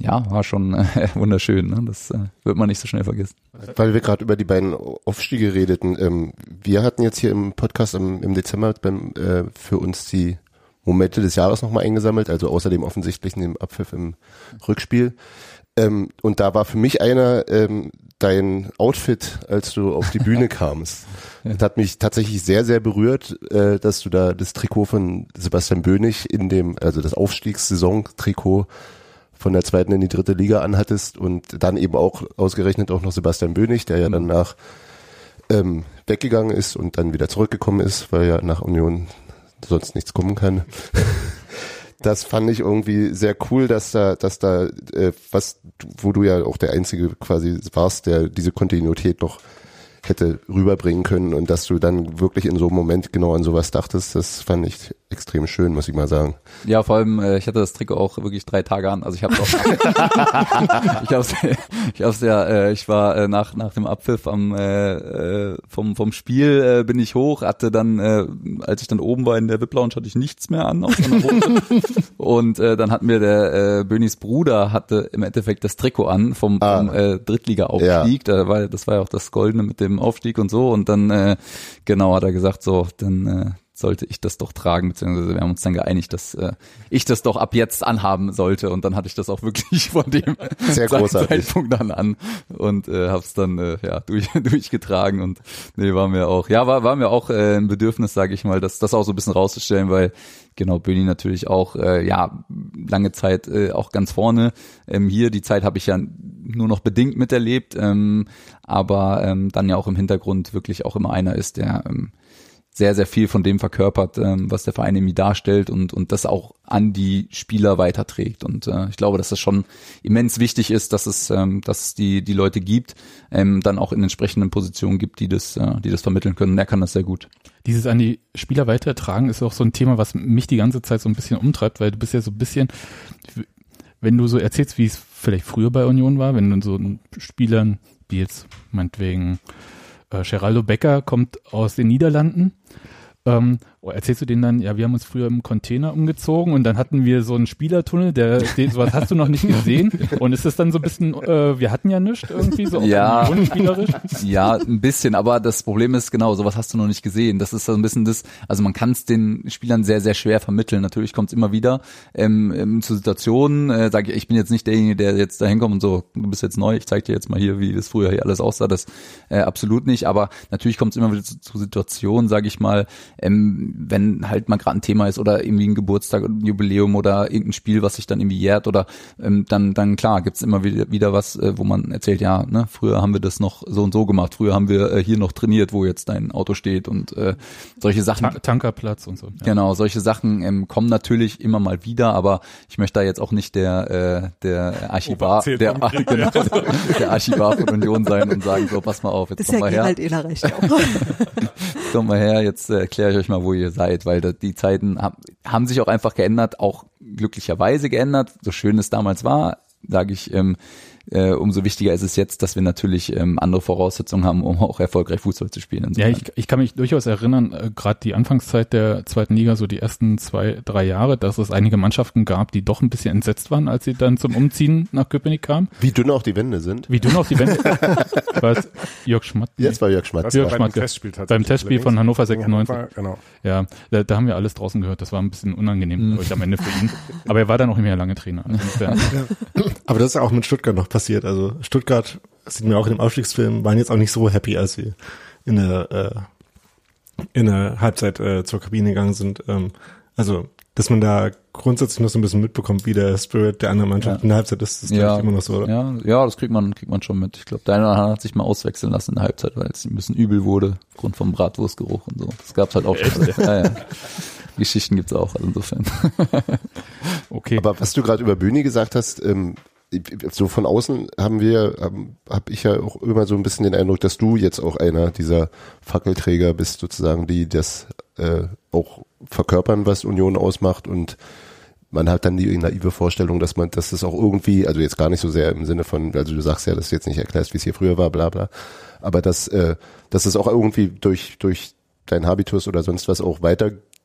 ja, war schon äh, [laughs] wunderschön. Ne? Das äh, wird man nicht so schnell vergessen. Weil wir gerade über die beiden Aufstiege redeten. Ähm, wir hatten jetzt hier im Podcast im, im Dezember beim, äh, für uns die Momente des Jahres nochmal eingesammelt, also außer dem offensichtlichen dem Abpfiff im Rückspiel. Ähm, und da war für mich einer ähm, dein Outfit, als du auf die Bühne [laughs] kamst. Das hat mich tatsächlich sehr, sehr berührt, äh, dass du da das Trikot von Sebastian Bönig in dem, also das Aufstiegssaison-Trikot von der zweiten in die dritte Liga anhattest und dann eben auch ausgerechnet auch noch Sebastian Bönig, der ja danach ähm, weggegangen ist und dann wieder zurückgekommen ist, weil ja nach Union sonst nichts kommen kann. [laughs] Das fand ich irgendwie sehr cool, dass da, dass da, äh, was, wo du ja auch der Einzige quasi warst, der diese Kontinuität noch hätte rüberbringen können und dass du dann wirklich in so einem Moment genau an sowas dachtest, das fand ich extrem schön, muss ich mal sagen. Ja, vor allem, äh, ich hatte das Trikot auch wirklich drei Tage an. Also ich habe auch, [laughs] ich hab's, ich hab's ja, äh, ich war äh, nach nach dem Abpfiff am äh, äh, vom vom Spiel äh, bin ich hoch, hatte dann, äh, als ich dann oben war in der VIP Lounge, hatte ich nichts mehr an [laughs] und äh, dann hat mir der äh, Bönis Bruder hatte im Endeffekt das Trikot an vom, Ah. vom äh, Drittliga-Aufstieg. Da war, das war ja auch das Goldene mit dem Aufstieg und so. Und dann äh, genau hat er gesagt, so dann äh, sollte ich das doch tragen, beziehungsweise wir haben uns dann geeinigt, dass äh, ich das doch ab jetzt anhaben sollte und dann hatte ich das auch wirklich [laughs] von dem Sehr großartig. Zeitpunkt dann an und äh, hab's dann äh, ja [laughs] durch, durchgetragen und nee, war mir auch, ja, war, war mir auch äh, ein Bedürfnis, sage ich mal, das, das auch so ein bisschen rauszustellen, weil genau Böni natürlich auch äh, ja lange Zeit äh, auch ganz vorne. Ähm, hier die Zeit habe ich ja nur noch bedingt miterlebt, ähm, aber ähm, dann ja auch im Hintergrund wirklich auch immer einer ist, der ähm, sehr, sehr viel von dem verkörpert, ähm, was der Verein irgendwie darstellt und, und das auch an die Spieler weiterträgt. Und äh, ich glaube, dass das schon immens wichtig ist, dass es, ähm, dass es die, die Leute gibt, ähm, dann auch in entsprechenden Positionen gibt, die das, äh, die das vermitteln können. Und er kann das sehr gut. Dieses an die Spieler weitertragen ist auch so ein Thema, was mich die ganze Zeit so ein bisschen umtreibt, weil du bist ja so ein bisschen, wenn du so erzählst, wie es vielleicht früher bei Union war, wenn du so einen Spielern, wie jetzt meinetwegen Geraldo Becker kommt aus den Niederlanden. Ähm, erzählst du denen dann, ja, wir haben uns früher im Container umgezogen und dann hatten wir so einen Spielertunnel, der, den, sowas hast du noch nicht gesehen. Und ist es dann so ein bisschen, äh, wir hatten ja nichts irgendwie, so Ja. unspielerisch? Ja, ein bisschen, aber das Problem ist genau, sowas hast du noch nicht gesehen. Das ist so ein bisschen das, also man kann es den Spielern sehr, sehr schwer vermitteln. Natürlich kommt es immer wieder ähm, ähm, zu Situationen, äh, sage ich, ich bin jetzt nicht derjenige, der jetzt da hinkommt und so, du bist jetzt neu, ich zeig dir jetzt mal hier, wie das früher hier alles aussah. Das äh, absolut nicht, aber natürlich kommt es immer wieder zu, zu Situationen, sage ich mal, ähm, wenn halt mal gerade ein Thema ist oder irgendwie ein Geburtstag, ein Jubiläum oder irgendein Spiel, was sich dann irgendwie jährt oder ähm, dann, dann klar, gibt's immer wieder, wieder was, äh, wo man erzählt, ja, ne, früher haben wir das noch so und so gemacht, früher haben wir äh, hier noch trainiert, wo jetzt dein Auto steht und äh, solche Sachen. Ta Tankerplatz und so. Ja. Genau, solche Sachen ähm, kommen natürlich immer mal wieder, aber ich möchte da jetzt auch nicht der äh, der Archivar, der, Krieg. genau, der Archivar von Union sein und sagen so, pass mal auf, jetzt komm ja mal her, Gerald Ehler recht auch. [laughs] komm mal her, jetzt äh, erkläre ich euch mal, wo ihr seid, weil die Zeiten haben, haben sich auch einfach geändert, auch glücklicherweise geändert. So schön es damals war, sage ich, ähm, äh, umso wichtiger ist es jetzt, dass wir natürlich ähm, andere Voraussetzungen haben, um auch erfolgreich Fußball zu spielen. Ja, ich, ich kann mich durchaus erinnern, äh, gerade die Anfangszeit der zweiten Liga, so die ersten zwei, drei Jahre, dass es einige Mannschaften gab, die doch ein bisschen entsetzt waren, als sie dann zum Umziehen nach Köpenick kamen. Wie dünn auch die Wände sind. Wie du noch die Wände, was [laughs] Jörg Schmatt, Jetzt war Jörg Schmatz. Das Ja, war beim. Testspiel beim Testspiel von Hannover 96. Hannover, Genau. Ja, da, da haben wir alles draußen gehört. Das war ein bisschen unangenehm, glaube ich, am Ende für ihn. Aber er war dann auch nicht mehr lange Trainer. Also insofern- [laughs] Aber das ist auch mit Stuttgart noch passiert. Also Stuttgart, das sieht man auch in dem Aufstiegsfilm, waren jetzt auch nicht so happy, als sie in der, äh, in der Halbzeit äh, zur Kabine gegangen sind. Ähm, also, dass man da grundsätzlich noch so ein bisschen mitbekommt, wie der Spirit der anderen Mannschaft Ja. in der Halbzeit ist, das ist ja, ich, immer noch so, oder? ja, ja, das kriegt man, kriegt man schon mit. Ich glaube, der eine oder andere hat sich mal auswechseln lassen in der Halbzeit, weil es ihm ein bisschen übel wurde, aufgrund vom Bratwurstgeruch und so. Das gab's halt auch schon. Ja, ja. Geschichten gibt's auch, also insofern. [laughs] okay. Aber was du gerade über Bühne gesagt hast, ähm, so von außen haben wir, habe ich ja auch immer so ein bisschen den Eindruck, dass du jetzt auch einer dieser Fackelträger bist, sozusagen, die das äh, auch verkörpern, was Union ausmacht. Und man hat dann die naive Vorstellung, dass man, dass das auch irgendwie, also jetzt gar nicht so sehr im Sinne von, also du sagst ja, dass du jetzt nicht erklärst, wie es hier früher war, bla bla, aber dass, äh, dass es auch irgendwie durch, durch dein Habitus oder sonst was auch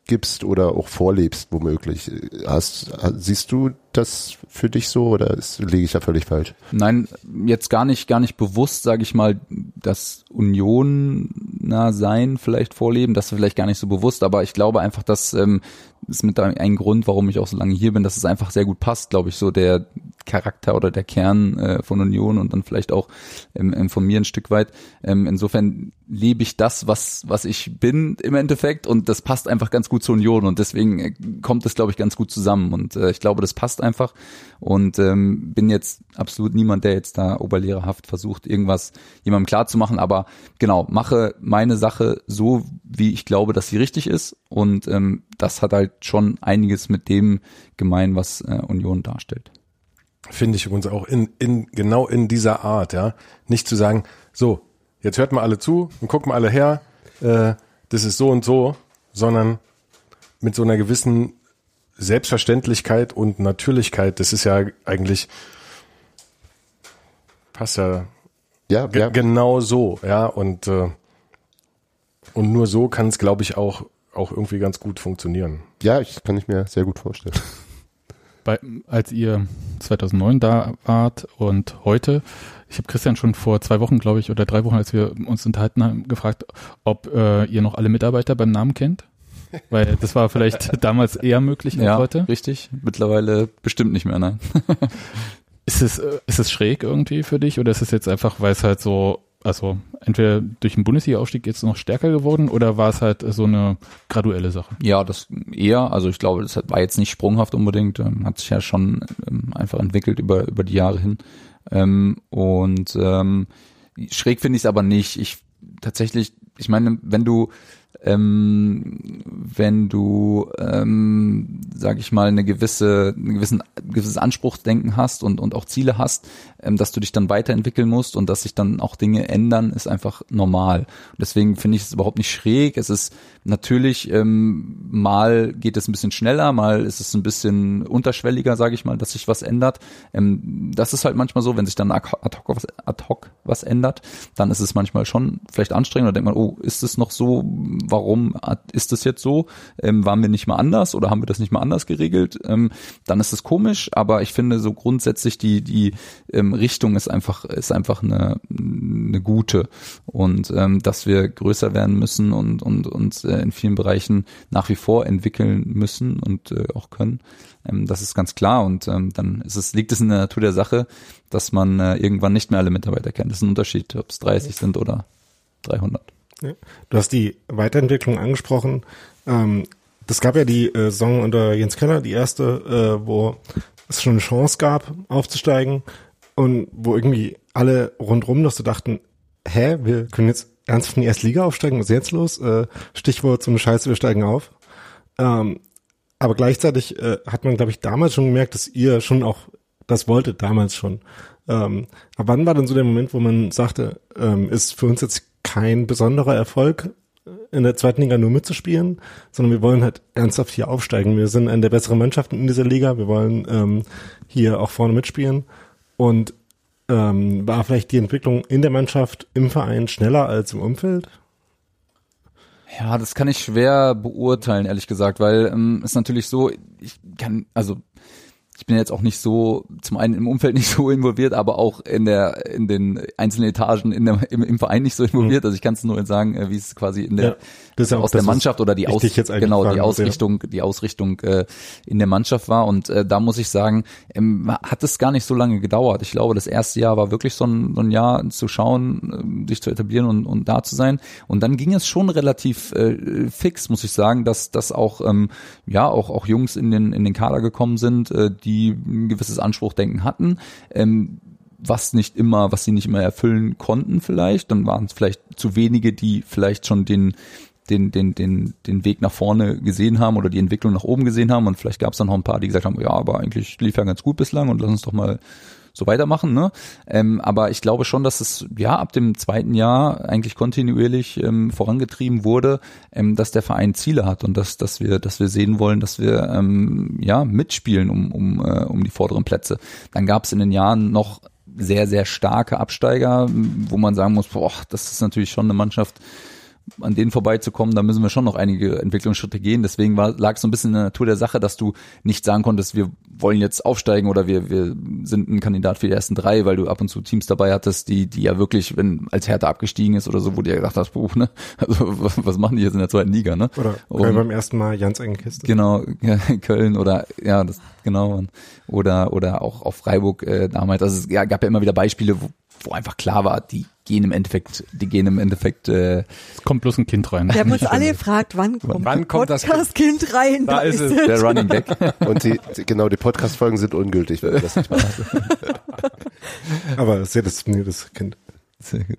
weitergibst oder auch vorlebst, womöglich. Hast, siehst du das für dich so oder ist, ich da völlig falsch? Nein, jetzt gar nicht, gar nicht bewusst, sage ich mal, das Unioner sein vielleicht vorleben, das ist vielleicht gar nicht so bewusst, aber ich glaube einfach, dass ähm, ist mit ein Grund, warum ich auch so lange hier bin, dass es einfach sehr gut passt, glaube ich, so der Charakter oder der Kern äh, von Union und dann vielleicht auch ähm, von mir ein Stück weit. Ähm, insofern lebe ich das, was was ich bin im Endeffekt und das passt einfach ganz gut zur Union und deswegen äh, kommt es, glaube ich, ganz gut zusammen und äh, ich glaube, das passt einfach und ähm, bin jetzt absolut niemand, der jetzt da oberlehrerhaft versucht, irgendwas jemandem klarzumachen, aber genau, mache meine Sache so, wie ich glaube, dass sie richtig ist und ähm, das hat halt schon einiges mit dem gemein, was äh, Union darstellt. Finde ich übrigens auch in, in, genau in dieser Art, ja. Nicht zu sagen, so, jetzt hört mal alle zu und guckt mal alle her, äh, das ist so und so, sondern mit so einer gewissen Selbstverständlichkeit und Natürlichkeit, das ist ja eigentlich, passt ja Ja, Ge ja. Genau so, ja. Und, äh, und nur so kann es, glaube ich, auch, auch irgendwie ganz gut funktionieren. Ja, ich kann ich mir sehr gut vorstellen. [laughs] bei, als ihr 2009 da wart und heute, ich habe Christian schon vor zwei Wochen, glaube ich, oder drei Wochen, als wir uns unterhalten haben, gefragt, ob äh, ihr noch alle Mitarbeiter beim Namen kennt. [laughs] Weil das war vielleicht [laughs] damals eher möglich als Ja, heute. richtig. Mittlerweile bestimmt nicht mehr, nein. Ist es, ist es schräg irgendwie für dich oder ist es jetzt einfach, weil es halt so, also entweder durch den Bundesliga-Aufstieg jetzt noch stärker geworden oder war es halt so eine graduelle Sache? Ja, das eher. Also ich glaube, das war jetzt nicht sprunghaft unbedingt. Ähm, hat sich ja schon ähm, einfach entwickelt über über die Jahre hin. Ähm, und ähm, schräg finde ich es aber nicht. Ich tatsächlich, ich meine, wenn du ähm, wenn du, ähm, sag ich mal, eine gewisse, einen gewissen, gewisses Anspruchsdenken hast und, und auch Ziele hast, ähm, dass du dich dann weiterentwickeln musst und dass sich dann auch Dinge ändern, ist einfach normal. Und deswegen finde ich es überhaupt nicht schräg. Es ist natürlich, ähm, mal geht es ein bisschen schneller, mal ist es ein bisschen unterschwelliger, sage ich mal, dass sich was ändert. Ähm, das ist halt manchmal so, wenn sich dann ad hoc, was, ad hoc was ändert, dann ist es manchmal schon vielleicht anstrengend oder denkt man, oh, ist es noch so, warum ist das jetzt so? Ähm, waren wir nicht mal anders oder haben wir das nicht mal anders geregelt? Ähm, dann ist es komisch, aber ich finde so grundsätzlich die die ähm, Richtung ist einfach ist einfach eine eine gute und ähm, dass wir größer werden müssen und und uns äh, in vielen Bereichen nach wie vor entwickeln müssen und äh, auch können. Ähm, das ist ganz klar und ähm, dann ist es liegt es in der Natur der Sache, dass man äh, irgendwann nicht mehr alle Mitarbeiter kennt. Das ist ein Unterschied, ob es 30 sind oder 300. Ja. Du hast die Weiterentwicklung angesprochen. Ähm, das gab ja die äh, Saison unter Jens Keller, die erste, äh, wo es schon eine Chance gab, aufzusteigen und wo irgendwie alle rundrum noch so dachten, hä, wir können jetzt ernsthaft in die erste Liga aufsteigen, was ist jetzt los? Äh, Stichwort so eine Scheiße, wir steigen auf. Ähm, aber gleichzeitig äh, hat man, glaube ich, damals schon gemerkt, dass ihr schon auch das wolltet, damals schon. Ähm, aber wann war dann so der Moment, wo man sagte, ähm, ist für uns jetzt kein besonderer Erfolg, in der zweiten Liga nur mitzuspielen, sondern wir wollen halt ernsthaft hier aufsteigen. Wir sind eine der besseren Mannschaften in dieser Liga. Wir wollen ähm, hier auch vorne mitspielen. Und ähm, war vielleicht die Entwicklung in der Mannschaft im Verein schneller als im Umfeld? Ja, das kann ich schwer beurteilen, ehrlich gesagt, weil ähm, es natürlich so, ich kann, also ich bin jetzt auch nicht so, zum einen im Umfeld [laughs] nicht so involviert, aber auch in der, in den einzelnen Etagen in der, im, im Verein nicht so involviert. Also ich kann es nur sagen, äh, wie es quasi in der, Ja, das aus der Mannschaft oder die Aus, genau, die wollte, ja. Ausrichtung, die Ausrichtung äh, in der Mannschaft war. Und äh, da muss ich sagen, ähm, hat es gar nicht so lange gedauert. Ich glaube, das erste Jahr war wirklich so ein, so ein Jahr zu schauen, sich zu etablieren und, und da zu sein. Und dann ging es schon relativ äh, fix, muss ich sagen, dass, dass auch, ähm, ja, auch, auch Jungs in den, in den Kader gekommen sind, äh, die ein gewisses Anspruchdenken hatten. Ähm, was nicht immer, was sie nicht immer erfüllen konnten vielleicht, dann waren es vielleicht zu wenige, die vielleicht schon den den, den, den, den Weg nach vorne gesehen haben oder die Entwicklung nach oben gesehen haben und vielleicht gab es dann noch ein paar, die gesagt haben, ja, aber eigentlich lief ja ganz gut bislang und lass uns doch mal so weitermachen, ne? Ähm, aber ich glaube schon, dass es ja ab dem zweiten Jahr eigentlich kontinuierlich ähm, vorangetrieben wurde, ähm, dass der Verein Ziele hat und dass, dass wir, dass wir sehen wollen, dass wir ähm, ja mitspielen um, um, äh, um die vorderen Plätze. Dann gab es in den Jahren noch sehr, sehr starke Absteiger, wo man sagen muss, boah, das ist natürlich schon eine Mannschaft, an denen vorbeizukommen, da müssen wir schon noch einige Entwicklungsschritte gehen. Deswegen war, lag es so ein bisschen in der Natur der Sache, dass du nicht sagen konntest, wir wollen jetzt aufsteigen oder wir, wir sind ein Kandidat für die ersten drei, weil du ab und zu Teams dabei hattest, die, die ja wirklich, wenn als Hertha abgestiegen ist oder so, wo du ja gedacht hast, puh, ne? Also was was machen die jetzt in der zweiten Liga, ne? Oder Um- Köln beim ersten Mal Jans eigene Kiste? Genau, ja, [laughs] Köln oder ja, das genau oder oder auch auf Freiburg äh, damals. Also es ja, gab ja immer wieder Beispiele, wo, wo einfach klar war, die gehen im Endeffekt, die gehen im Endeffekt äh, Es kommt bloß ein Kind rein. Wir haben uns alle gefragt, wann kommt, Wann kommt das Podcast-Kind rein? Da ist es. der Running Back. Und die, die, genau, die Podcast-Folgen sind ungültig, wenn wir das nicht machen. [laughs] Aber es ist ja das, nee, das Kind.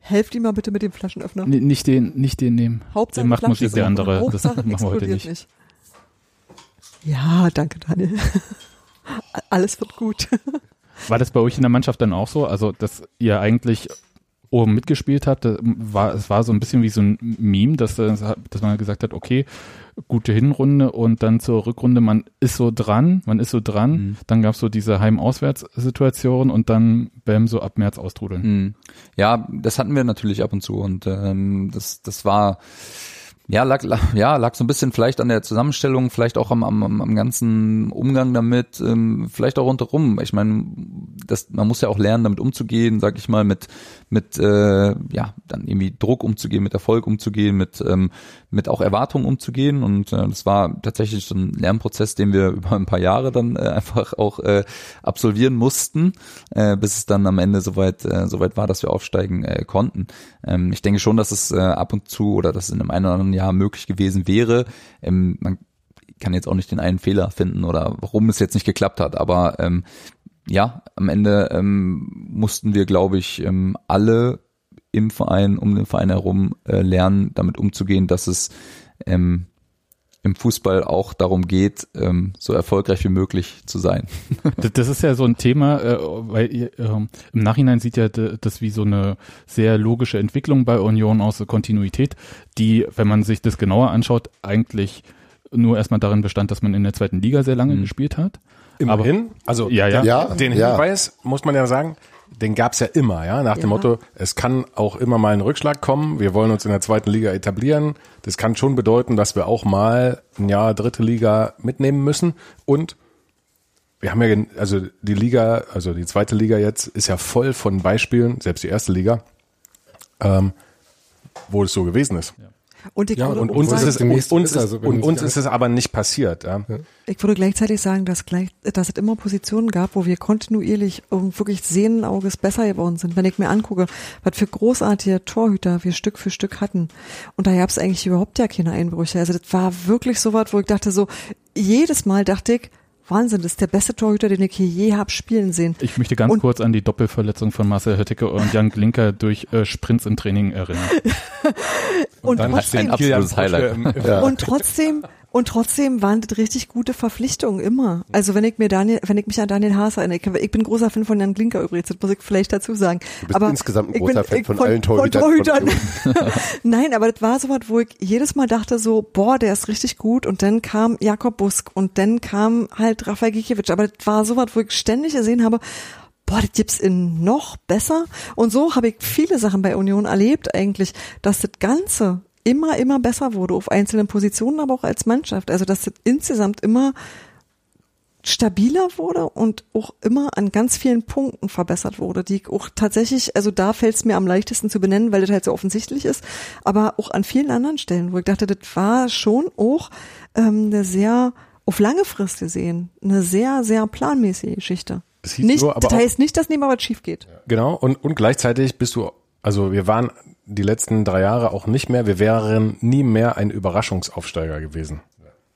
Helft ihm mal bitte mit dem Flaschenöffner. N nicht den, nicht den nehmen. Hauptsache den macht Musik ist der andere. Das machen wir heute explodiert nicht. Ja, danke Daniel. [laughs] Alles wird gut. War das bei euch in der Mannschaft dann auch so? Also, dass ihr eigentlich oben mitgespielt habt, da war, es war so ein bisschen wie so ein Meme, dass, äh, dass man gesagt hat, okay, gute Hinrunde und dann zur Rückrunde, man ist so dran, man ist so dran, Mhm. dann gab es so diese Heim-Auswärts-Situation und dann bam, so ab März austrudeln. Mhm. Ja, das hatten wir natürlich ab und zu und ähm, das, das war ja lag, lag, ja lag so ein bisschen vielleicht an der Zusammenstellung, vielleicht auch am, am, am ganzen Umgang damit, ähm, vielleicht auch rundherum. Ich meine, das man muss ja auch lernen, damit umzugehen, sag ich mal, mit mit äh, ja dann irgendwie Druck umzugehen, mit Erfolg umzugehen, mit ähm, mit auch Erwartungen umzugehen und äh, das war tatsächlich so ein Lernprozess, den wir [laughs] über ein paar Jahre dann äh, einfach auch äh, absolvieren mussten, äh, bis es dann am Ende soweit äh, soweit war, dass wir aufsteigen äh, konnten. Ähm, ich denke schon, dass es äh, ab und zu oder dass in einem einen oder anderen Jahr möglich gewesen wäre. Ähm, man kann jetzt auch nicht den einen Fehler finden oder warum es jetzt nicht geklappt hat, aber ähm, ja, am Ende ähm, mussten wir, glaube ich, ähm, alle im Verein, um den Verein herum äh, lernen, damit umzugehen, dass es ähm, im Fußball auch darum geht, ähm, so erfolgreich wie möglich zu sein. [laughs] Das, ist ja so ein Thema, äh, weil ihr, ähm, im Nachhinein sieht ja das wie so eine sehr logische Entwicklung bei Union aus, so Kontinuität, die, wenn man sich das genauer anschaut, eigentlich nur erstmal darin bestand, dass man in der zweiten Liga sehr lange Mhm. gespielt hat. Immerhin. Also Ja, ja. Ja, den ja. Hinweis muss man ja sagen, den gab's ja immer, ja, nach dem Ja. Motto, es kann auch immer mal ein Rückschlag kommen, wir wollen uns in der zweiten Liga etablieren. Das kann schon bedeuten, dass wir auch mal ein Jahr dritte Liga mitnehmen müssen und wir haben ja, also die Liga, also die zweite Liga jetzt ist ja voll von Beispielen, selbst die erste Liga, ähm, wo es so gewesen ist. Und ich, Ja, Und uns sagen, ist es, und uns ist also, und uns ist es aber nicht passiert. Ja. ich würde gleichzeitig sagen, dass, gleich, dass es immer Positionen gab, wo wir kontinuierlich und wirklich Sehnenauges besser geworden sind. Wenn ich mir angucke, was für großartige Torhüter wir Stück für Stück hatten. Und da gab es eigentlich überhaupt ja keine Einbrüche. Also das war wirklich so was, wo ich dachte so, jedes Mal dachte ich, Wahnsinn, das ist der beste Torhüter, den ich hier je hab spielen sehen. Ich möchte ganz Und- kurz an die Doppelverletzung von Marcel Hötteke und Jan Glinker durch äh, Sprints im Training erinnern. [laughs] Und, dann trotzdem, ein absolutes Highlight. Und trotzdem, und trotzdem waren das richtig gute Verpflichtungen immer. Also wenn ich mir Daniel, wenn ich mich an Daniel Haas erinnere, ich, bin großer Fan von Jan Glinker übrigens, das muss ich vielleicht dazu sagen. Du bist aber insgesamt ein großer bin- Fan ich von allen Torhütern von [laughs] Torhütern. Nein, aber das war so was, wo ich jedes Mal dachte so, boah, der ist richtig gut und dann kam Jakob Busk und dann kam halt Rafael Gikiewicz, aber das war so was, wo ich ständig gesehen habe, boah, das gibt's in noch besser und so habe ich viele Sachen bei Union erlebt eigentlich, dass das Ganze immer, immer besser wurde auf einzelnen Positionen, aber auch als Mannschaft. Also, dass das insgesamt immer stabiler wurde und auch immer an ganz vielen Punkten verbessert wurde, die auch tatsächlich, also da fällt es mir am leichtesten zu benennen, weil das halt so offensichtlich ist, aber auch an vielen anderen Stellen, wo ich dachte, das war schon auch ähm, eine sehr, auf lange Frist gesehen, eine sehr, sehr planmäßige Geschichte. Das hieß Nicht, nur, das heißt nicht, dass neben was schief geht. Genau, und, und gleichzeitig bist du, also wir waren die letzten drei Jahre auch nicht mehr, wir wären nie mehr ein Überraschungsaufsteiger gewesen.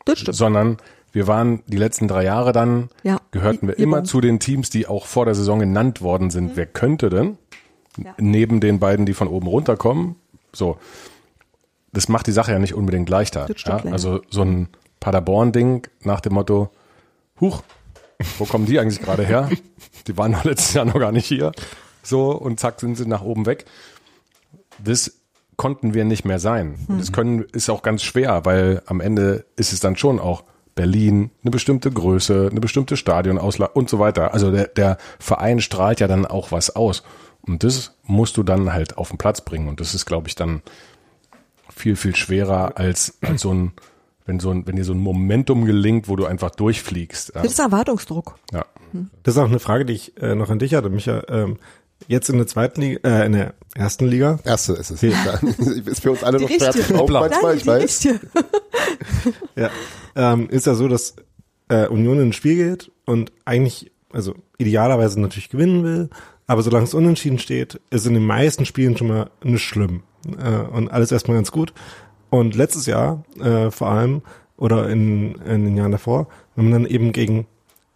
Das stimmt. Sondern wir waren die letzten drei Jahre dann, Ja, gehörten wir immer zu den Teams, die auch vor der Saison genannt worden sind. Wer könnte denn? Ja. Neben den beiden, die von oben runterkommen. So. Das macht die Sache ja nicht unbedingt leichter. Ja? Also so ein Paderborn-Ding nach dem Motto, huch, wo kommen die eigentlich gerade her? [laughs] Die waren doch letztes Jahr noch gar nicht hier. So, und zack, sind sie nach oben weg. Das konnten wir nicht mehr sein. Und Das können, ist auch ganz schwer, weil am Ende ist es dann schon auch Berlin, eine bestimmte Größe, eine bestimmte Stadionauslage und so weiter. Also der, der Verein strahlt ja dann auch was aus. Und das musst du dann halt auf den Platz bringen. Und das ist, glaube ich, dann viel, viel schwerer als, als so ein, wenn so ein, wenn dir so ein Momentum gelingt, wo du einfach durchfliegst. Ja. Das ist Erwartungsdruck. ja. Das ist auch eine Frage, die ich äh, noch an dich hatte, Micha. Ähm, jetzt in der zweiten Liga, äh, in der ersten Liga. Erste ist es. Ja. [laughs] ist für uns alle Die noch schwer glauben manchmal, ich weiß. [laughs] Ja. Ähm, ist ja so, dass äh, Union in ein Spiel geht und eigentlich, also idealerweise natürlich gewinnen will, aber solange es unentschieden steht, ist in den meisten Spielen schon mal nicht schlimm. Äh, und alles erstmal ganz gut. Und letztes Jahr äh, vor allem, oder in, in den Jahren davor, wenn man dann eben gegen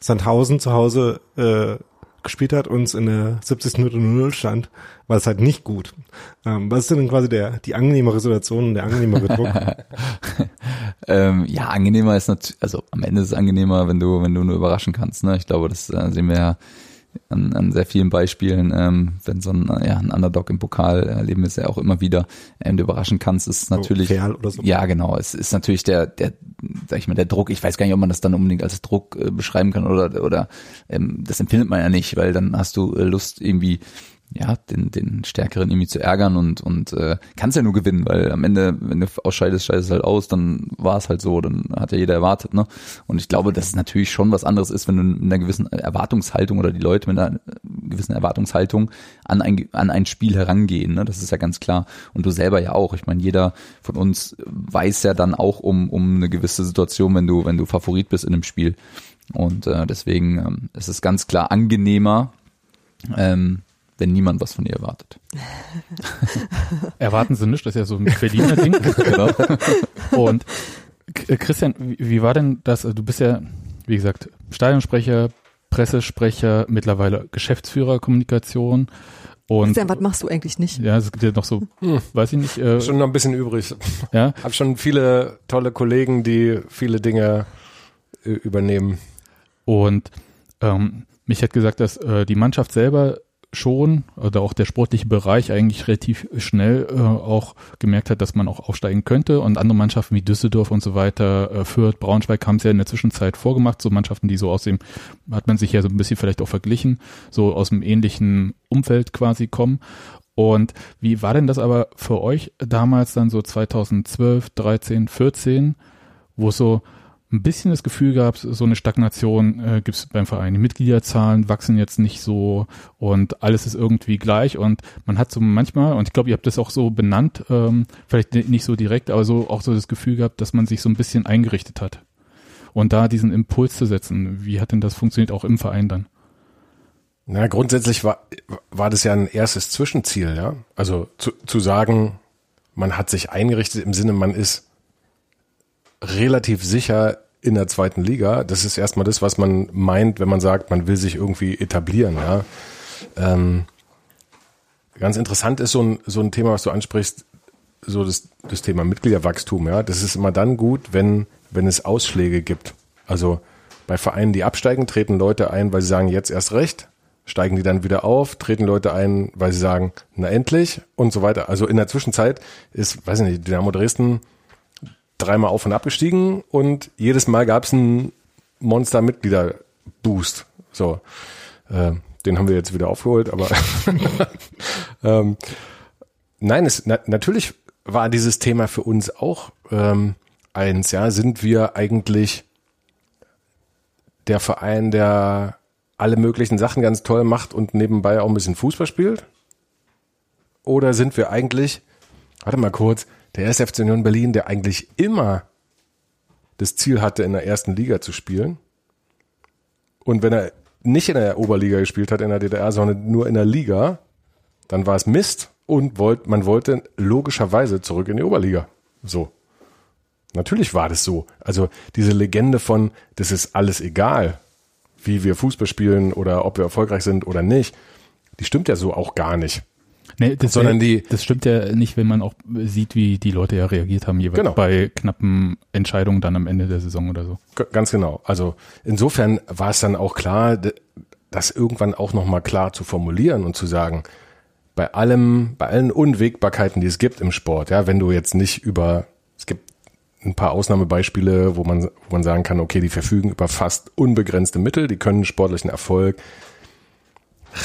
Sandhausen zu Hause äh, gespielt hat, uns in der 70. Minute 0 stand, war es halt nicht gut. Ähm, was ist denn quasi der, die angenehmere Situation und der angenehmere [laughs] Druck? Ähm, ja, angenehmer ist natürlich, also am Ende ist es angenehmer, wenn du, wenn du nur überraschen kannst. Ne? Ich glaube, das äh, sehen wir ja an, an sehr vielen Beispielen, ähm, wenn so ein, ja, ein Underdog im Pokal erleben wir es ja auch immer wieder, ähm, du überraschen kannst, ist natürlich, oder so. ja genau, es ist natürlich der, der, sag ich mal, der Druck, ich weiß gar nicht, ob man das dann unbedingt als Druck äh, beschreiben kann oder, oder ähm, das empfindet man ja nicht, weil dann hast du äh, Lust irgendwie ja, den, den Stärkeren irgendwie zu ärgern und, und äh, kannst ja nur gewinnen, weil am Ende, wenn du ausscheidest, scheidest halt aus, dann war es halt so, dann hat ja jeder erwartet, ne? Und ich glaube, dass es natürlich schon was anderes ist, wenn du mit einer gewissen Erwartungshaltung oder die Leute mit einer gewissen Erwartungshaltung an ein, an ein Spiel herangehen, ne? Das ist ja ganz klar. Und du selber ja auch. Ich meine, jeder von uns weiß ja dann auch um, um eine gewisse Situation, wenn du, wenn du Favorit bist in einem Spiel. Und äh, deswegen ähm, es ist ganz klar angenehmer, ähm, wenn niemand was von ihr erwartet. [laughs] Erwarten Sie nicht, das ist ja so ein Berliner Ding. [laughs] Genau. Und Christian, wie, war denn das? Also Du bist ja, wie gesagt, Stadionsprecher, Pressesprecher, mittlerweile Geschäftsführer Kommunikation. Und Christian, was machst du eigentlich nicht? ja, es gibt ja noch so, weiß ich nicht, äh, Schon noch ein bisschen übrig. ja, [laughs] Hab schon viele tolle Kollegen, die viele Dinge äh, übernehmen. Und ähm, mich hat gesagt, dass äh, die Mannschaft selber schon oder auch der sportliche Bereich eigentlich relativ schnell äh, auch gemerkt hat, dass man auch aufsteigen könnte und andere Mannschaften wie Düsseldorf und so weiter, äh, Fürth, Braunschweig haben es ja in der Zwischenzeit vorgemacht, so Mannschaften, die so aus dem, hat man sich ja so ein bisschen vielleicht auch verglichen, so aus dem ähnlichen Umfeld quasi kommen. Und wie war denn das aber für euch damals dann so 2012, 13, 14, wo so ein bisschen das Gefühl gab, so eine Stagnation äh, gibt es beim Verein. Die Mitgliederzahlen wachsen jetzt nicht so und alles ist irgendwie gleich und man hat so manchmal, und ich glaube, ihr habt das auch so benannt, ähm, vielleicht nicht so direkt, aber so auch so das Gefühl gehabt, dass man sich so ein bisschen eingerichtet hat. Und da diesen Impuls zu setzen, wie hat denn das funktioniert auch im Verein dann? Na, grundsätzlich war, war das ja ein erstes Zwischenziel, ja. Also zu, zu sagen, man hat sich eingerichtet im Sinne, man ist relativ sicher in der zweiten Liga. Das ist erstmal das, was man meint, wenn man sagt, man will sich irgendwie etablieren. Ja. Ähm, ganz interessant ist so ein, so ein Thema, was du ansprichst, so das, das Thema Mitgliederwachstum. Ja. Das ist immer dann gut, wenn, wenn es Ausschläge gibt. Also bei Vereinen, die absteigen, treten Leute ein, weil sie sagen, jetzt erst recht. Steigen die dann wieder auf, treten Leute ein, weil sie sagen, na endlich und so weiter. Also in der Zwischenzeit ist, weiß ich nicht, Dynamo Dresden dreimal auf und abgestiegen und jedes Mal gab es einen Monster-Mitglieder-Boost. So, äh, den haben wir jetzt wieder aufgeholt, aber [laughs] ähm, nein, es na, natürlich war dieses Thema für uns auch ähm, eins. Ja, sind wir eigentlich der Verein, der alle möglichen Sachen ganz toll macht und nebenbei auch ein bisschen Fußball spielt? Oder sind wir eigentlich, warte mal kurz, der erste FC Union Berlin, der eigentlich immer das Ziel hatte, in der ersten Liga zu spielen. Und wenn er nicht in der Oberliga gespielt hat in der DDR, sondern nur in der Liga, dann war es Mist und wollt, man wollte logischerweise zurück in die Oberliga. So. Natürlich war das so. Also diese Legende von, das ist alles egal, wie wir Fußball spielen oder ob wir erfolgreich sind oder nicht, die stimmt ja so auch gar nicht. Nee, das Sondern die- das stimmt ja nicht, wenn man auch sieht, wie die Leute ja reagiert haben, jeweils Genau. bei knappen Entscheidungen dann am Ende der Saison oder so. Ganz genau. Also insofern war es dann auch klar, das irgendwann auch nochmal klar zu formulieren und zu sagen, bei allem, bei allen Unwägbarkeiten, die es gibt im Sport, ja, wenn du jetzt nicht über, es gibt ein paar Ausnahmebeispiele, wo man, wo man sagen kann, okay, die verfügen über fast unbegrenzte Mittel, die können sportlichen Erfolg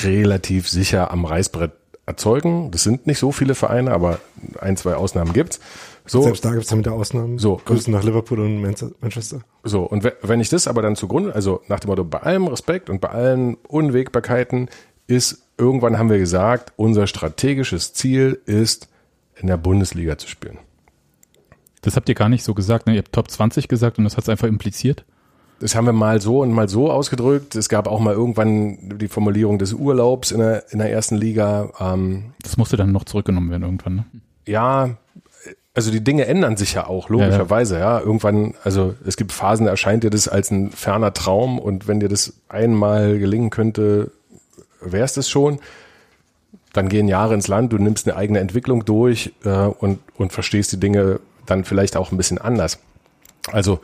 relativ sicher am Reißbrett erzeugen. Das sind nicht so viele Vereine, aber ein, zwei Ausnahmen gibt's. So, Selbst da gibt es dann wieder Ausnahmen. So. Grüßen nach Liverpool und Manche- Manchester. So, und we- wenn ich das aber dann zugrunde, also nach dem Motto, bei allem Respekt und bei allen Unwägbarkeiten ist, irgendwann haben wir gesagt, unser strategisches Ziel ist, in der Bundesliga zu spielen. Das habt ihr gar nicht so gesagt, ne? Ihr habt Top 20 gesagt und das hat es einfach impliziert. Das haben wir mal so und mal so ausgedrückt. Es gab auch mal irgendwann die Formulierung des Urlaubs in der, in der ersten Liga. Ähm, Das musste dann noch zurückgenommen werden irgendwann, ne? ja, also die Dinge ändern sich ja auch, logischerweise, ja, Irgendwann, also es gibt Phasen, da erscheint dir das als ein ferner Traum und wenn dir das einmal gelingen könnte, wäre es das schon. Dann gehen Jahre ins Land, du nimmst eine eigene Entwicklung durch äh, und, und verstehst die Dinge dann vielleicht auch ein bisschen anders. Also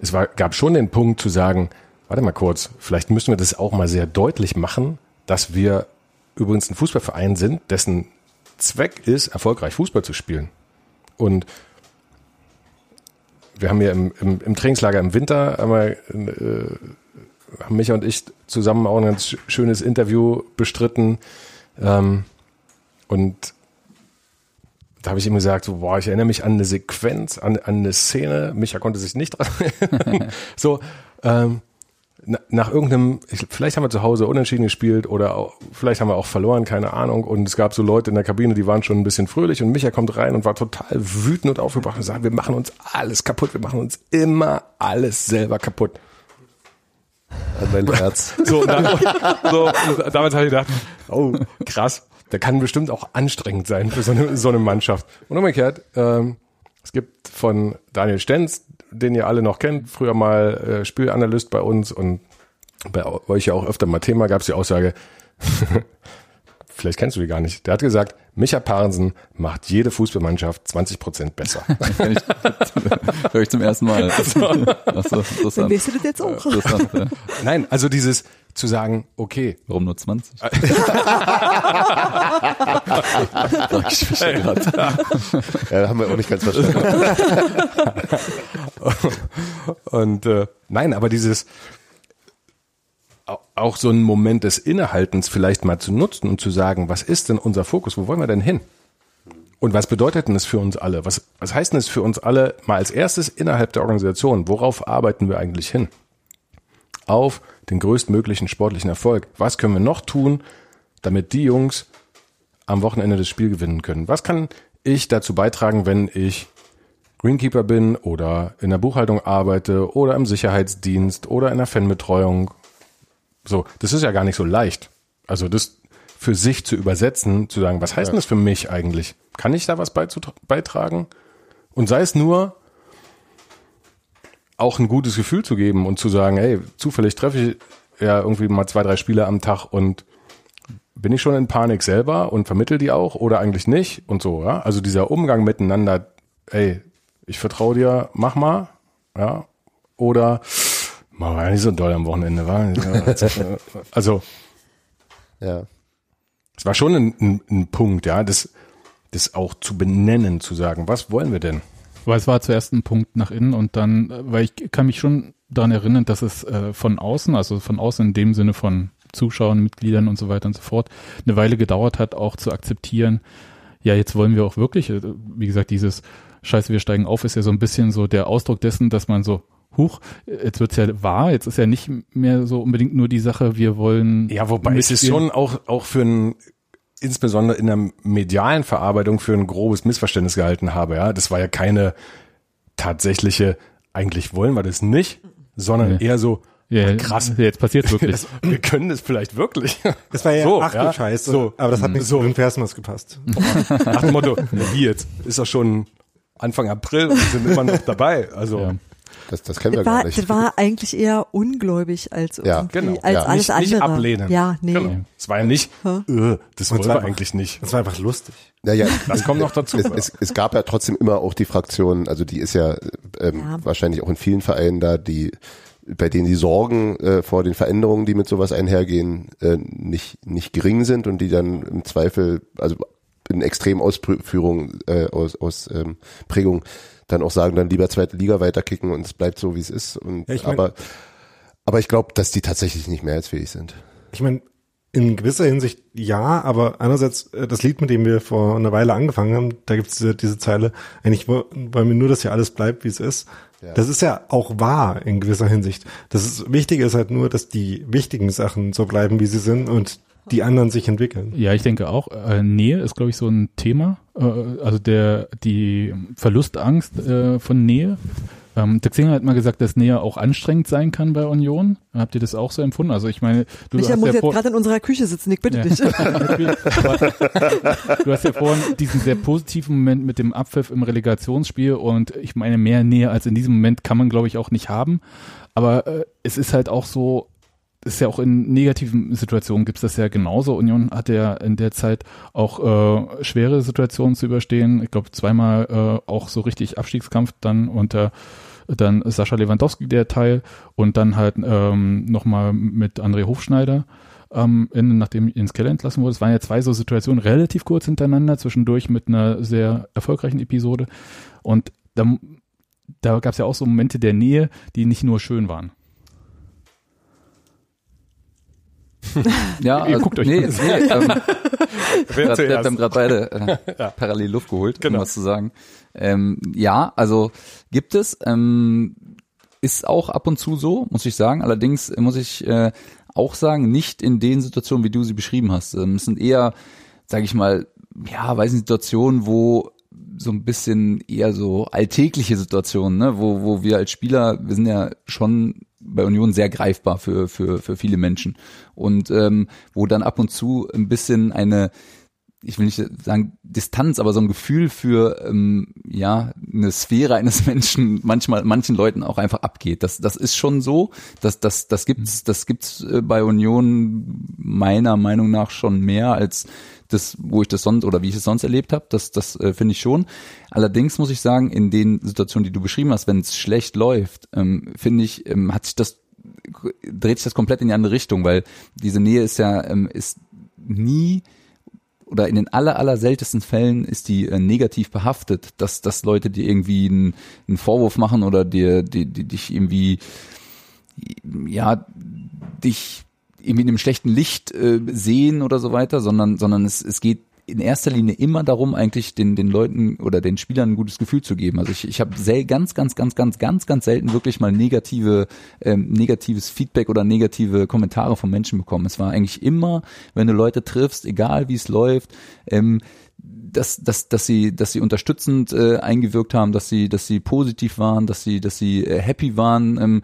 es war, gab schon den Punkt zu sagen, warte mal kurz, vielleicht müssen wir das auch mal sehr deutlich machen, dass wir übrigens ein Fußballverein sind, dessen Zweck ist, erfolgreich Fußball zu spielen. Und wir haben ja im, im, im Trainingslager im Winter einmal, äh, haben Micha und ich zusammen auch ein ganz sch- schönes Interview bestritten. Ähm, und da habe ich ihm gesagt, so, boah, ich erinnere mich an eine Sequenz, an, an eine Szene. Micha konnte sich nicht dran erinnern. [laughs] so, ähm, na, nach irgendeinem, ich, vielleicht haben wir zu Hause unentschieden gespielt oder auch, vielleicht haben wir auch verloren, keine Ahnung. Und es gab so Leute in der Kabine, die waren schon ein bisschen fröhlich und Micha kommt rein und war total wütend und aufgebracht und sagt, wir machen uns alles kaputt, wir machen uns immer alles selber kaputt. An mein [laughs] Herz. So, und dann, so damals habe ich gedacht, oh, krass, der kann bestimmt auch anstrengend sein für so eine, so eine Mannschaft. Und umgekehrt, ähm, es gibt von Daniel Stenz, den ihr alle noch kennt, früher mal äh, Spielanalyst bei uns und bei euch ja auch öfter mal Thema, gab es die Aussage, [laughs] vielleicht kennst du die gar nicht. Der hat gesagt, Micha Parensen macht jede Fußballmannschaft 20 Prozent besser. [laughs] Ich, höre ich zum ersten Mal. Ach so, Dann interessant. weißt du das jetzt auch. ja. Nein, also dieses zu sagen, okay, Warum nur 20? Sag ich ja grad. Ja, haben wir auch nicht ganz verstanden. [laughs] Und äh, nein, aber dieses auch so einen Moment des Innehaltens vielleicht mal zu nutzen und zu sagen, was ist denn unser Fokus? Wo wollen wir denn hin? Und was bedeutet denn das für uns alle? Was, was heißt denn das für uns alle mal als erstes innerhalb der Organisation? Worauf arbeiten wir eigentlich hin? Auf den größtmöglichen sportlichen Erfolg. Was können wir noch tun, damit die Jungs am Wochenende das Spiel gewinnen können? Was kann ich dazu beitragen, wenn ich Greenkeeper bin oder in der Buchhaltung arbeite oder im Sicherheitsdienst oder in der Fanbetreuung. So, das ist ja gar nicht so leicht. Also das für sich zu übersetzen, zu sagen, was heißt denn das für mich eigentlich? Kann ich da was beitragen? Und sei es nur auch ein gutes Gefühl zu geben und zu sagen, hey, zufällig treffe ich ja irgendwie mal zwei, drei Spiele am Tag und bin ich schon in Panik selber und vermittel die auch oder eigentlich nicht und so, ja? Also dieser Umgang miteinander, ey, ich vertraue dir, mach mal, ja, oder war ja nicht so doll am Wochenende, war. Ja, also Ja. es war schon ein, ein, ein Punkt, ja, das, das auch zu benennen, zu sagen, was wollen wir denn? Weil es war zuerst ein Punkt nach innen und dann, äh, weil ich kann mich schon daran erinnern, dass es äh, von außen, also von außen in dem Sinne von Zuschauern, Mitgliedern und so weiter und so fort, eine Weile gedauert hat, auch zu akzeptieren, ja, jetzt wollen wir auch wirklich, äh, wie gesagt, dieses Scheiße, wir steigen auf, ist ja so ein bisschen so der Ausdruck dessen, dass man so, huch, jetzt wird's ja wahr, jetzt ist ja nicht mehr so unbedingt nur die Sache, wir wollen. Ja, wobei es ist mitspielen. schon auch, auch für ein, insbesondere in der medialen Verarbeitung für ein grobes Missverständnis gehalten habe, ja. Das war ja keine tatsächliche, eigentlich wollen wir das nicht, sondern Nee. eher so, Ja, krass, Jetzt passiert's wirklich. [laughs] das, wir können das vielleicht wirklich. Das war ja, So, ach du ja. Scheiße. So. Aber das hat nicht So. den Versmaß gepasst. Nach dem Motto, wie jetzt? Ist doch schon Anfang April und wir sind immer noch dabei. Also, Ja. Das, das kennen wir Das war, gar nicht. das war eigentlich eher ungläubig als Ja, genau. als Ja. alles nicht, nicht andere. ablehnen. Ja, nee. Genau. Es war ja nicht, äh, das wollen zwar wir eigentlich nicht. Das war einfach lustig. Naja, Das kommt noch dazu. es, es, es gab ja trotzdem immer auch die Fraktion, also die ist ja, ähm, Ja. wahrscheinlich auch in vielen Vereinen da, die bei denen die Sorgen äh, vor den Veränderungen, die mit sowas einhergehen, äh, nicht nicht gering sind und die dann im Zweifel, also in Extremausführung äh, aus, aus ähm, Prägung dann auch sagen, dann lieber zweite Liga weiterkicken und es bleibt so wie es ist. Und Ja, ich mein- aber aber ich glaube, dass die tatsächlich nicht mehrheitsfähig sind. Ich meine, in gewisser Hinsicht ja, aber einerseits äh, das Lied, mit dem wir vor einer Weile angefangen haben, da gibt es diese, diese Zeile, eigentlich wo- wollen wir nur, dass hier alles bleibt, wie es ist. Das ist ja auch wahr in gewisser Hinsicht. Das ist, Wichtige ist halt nur, dass die wichtigen Sachen so bleiben, wie sie sind und die anderen sich entwickeln. Ja, ich denke auch. Äh, Nähe ist, glaube ich, so ein Thema. Äh, also der die Verlustangst äh, von Nähe. Ähm, der Xing hat mal gesagt, dass Nähe auch anstrengend sein kann bei Union. Habt ihr das auch so empfunden? Also ich meine, du Micha hast muss ja jetzt gerade in unserer Küche sitzen, ich bitte Ja. dich. [laughs] Du hast ja vorhin diesen sehr positiven Moment mit dem Abpfiff im Relegationsspiel und ich meine, mehr Nähe als in diesem Moment kann man, glaube ich, auch nicht haben. Aber äh, es ist halt auch so, ist ja auch in negativen Situationen gibt's das ja genauso. Union hatte ja in der Zeit auch äh, schwere Situationen zu überstehen. Ich glaube, zweimal äh, auch so richtig Abstiegskampf dann unter dann Sascha Lewandowski der Teil und dann halt ähm, nochmal mit André Hofschneider am Ende, nachdem Jens Keller entlassen wurde. Es waren ja zwei so Situationen relativ kurz hintereinander, zwischendurch mit einer sehr erfolgreichen Episode. Und da, da gab es ja auch so Momente der Nähe, die nicht nur schön waren. Ja, also, guckt euch nee, nee, ähm, [laughs] Wer wir zuerst? haben gerade beide äh, parallel Luft geholt, Genau. um was zu sagen. Ähm, ja, also gibt es, ähm, ist auch ab und zu so, muss ich sagen. Allerdings muss ich äh, auch sagen, nicht in den Situationen, wie du sie beschrieben hast. Ähm, es sind eher, sage ich mal, ja, weiß nicht, Situationen, wo so ein bisschen eher so alltägliche Situationen, ne, wo, wo wir als Spieler, wir sind ja schon bei Union sehr greifbar für, für, für viele Menschen. Und ähm, wo dann ab und zu ein bisschen eine ich will nicht sagen Distanz, aber so ein Gefühl für ähm, ja eine Sphäre eines [laughs] Menschen manchmal manchen Leuten auch einfach abgeht. Das das ist schon so, dass das das gibt's das gibt's äh, bei Union meiner Meinung nach schon mehr als das, wo ich das sonst oder wie ich es sonst erlebt habe, das, das äh, finde ich schon. Allerdings muss ich sagen, in den Situationen, die du beschrieben hast, wenn es schlecht läuft, ähm, finde ich, ähm, hat sich das dreht sich das komplett in die andere Richtung, weil diese Nähe ist ja ähm, ist nie oder in den aller, aller seltensten Fällen ist die äh, negativ behaftet, dass, dass Leute dir irgendwie einen, Vorwurf machen oder dir, die, die, dich irgendwie, ja, dich irgendwie in einem schlechten Licht äh, sehen oder so weiter, sondern, sondern es, es geht in erster Linie immer darum, eigentlich den, den Leuten oder den Spielern ein gutes Gefühl zu geben. Also ich, ich habe ganz, ganz, ganz, ganz, ganz, ganz selten wirklich mal negative, ähm, negatives Feedback oder negative Kommentare von Menschen bekommen. Es war eigentlich immer, wenn du Leute triffst, egal wie es läuft, ähm, dass, dass, dass sie, dass sie unterstützend äh, eingewirkt haben, dass sie, dass sie positiv waren, dass sie, dass sie äh, happy waren, ähm,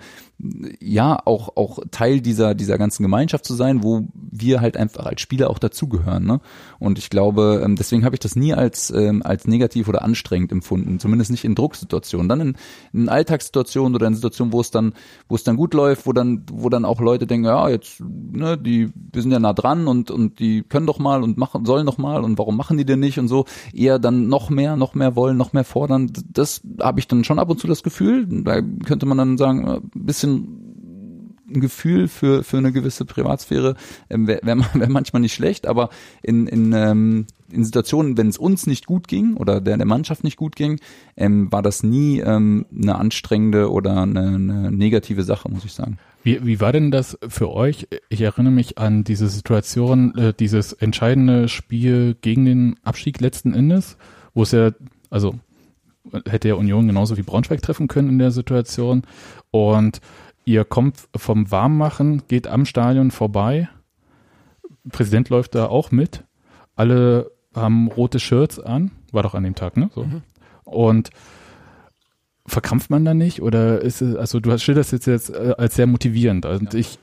ja, auch, auch Teil dieser, dieser ganzen Gemeinschaft zu sein, wo wir halt einfach als Spieler auch dazugehören. Ne? Und ich glaube, ähm, deswegen habe ich das nie als, ähm, als negativ oder anstrengend empfunden, zumindest nicht in Drucksituationen. Dann in, in Alltagssituationen oder in Situationen, wo es dann, wo es dann gut läuft, wo dann, wo dann auch Leute denken, ja, jetzt, ne, die, wir sind ja nah dran und, und die können doch mal und machen, sollen doch mal und warum machen die denn nicht und so, eher dann noch mehr, noch mehr wollen, noch mehr fordern. Das habe ich dann schon ab und zu das Gefühl. Da könnte man dann sagen, bisschen ein Gefühl für für eine gewisse Privatsphäre ähm, wäre wär, [laughs] wär manchmal nicht schlecht, aber in in ähm, in Situationen, wenn es uns nicht gut ging oder der der Mannschaft nicht gut ging, ähm, war das nie ähm, eine anstrengende oder eine, eine negative Sache, muss ich sagen. Wie, wie war denn das für euch? Ich erinnere mich an diese Situation, äh, dieses entscheidende Spiel gegen den Abstieg letzten Endes, wo es ja, also hätte ja Union genauso wie Braunschweig treffen können in der Situation. Und ihr kommt vom Warmmachen, geht am Stadion vorbei. Präsident läuft da auch mit. Alle haben rote Shirts an. War doch an dem Tag, ne? So. Und verkrampft man da nicht? Oder ist es, also du hast schilderst jetzt, jetzt äh, als sehr motivierend. Und ich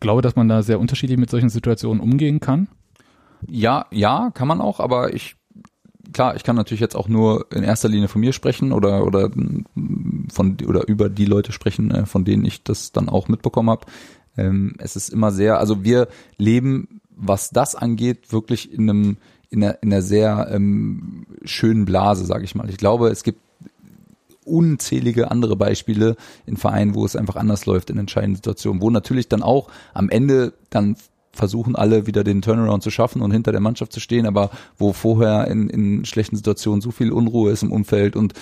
glaube, dass man da sehr unterschiedlich mit solchen Situationen umgehen kann. Ja, ja, kann man auch, aber ich klar, ich kann natürlich jetzt auch nur in erster Linie von mir sprechen oder oder von oder über die Leute sprechen, äh, von denen ich das dann auch mitbekommen habe. Ähm, es ist immer sehr, also wir leben, was das angeht, wirklich in einem in einer, in einer sehr ähm, schönen Blase, sage ich mal. Ich glaube, es gibt unzählige andere Beispiele in Vereinen, wo es einfach anders läuft in entscheidenden Situationen, wo natürlich dann auch am Ende dann versuchen alle wieder den Turnaround zu schaffen und hinter der Mannschaft zu stehen, aber wo vorher in, in schlechten Situationen so viel Unruhe ist im Umfeld und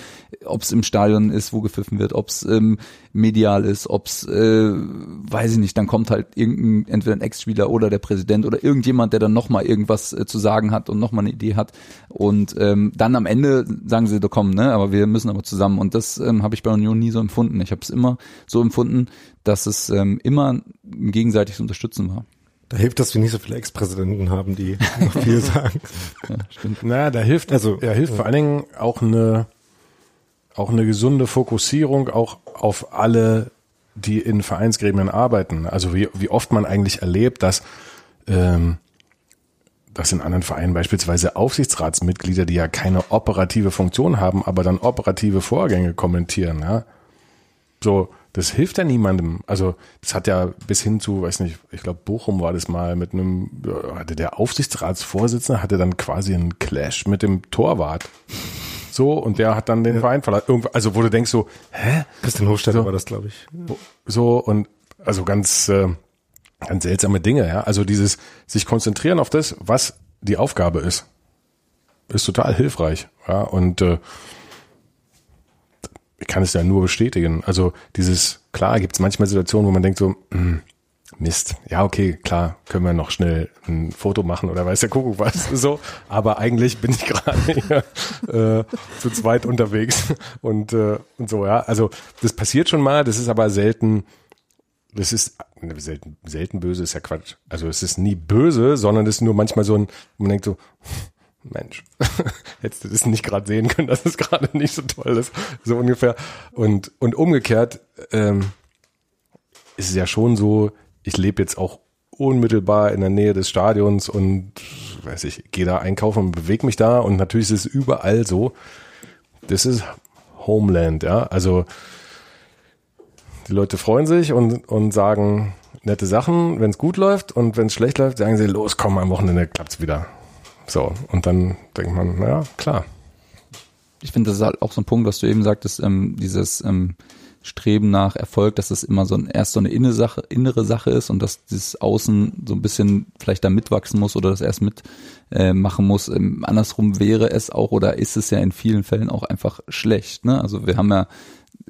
ob es im Stadion ist, wo gepfiffen wird, ob es ähm, medial ist, ob es, äh, weiß ich nicht, dann kommt halt irgendein, entweder ein Ex-Spieler oder der Präsident oder irgendjemand, der dann nochmal irgendwas äh, zu sagen hat und nochmal eine Idee hat und ähm, dann am Ende sagen sie, da komm, ne, aber wir müssen aber zusammen und das ähm, habe ich bei Union nie so empfunden. Ich habe es immer so empfunden, dass es ähm, immer ein gegenseitiges Unterstützen war. Da hilft, dass wir nicht so viele Ex-Präsidenten haben, die [laughs] noch viel sagen. Ja, stimmt. Naja, da hilft, Also, ja, hilft vor allen Dingen auch eine, auch eine gesunde Fokussierung auch auf alle, die in Vereinsgremien arbeiten. Also wie, wie oft man eigentlich erlebt, dass, ähm, dass in anderen Vereinen beispielsweise Aufsichtsratsmitglieder, die ja keine operative Funktion haben, aber dann operative Vorgänge kommentieren, ja. So, das hilft ja niemandem. Also, das hat ja bis hin zu, weiß nicht, ich glaube, Bochum war das mal mit einem, ja, hatte der Aufsichtsratsvorsitzende, hatte dann quasi einen Clash mit dem Torwart. So, und der hat dann den Verein verlassen. Also, wo du denkst so, hä? Christian Hofstetter So. war das, glaube ich. So, und also ganz, äh, ganz seltsame Dinge, ja. Also dieses sich konzentrieren auf das, was die Aufgabe ist, ist total hilfreich. Ja, und äh, kann es ja nur bestätigen. Also dieses, klar gibt es manchmal Situationen, wo man denkt so, hm, Mist, ja, okay, klar, können wir noch schnell ein Foto machen oder weiß der Kuckuck was, [laughs] so. Aber eigentlich bin ich [laughs] gerade hier äh, zu zweit unterwegs und, äh, und so, ja. Also das passiert schon mal, das ist aber selten, das ist ne, selten, selten böse, ist ja Quatsch. Also es ist nie böse, sondern es ist nur manchmal so ein, man denkt so, Mensch, [laughs] hättest du das nicht gerade sehen können, [laughs] dass es gerade nicht so toll ist, so ungefähr. Und, und umgekehrt ähm, ist es ja schon so, ich lebe jetzt auch unmittelbar in der Nähe des Stadions und weiß ich, gehe da einkaufen und bewege mich da und natürlich ist es überall so. Das ist Homeland, ja. Also die Leute freuen sich und, und sagen nette Sachen, wenn es gut läuft und wenn es schlecht läuft, sagen sie, los, komm, am Wochenende klappt's wieder. So, und dann denkt man, naja, klar. ich finde, das ist halt auch so ein Punkt, was du eben sagtest, ähm, dieses ähm, Streben nach Erfolg, dass das immer so ein, erst so eine innere Sache, innere Sache ist und dass dieses Außen so ein bisschen vielleicht da mitwachsen muss oder das erst mit äh, muss. Ähm, andersrum wäre es auch oder ist es ja in vielen Fällen auch einfach schlecht. Ne? Also wir haben ja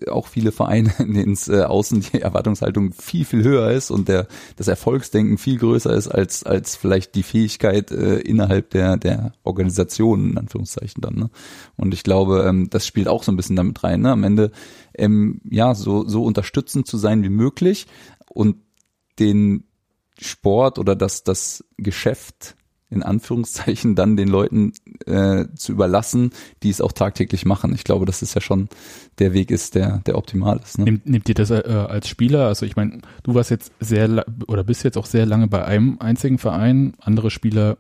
auch viele Vereine, in denen es äh, außen die Erwartungshaltung viel, viel höher ist und der, das Erfolgsdenken viel größer ist als, als vielleicht die Fähigkeit äh, innerhalb der, der Organisation, in Anführungszeichen dann. Ne? Und ich glaube, ähm, das spielt auch so ein bisschen damit rein. Ne? Am Ende, ähm, ja, so, so unterstützend zu sein wie möglich und den Sport oder das, das Geschäft in Anführungszeichen dann den Leuten äh, zu überlassen, die es auch tagtäglich machen. Ich glaube, dass es ja schon der Weg ist, der, der optimal ist. Ne? Nimmt, ihr das äh, als Spieler? Also ich meine, du warst jetzt sehr oder bist jetzt auch sehr lange bei einem einzigen Verein. Andere Spieler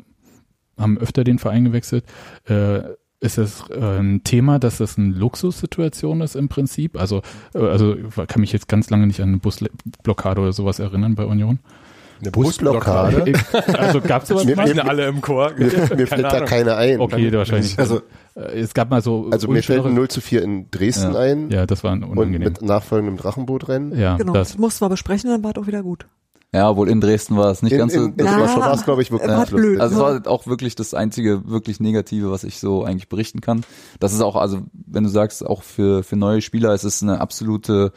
haben öfter den Verein gewechselt. Äh, ist es äh, ein Thema, dass das eine Luxussituation ist im Prinzip? Also, äh, also kann mich jetzt ganz lange nicht an eine Busblockade oder sowas erinnern bei Union. Eine Busblockade? [laughs] Also gab es sowas mal? mir- alle im Chor. Mir, mir fällt da keine ein. Okay, wahrscheinlich. Also, es gab mal so also mir fällt ein unschöne- 0 zu 4 in Dresden Ja. ein Ja, das war und unangenehm. mit nachfolgendem Drachenbootrennen. ja, Genau, das. das mussten wir besprechen, dann war es auch wieder gut. Ja, wohl in Dresden war es nicht In, ganz so. in, in Ja, war es, glaube ich, wirklich war lustig. blöd. Also es war auch wirklich das einzige wirklich Negative, was ich so eigentlich berichten kann. Das ist auch, also wenn du sagst, auch für, für neue Spieler ist es eine absolute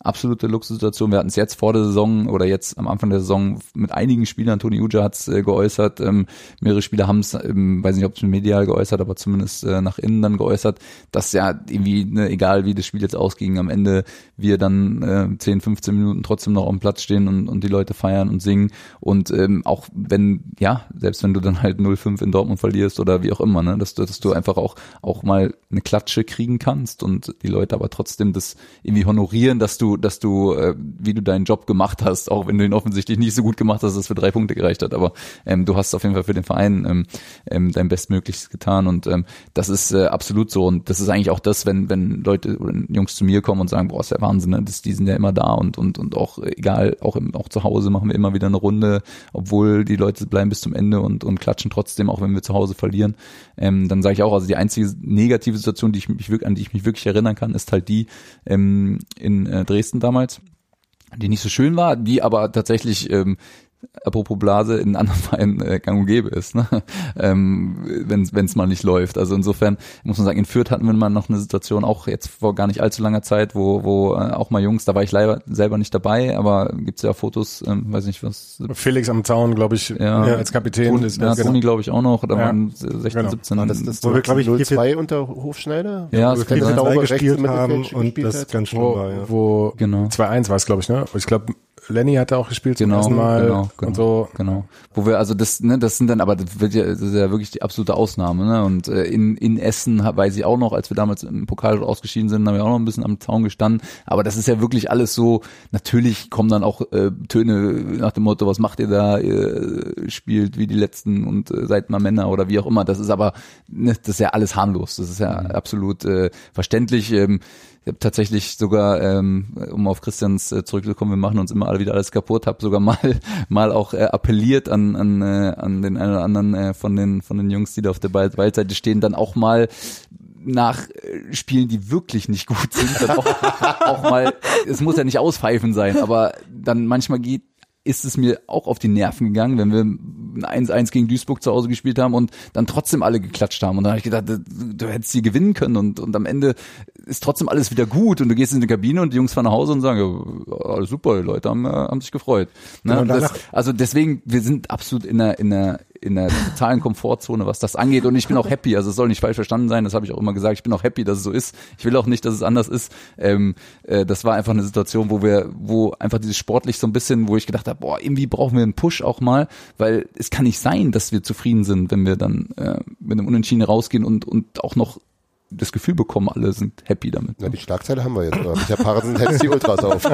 absolute Luxussituation. Wir hatten es jetzt vor der Saison oder jetzt am Anfang der Saison mit einigen Spielern. Toni Uja hat es äh, geäußert. Ähm, mehrere Spieler haben es, ähm, weiß nicht, ob es medial geäußert, aber zumindest äh, nach innen dann geäußert, dass ja irgendwie, ne, egal wie das Spiel jetzt ausging, am Ende wir dann äh, 10, 15 Minuten trotzdem noch am Platz stehen und, und die Leute feiern und singen. Und ähm, auch wenn, ja, selbst wenn du dann halt 0-5 in Dortmund verlierst oder wie auch immer, ne, dass du, dass du einfach auch, auch mal eine Klatsche kriegen kannst und die Leute aber trotzdem das irgendwie honorieren, dass du, dass du, äh, wie du deinen Job gemacht hast, auch wenn du ihn offensichtlich nicht so gut gemacht hast, dass es für drei Punkte gereicht hat. Aber ähm, du hast auf jeden Fall für den Verein ähm, ähm, dein Bestmöglichstes getan und ähm, das ist äh, absolut so. Und das ist eigentlich auch das, wenn, wenn Leute oder Jungs zu mir kommen und sagen, boah, ist ja Wahnsinn, ne? die sind ja immer da und, und, und auch egal, auch, im, auch zu Hause machen wir immer wieder eine Runde, obwohl die Leute bleiben bis zum Ende und, und klatschen trotzdem, auch wenn wir zu Hause verlieren. Ähm, dann sage ich auch, also die einzige negative Situation, die ich mich an die ich mich wirklich erinnern kann, ist halt die ähm, in äh, Dresden damals, die nicht so schön war, die aber tatsächlich ähm, apropos Blase in anderen Vereinen äh, gang und gäbe ist, ne? ähm, wenn es mal nicht läuft. Also insofern muss man sagen, in Fürth hatten wir mal noch eine Situation, auch jetzt vor gar nicht allzu langer Zeit, wo, wo äh, auch mal Jungs, da war ich leider selber nicht dabei, aber gibt's ja Fotos, ähm, weiß nicht was, Felix am Zaun, glaube ich, Ja. als Kapitän. Toni, ist, ja, genau. Toni glaube ich auch noch, da Ja. waren 16, Genau. 17. War das das Wo wir, glaub ich, 0-2 unter Hofschneider? Ja, Wo das kann sein. Gespielt haben und das ganz schön wo, war, ja. wo Genau. 2-1 war es, glaube ich, ne? Ich glaube, Lenny hat da auch gespielt zum Genau, ersten Mal genau, genau, und so. genau. Wo wir also das, ne, das sind dann, aber das wird ja, das ist ja wirklich die absolute Ausnahme, ne? Und äh, in in Essen weiß ich auch noch, als wir damals im Pokal ausgeschieden sind, haben wir auch noch ein bisschen am Zaun gestanden. Aber das ist ja wirklich alles so. Natürlich kommen dann auch äh, Töne nach dem Motto, was macht ihr da? Ihr spielt wie die letzten und äh, seid mal Männer oder wie auch immer. Das ist aber, ne, das ist ja alles harmlos. Das ist ja absolut äh, verständlich. Ähm, ich habe tatsächlich sogar, ähm, um auf Christians äh, zurückzukommen, wir machen uns immer alle wieder alles kaputt, habe sogar mal [laughs] mal auch äh, appelliert an an, äh, an den einen oder anderen äh, von den von den Jungs, die da auf der Ballseite stehen, dann auch mal nach Spielen, die wirklich nicht gut sind, dann auch, [laughs] auch mal, es muss ja nicht auspfeifen sein, aber dann manchmal geht ist es mir auch auf die Nerven gegangen, wenn wir ein 1-1 gegen Duisburg zu Hause gespielt haben und dann trotzdem alle geklatscht haben. Und dann habe ich gedacht, du, du hättest hier gewinnen können und, und am Ende ist trotzdem alles wieder gut und du gehst in die Kabine und die Jungs fahren nach Hause und sagen, ja, alles super, die Leute haben, äh, haben sich gefreut. Ne? Genau, das, also deswegen, wir sind absolut in der, in der, in der totalen Komfortzone, was das angeht. Und ich bin auch [laughs] happy. Also es soll nicht falsch verstanden sein. Das habe ich auch immer gesagt. Ich bin auch happy, dass es so ist. Ich will auch nicht, dass es anders ist. Ähm, äh, das war einfach eine Situation, wo wir, wo einfach dieses sportlich so ein bisschen, wo ich gedacht habe, boah, irgendwie brauchen wir einen Push auch mal, weil es kann nicht sein, dass wir zufrieden sind, wenn wir dann äh, mit einem Unentschieden rausgehen und und auch noch das Gefühl bekommen, alle sind happy damit. Na, die Schlagzeile haben wir jetzt. Aber Micha Parensen hetzt die Ultras auf. [laughs]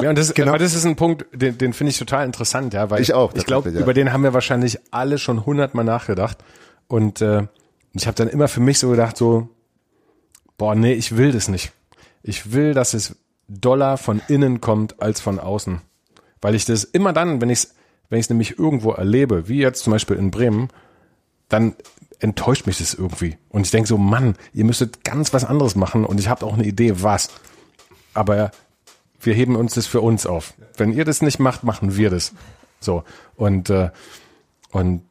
Ja, und das, genau. aber das ist ein Punkt, den, den finde ich total interessant, ja, weil Ich auch, Ich glaube, ja. über den haben wir wahrscheinlich alle schon hundertmal nachgedacht. Und äh, ich habe dann immer für mich so gedacht, so, boah, nee, ich will das nicht. Ich will, dass es doller von innen kommt als von außen. Weil ich das immer dann, wenn ich es wenn ich's nämlich irgendwo erlebe, wie jetzt zum Beispiel in Bremen, dann enttäuscht mich das irgendwie. Und ich denke so, Mann, ihr müsstet ganz was anderes machen und ich habe auch eine Idee, was. Aber wir heben uns das für uns auf. Wenn ihr das nicht macht, machen wir das. So. Und, äh, und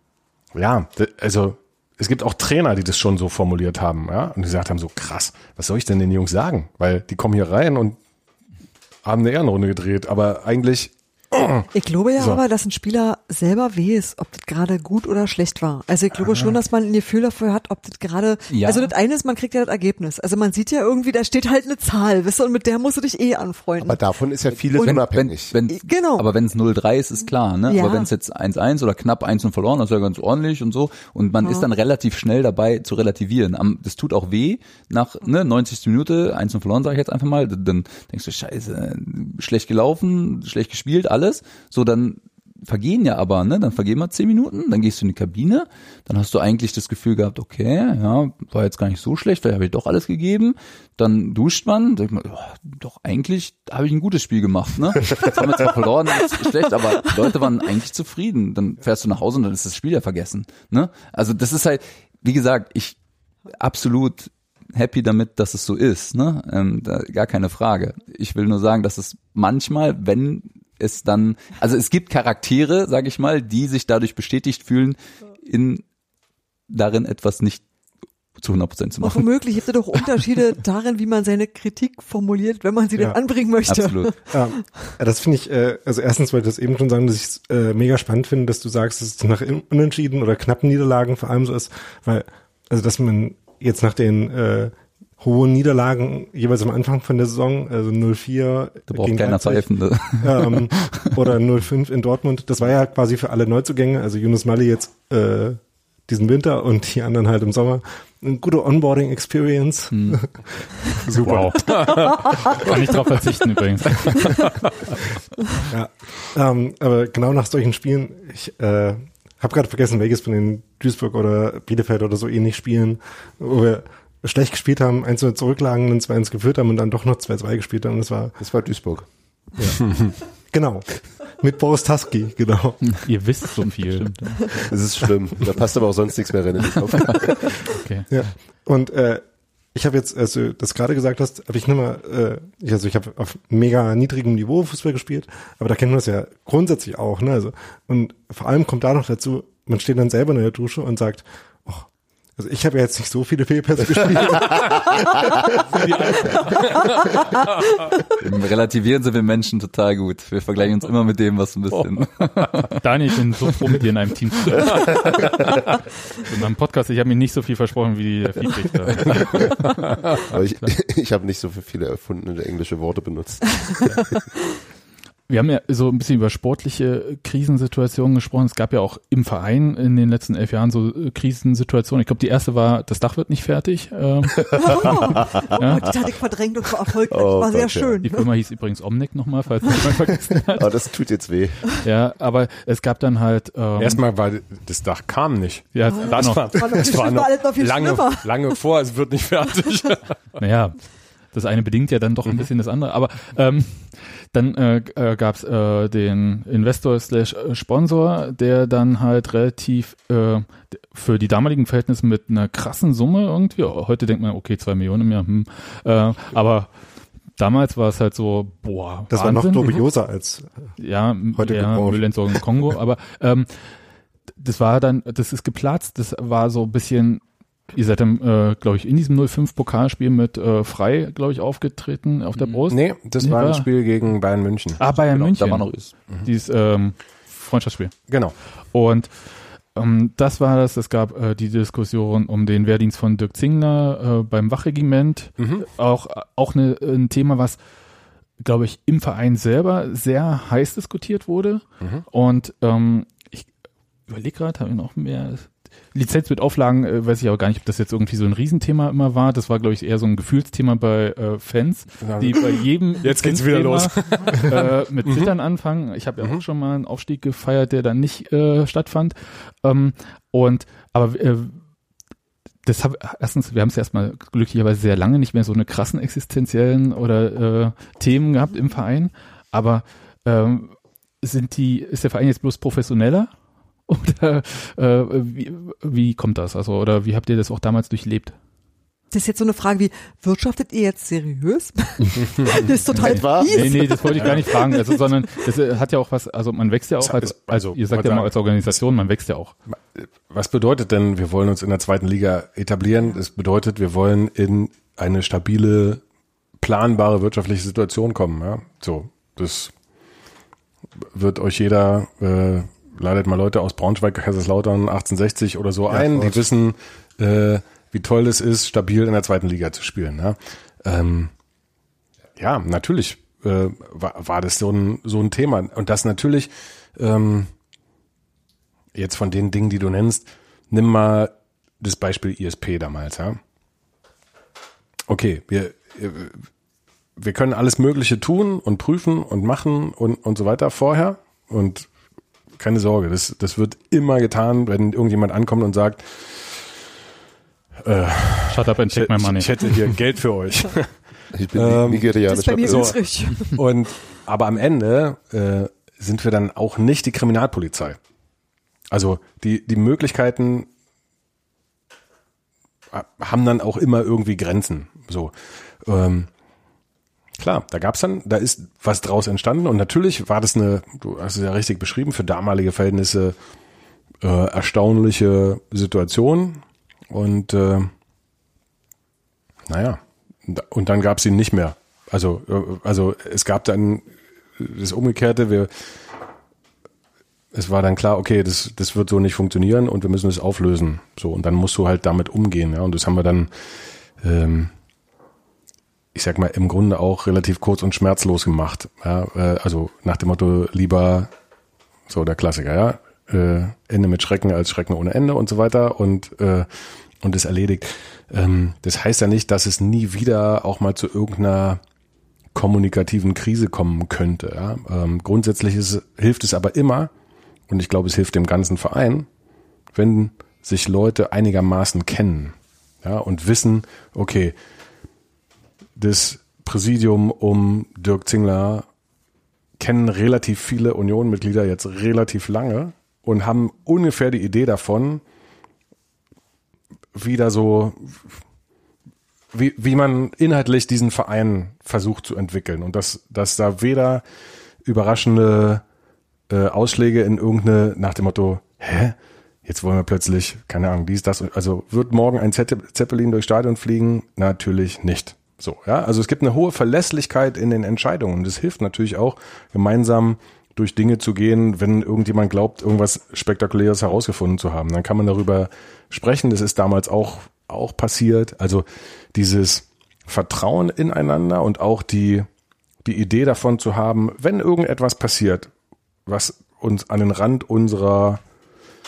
ja, also es gibt auch Trainer, die das schon so formuliert haben, ja, und die gesagt haben, so krass, was soll ich denn den Jungs sagen? Weil die kommen hier rein und haben eine Ehrenrunde gedreht, aber eigentlich Ich glaube ja So. aber, dass ein Spieler selber weiß, ob das gerade gut oder schlecht war. Also ich glaube schon, dass man ein Gefühl dafür hat, ob das gerade, Ja. also das eine ist, man kriegt ja das Ergebnis. Also man sieht ja irgendwie, da steht halt eine Zahl, weißt du, und mit der musst du dich eh anfreunden. Aber davon ist ja vieles Und- unabhängig. Wenn, wenn, Genau. Aber wenn es 0-3 ist, ist klar, ne? Ja. Aber wenn es jetzt 1-1 oder knapp 1 und verloren, das ist ja ganz ordentlich und so. Und man ist dann relativ schnell dabei zu relativieren. Am, das tut auch weh nach ne, 90. Minute, 1 und verloren, sage ich jetzt einfach mal. Dann denkst du, scheiße, schlecht gelaufen, schlecht gespielt, alles. So, dann vergehen ja aber, ne? Dann vergehen wir 10 Minuten, dann gehst du in die Kabine, dann hast du eigentlich das Gefühl gehabt, okay, ja, war jetzt gar nicht so schlecht, vielleicht habe ich doch alles gegeben. Dann duscht man, denkt man, ja, doch eigentlich habe ich ein gutes Spiel gemacht, ne? Jetzt haben wir zwar verloren, ist schlecht, aber Leute waren eigentlich zufrieden. Dann fährst du nach Hause und dann ist das Spiel ja vergessen, ne? Also das ist halt, wie gesagt, ich absolut happy damit, dass es so ist, ne? Ähm, da, gar keine Frage. Ich will nur sagen, dass es manchmal, wenn es dann, also es gibt Charaktere, sage ich mal, die sich dadurch bestätigt fühlen, in darin etwas nicht zu 100 Prozent zu Auch machen. womöglich gibt es doch Unterschiede [laughs] darin, wie man seine Kritik formuliert, wenn man sie Ja. denn anbringen möchte. Absolut. [laughs] Ja, das finde ich, äh, also erstens wollte ich das eben schon sagen, dass ich es äh, mega spannend finde, dass du sagst, dass es nach Unentschieden oder knappen Niederlagen vor allem so ist, weil, also dass man jetzt nach den äh, hohen Niederlagen jeweils am Anfang von der Saison, also 0-4 Da braucht gegen keiner Leipzig. Ne? ähm, [laughs] oder 0-5 in Dortmund, das war ja quasi für alle Neuzugänge, also Yunus Mali jetzt äh, diesen Winter und die anderen halt im Sommer. Eine gute Onboarding-Experience. [laughs] Super. Wow. [laughs] Kann ich drauf verzichten übrigens. Ja, ähm, aber genau nach solchen Spielen, ich äh, habe gerade vergessen, welches von den Duisburg oder Bielefeld oder so ähnlich Spielen, wo wir schlecht gespielt haben, 1 zurücklagen, dann 2-1 geführt haben und dann doch noch 2-2 gespielt haben. Das war, Das war Duisburg. [laughs] genau, mit Boris Tasky, genau. Ihr wisst so viel. Das ist schlimm. Da passt aber auch sonst nichts mehr rein in den Kopf. [laughs] Okay. Ja. Und äh, ich habe jetzt, als du das gerade gesagt hast, habe ich nochmal, äh, ich, also ich habe auf mega niedrigem Niveau Fußball gespielt, aber da kennt man das ja grundsätzlich auch, ne? Also, und vor allem kommt da noch dazu, man steht dann selber in der Dusche und sagt, also ich habe ja jetzt nicht so viele Fehlpässe gespielt. Im Relativieren sind wir Menschen total gut. Wir vergleichen uns immer mit dem, was ein bisschen. Daniel, ich bin so froh, mit dir in einem Team zu sein. [laughs] In meinem Podcast, ich habe mir nicht so viel versprochen wie der Viehrichter. Aber ich, [laughs] ich habe nicht so viele erfundene englische Worte benutzt. [laughs] Wir haben ja so ein bisschen über sportliche Krisensituationen gesprochen. Es gab ja auch im Verein in den letzten elf Jahren so äh, Krisensituationen. Ich glaube, die erste war, das Dach wird nicht fertig. Ähm, [laughs] Oh, die hatte ich verdrängt und war erfolgreich. Oh war sehr Gott, ja. schön. Die Firma hieß übrigens Omnic nochmal, falls das jemand [laughs] vergessen hat. Aber das tut jetzt weh. Ja, aber es gab dann halt ähm, erstmal war das Dach kam nicht. ja, da Das noch. war, War noch das war noch alles noch viel lange, schlimmer. lange vor, es wird nicht fertig. [laughs] Naja, das eine bedingt ja dann doch ein bisschen das andere. Aber ähm, dann äh, äh, gab es äh, den Investor slash äh, Sponsor, der dann halt relativ äh, für die damaligen Verhältnisse mit einer krassen Summe irgendwie, heute denkt man, okay, zwei Millionen im Jahr, hm, äh, aber damals war es halt so, boah, Das war noch Wahnsinn. dubioser als ja, Heute ja, gebraucht. Müllentsorgung im Kongo, aber ähm, das war dann, das ist geplatzt, das war so ein bisschen, ihr seid dann, äh, glaube ich, in diesem 05-Pokalspiel mit äh, Frei, glaube ich, aufgetreten auf der Brust. nee, das Nee, war ein Spiel gegen Bayern München. Ah, Bayern Genau, München. da war noch ist. Dieses ähm, Freundschaftsspiel. Genau. Und ähm, das war das, es gab äh, die Diskussion um den Wehrdienst von Dirk Zingler äh, beim Wachregiment. Auch, auch eine, ein Thema, was, glaube ich, im Verein selber sehr heiß diskutiert wurde. Und ähm, ich überlege gerade, habe ich noch mehr. Lizenz mit Auflagen, äh, weiß ich aber gar nicht, ob das jetzt irgendwie so ein Riesenthema immer war. Das war, glaube ich, eher so ein Gefühlsthema bei äh, Fans, die bei jedem [laughs] Jetzt geht's wieder Lizenzthema, [laughs] äh, mit Zittern anfangen. Ich habe ja auch schon mal einen Aufstieg gefeiert, der dann nicht äh, stattfand. Ähm, und aber äh, das hab, erstens, wir haben es erstmal glücklicherweise sehr lange nicht mehr so eine krassen existenziellen oder äh, Themen gehabt im Verein. Aber ähm, sind die, ist der Verein jetzt bloß professioneller? [laughs] Oder äh, wie, wie kommt das? Also, oder wie habt ihr das auch damals durchlebt? Das ist jetzt so eine Frage wie, wirtschaftet ihr jetzt seriös? [laughs] das ist total Etwa? fies. Nee, nee, das wollte ich gar nicht fragen. Also, sondern das äh, hat ja auch was, also man wächst ja auch als, also ihr sagt ja mal als Organisation, man wächst ja auch. Was bedeutet denn, wir wollen uns in der zweiten Liga etablieren? Das bedeutet, wir wollen in eine stabile, planbare wirtschaftliche Situation kommen. Ja? So, das wird euch jeder, äh, ladet mal Leute aus Braunschweig, Kaiserslautern, 1860 oder so ein, die wissen, äh, wie toll es ist, stabil in der zweiten Liga zu spielen. Ja, ähm, ja natürlich äh, war, war das so ein, so ein Thema. Und das natürlich, ähm, jetzt von den Dingen, die du nennst, nimm mal das Beispiel ISP damals, ja. Okay, wir, wir können alles Mögliche tun und prüfen und machen und, und so weiter vorher und keine Sorge, das, das wird immer getan, wenn irgendjemand ankommt und sagt, Shut up and take my ich, money. ich hätte hier [laughs] Geld für euch. Ich bin Ähm, nigerianischer Das ist bei mir So. Und aber am Ende äh, sind wir dann auch nicht die Kriminalpolizei. Also die die Möglichkeiten äh, haben dann auch immer irgendwie Grenzen. So ähm, klar, da gab's dann, da ist was draus entstanden und natürlich war das eine, du hast es ja richtig beschrieben, für damalige Verhältnisse äh, erstaunliche Situation und äh, naja, und dann gab es ihn nicht mehr. Also, äh, also es gab dann das Umgekehrte, wir es war dann klar, okay, das, das wird so nicht funktionieren und wir müssen es auflösen. So, und dann musst du halt damit umgehen, ja. Und das haben wir dann, ähm, ich sag mal, im Grunde auch relativ kurz und schmerzlos gemacht. Ja, äh, also nach dem Motto, lieber so der Klassiker, ja. Äh, Ende mit Schrecken als Schrecken ohne Ende und so weiter und äh, und ist erledigt. Ähm, das heißt ja nicht, dass es nie wieder auch mal zu irgendeiner kommunikativen Krise kommen könnte. Ja? Ähm, grundsätzlich ist, hilft es aber immer, und ich glaube, es hilft dem ganzen Verein, wenn sich Leute einigermaßen kennen ja, und wissen, okay, das Präsidium um Dirk Zingler kennen relativ viele Union-Mitglieder jetzt relativ lange und haben ungefähr die Idee davon, wieder so, wie, wie man inhaltlich diesen Verein versucht zu entwickeln und dass, dass da weder überraschende äh, Ausschläge in irgendeine, nach dem Motto, hä? Jetzt wollen wir plötzlich, keine Ahnung, dies, das, also wird morgen ein Zeppelin durchs Stadion fliegen? Natürlich nicht. So, ja, also es gibt eine hohe Verlässlichkeit in den Entscheidungen. Das hilft natürlich auch, gemeinsam durch Dinge zu gehen, wenn irgendjemand glaubt, irgendwas Spektakuläres herausgefunden zu haben. Dann kann man darüber sprechen. Das ist damals auch, auch passiert. Also dieses Vertrauen ineinander und auch die, die Idee davon zu haben, wenn irgendetwas passiert, was uns an den Rand unserer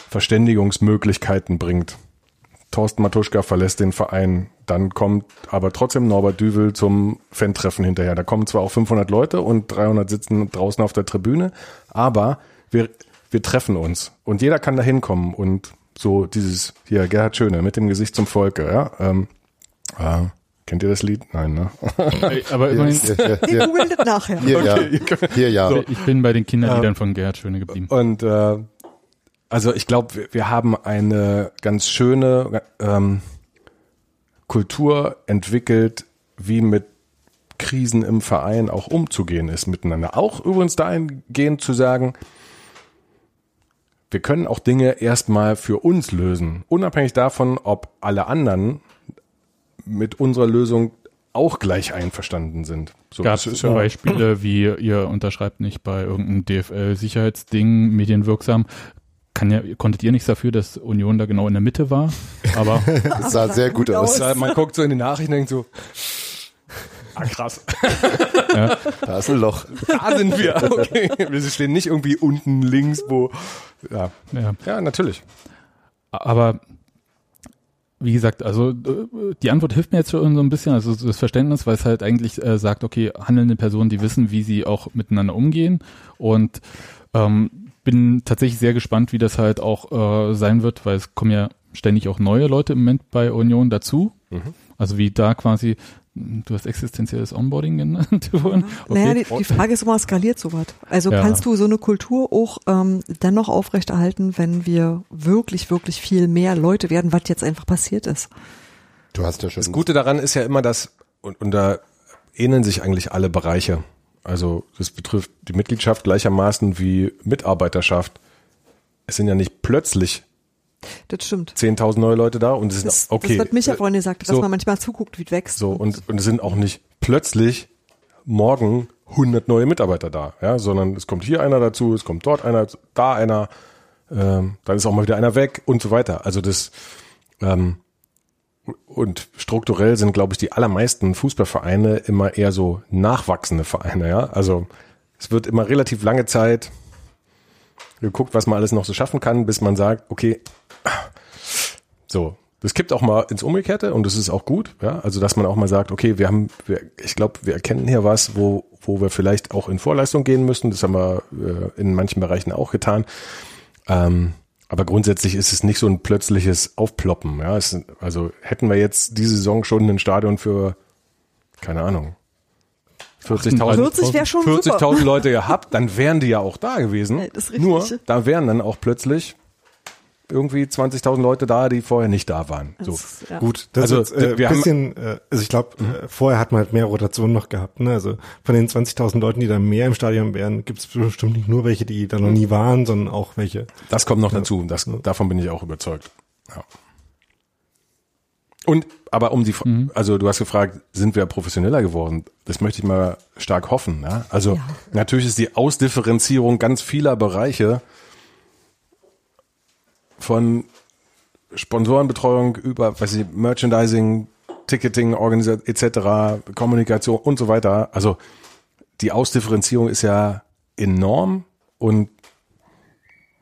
Verständigungsmöglichkeiten bringt. Thorsten Matuschka verlässt den Verein, dann kommt aber trotzdem Norbert Düvel zum Fan-Treffen hinterher. Da kommen zwar auch 500 Leute und 300 sitzen draußen auf der Tribüne, aber wir, wir treffen uns und jeder kann da hinkommen und so dieses, hier, Gerhard Schöne mit dem Gesicht zum Volke, ja. Ähm, äh, kennt ihr das Lied? Nein, ne? [laughs] Aber immerhin, Hier, hier, Ihr hier, googelt es nachher. hier, ja. Hier, ja. ich bin bei den Kinderliedern von Gerhard Schöne geblieben. Und äh, also ich glaube, wir, wir haben eine ganz schöne ähm, Kultur entwickelt, wie mit Krisen im Verein auch umzugehen ist miteinander. Auch übrigens dahingehend zu sagen, wir können auch Dinge erstmal für uns lösen, unabhängig davon, ob alle anderen mit unserer Lösung auch gleich einverstanden sind. So, Gab es ja- Beispiele, wie ihr unterschreibt nicht bei irgendeinem DFL-Sicherheitsding, medienwirksam. Kann ja, konntet ihr nichts dafür, dass Union da genau in der Mitte war, aber [laughs] Das sah sehr gut aus. Ja, man guckt so in die Nachrichten und denkt so, ah krass, Da ist ein Loch. da sind wir. Okay. Wir stehen nicht irgendwie unten links, wo. Ja, ja. ja natürlich. aber wie gesagt, also äh, die Antwort hilft mir jetzt schon so ein bisschen, also das Verständnis, weil es halt eigentlich äh, sagt, okay, handelnde Personen, die wissen, wie sie auch miteinander umgehen und ähm, bin tatsächlich sehr gespannt, wie das halt auch äh, sein wird, weil es kommen ja ständig auch neue Leute im Moment bei Union dazu. Mhm. Also wie da quasi, du hast existenzielles Onboarding genannt. [laughs] Yvonne. Naja, die, die Frage ist immer, skaliert sowas? Also Ja. kannst du so eine Kultur auch ähm, dennoch aufrechterhalten, wenn wir wirklich, wirklich viel mehr Leute werden, was jetzt einfach passiert ist? Du hast ja schon. Das Gute daran ist ja immer, dass, und, und da ähneln sich eigentlich alle Bereiche. Also das betrifft die Mitgliedschaft gleichermaßen wie Mitarbeiterschaft. Es sind ja nicht plötzlich Das stimmt. 10.000 neue Leute da und es sind Das, okay. das wird Micha vorhin gesagt, dass so, man manchmal zuguckt, wie es wächst. so und, und es sind auch nicht plötzlich morgen 100 neue Mitarbeiter da, ja, sondern es kommt hier einer dazu, es kommt dort einer, da einer, ähm, dann ist auch mal wieder einer weg und so weiter. Also das ähm, und strukturell sind, glaube ich, die allermeisten Fußballvereine immer eher so nachwachsende Vereine, ja. Also es wird immer relativ lange Zeit geguckt, was man alles noch so schaffen kann, bis man sagt, okay, so, das kippt auch mal ins Umgekehrte und das ist auch gut, ja. Also dass man auch mal sagt, okay, wir haben, wir, ich glaube, wir erkennen hier was, wo, wo wir vielleicht auch in Vorleistung gehen müssen. Das haben wir äh, in manchen Bereichen auch getan. Ähm, aber grundsätzlich ist es nicht so ein plötzliches Aufploppen. Ja, es, also hätten wir jetzt diese Saison schon ein Stadion für, keine Ahnung, 40.000 40 wäre schon super. 40.000 Leute gehabt, dann wären die ja auch da gewesen. Ja, das ist richtig. Nur, da wären dann auch plötzlich irgendwie 20.000 Leute da, die vorher nicht da waren. So. Das- ja. Gut, das Also, ist jetzt, äh, wir haben- bisschen, äh, also ich glaube, äh, vorher hat man halt mehr Rotation noch gehabt. Ne? Also von den 20.000 Leuten, die da mehr im Stadion wären, gibt es bestimmt nicht nur welche, die da noch nie waren, sondern auch welche. Das kommt noch dazu. Das, Davon bin ich auch überzeugt. Ja. Und, aber um die, also du hast gefragt, sind wir professioneller geworden? Das möchte ich mal stark hoffen. Ja? Also Ja. natürlich ist die Ausdifferenzierung ganz vieler Bereiche von Sponsorenbetreuung über, weiß ich, Merchandising, Ticketing, Organisation etc., Kommunikation und so weiter. Also die Ausdifferenzierung ist ja enorm und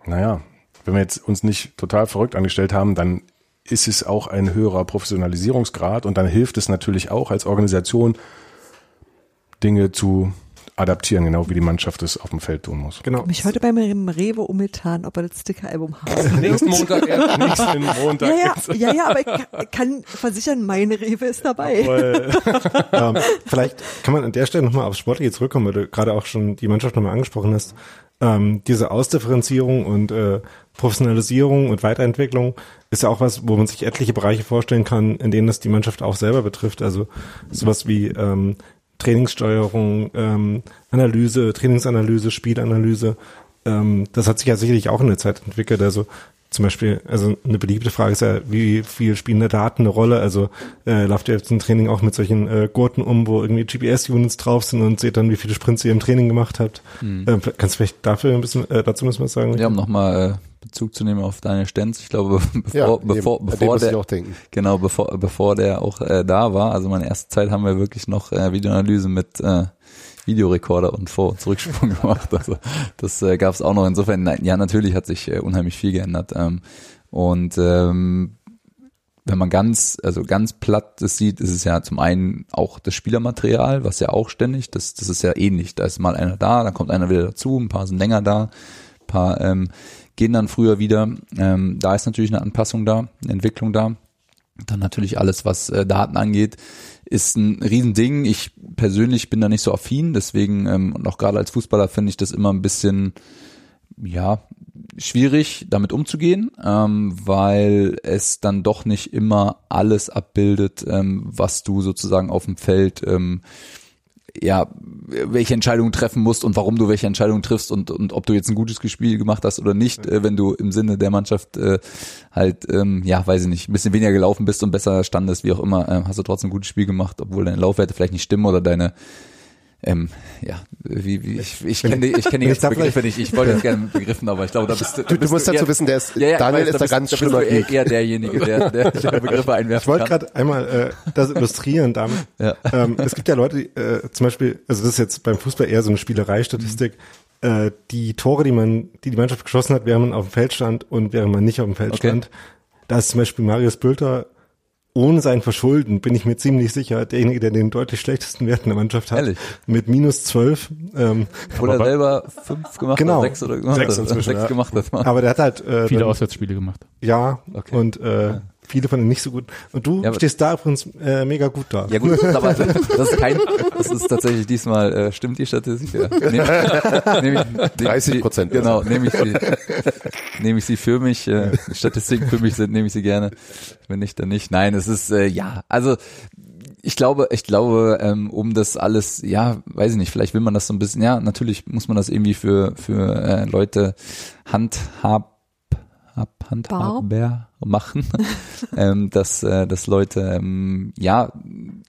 naja, wenn wir jetzt uns nicht total verrückt angestellt haben, dann ist es auch ein höherer Professionalisierungsgrad und dann hilft es natürlich auch als Organisation, Dinge zu adaptieren, genau wie die Mannschaft es auf dem Feld tun muss. Genau. Mich heute beim Rewe umgetan, ob er das Sticker-Album haben [laughs] Nächsten Montag, erst, nächsten Montag. Ja, ja, ja, ja, aber ich kann, kann versichern, mein Rewe ist dabei. [laughs] ähm, vielleicht kann man an der Stelle nochmal aufs Sportliche zurückkommen, weil du gerade auch schon die Mannschaft nochmal angesprochen hast. Ähm, diese Ausdifferenzierung und äh, Professionalisierung und Weiterentwicklung ist ja auch was, wo man sich etliche Bereiche vorstellen kann, in denen das die Mannschaft auch selber betrifft. Also sowas wie ähm, Trainingssteuerung, ähm, Analyse, Trainingsanalyse, Spielanalyse. Ähm, das hat sich ja sicherlich auch in der Zeit entwickelt. Also zum Beispiel, also eine beliebte Frage ist ja, wie viel spielen da Daten eine Rolle? Also äh, lauft ihr jetzt im Training auch mit solchen äh, Gurten um, wo irgendwie GPS-Units drauf sind und seht dann, wie viele Sprints ihr im Training gemacht habt? Ähm, kannst du vielleicht dafür ein bisschen äh, dazu müssen wir was sagen? Ja, um nochmal äh, Bezug zu nehmen auf deine Stenz. Ich glaube, [laughs] bevor, Ja, bevor, eben. Bevor der, auch denken. genau, bevor, bevor der auch äh, da war, also meine erste Zeit haben wir wirklich noch äh, Videoanalyse mit äh, Videorekorder und Vor- und Zurücksprung [laughs] gemacht. Also das äh, gab es auch noch. Insofern, nein, ja, natürlich hat sich äh, unheimlich viel geändert. Ähm, und ähm, wenn man ganz, also ganz platt das sieht, ist es ja zum einen auch das Spielermaterial, was ja auch ständig, das, das ist ja ähnlich. Da ist mal einer da, dann kommt einer wieder dazu, ein paar sind länger da, ein paar ähm, gehen dann früher wieder. Ähm, da ist natürlich eine Anpassung da, eine Entwicklung da. Dann natürlich alles, was äh, Daten angeht, ist ein Riesending. Ich persönlich bin da nicht so affin, deswegen ähm, und auch gerade als Fußballer finde ich das immer ein bisschen, ja, schwierig, damit umzugehen, ähm, weil es dann doch nicht immer alles abbildet, ähm, was du sozusagen auf dem Feld ähm, ja, welche Entscheidungen treffen musst und warum du welche Entscheidungen triffst und, und ob du jetzt ein gutes Spiel gemacht hast oder nicht, äh, wenn du im Sinne der Mannschaft äh, halt, ähm, ja, weiß ich nicht, ein bisschen weniger gelaufen bist und besser standest, wie auch immer, äh, hast du trotzdem ein gutes Spiel gemacht, obwohl deine Laufwerte vielleicht nicht stimmen oder deine ähm, ja, wie, wie ich, ich kenne die, ich kenne die ganzen Begriffe nicht. Ich wollte jetzt gerne mit Begriffen, aber ich glaube, da bist du. Du, du musst dazu wissen, der ist, Daniel weiß, ist da bist, ganz da bist schlimmer du eher, eher derjenige, der, der, [laughs] der Begriffe einwerfen Ich wollte gerade einmal äh, das illustrieren damit. Ja. Ähm, es gibt ja Leute, die, äh, zum Beispiel, also das ist jetzt beim Fußball eher so eine Spielerei-Statistik, äh, die Tore, die man, die die Mannschaft geschossen hat, während man auf dem Feld stand und während man nicht auf dem Feld Okay. stand, da ist zum Beispiel Marius Bülter ohne sein Verschulden, bin ich mir ziemlich sicher, derjenige, der den deutlich schlechtesten Wert in der Mannschaft hat. Ehrlich? Mit minus zwölf. Ähm, Obwohl er selber fünf gemacht Genau. hat, sechs oder gemacht [laughs] Sechs inzwischen, sechs ja. gemacht hat. aber der hat halt äh, Viele dann- Auswärtsspiele gemacht. Ja, Okay. und äh, viele von denen nicht so gut. Und du Ja, aber- stehst da übrigens äh, mega gut da. Ja gut, [laughs] aber das ist kein, das ist tatsächlich diesmal, äh, stimmt die Statistik? Ja. [laughs] Nehm, nehm ich, nehm 30 sie- Prozent. Genau, nehme ich sie, nehme ich sie für mich, äh, Statistiken für mich sind, nehme ich sie gerne. Wenn nicht, dann nicht. Nein, es ist, äh, ja, also, ich glaube, ich glaube, ähm, um das alles, ja, weiß ich nicht, vielleicht will man das so ein bisschen, ja, natürlich muss man das irgendwie für, für äh, Leute handhab, hab, handhabbar machen, [laughs] ähm, dass, äh, dass Leute, ähm, ja,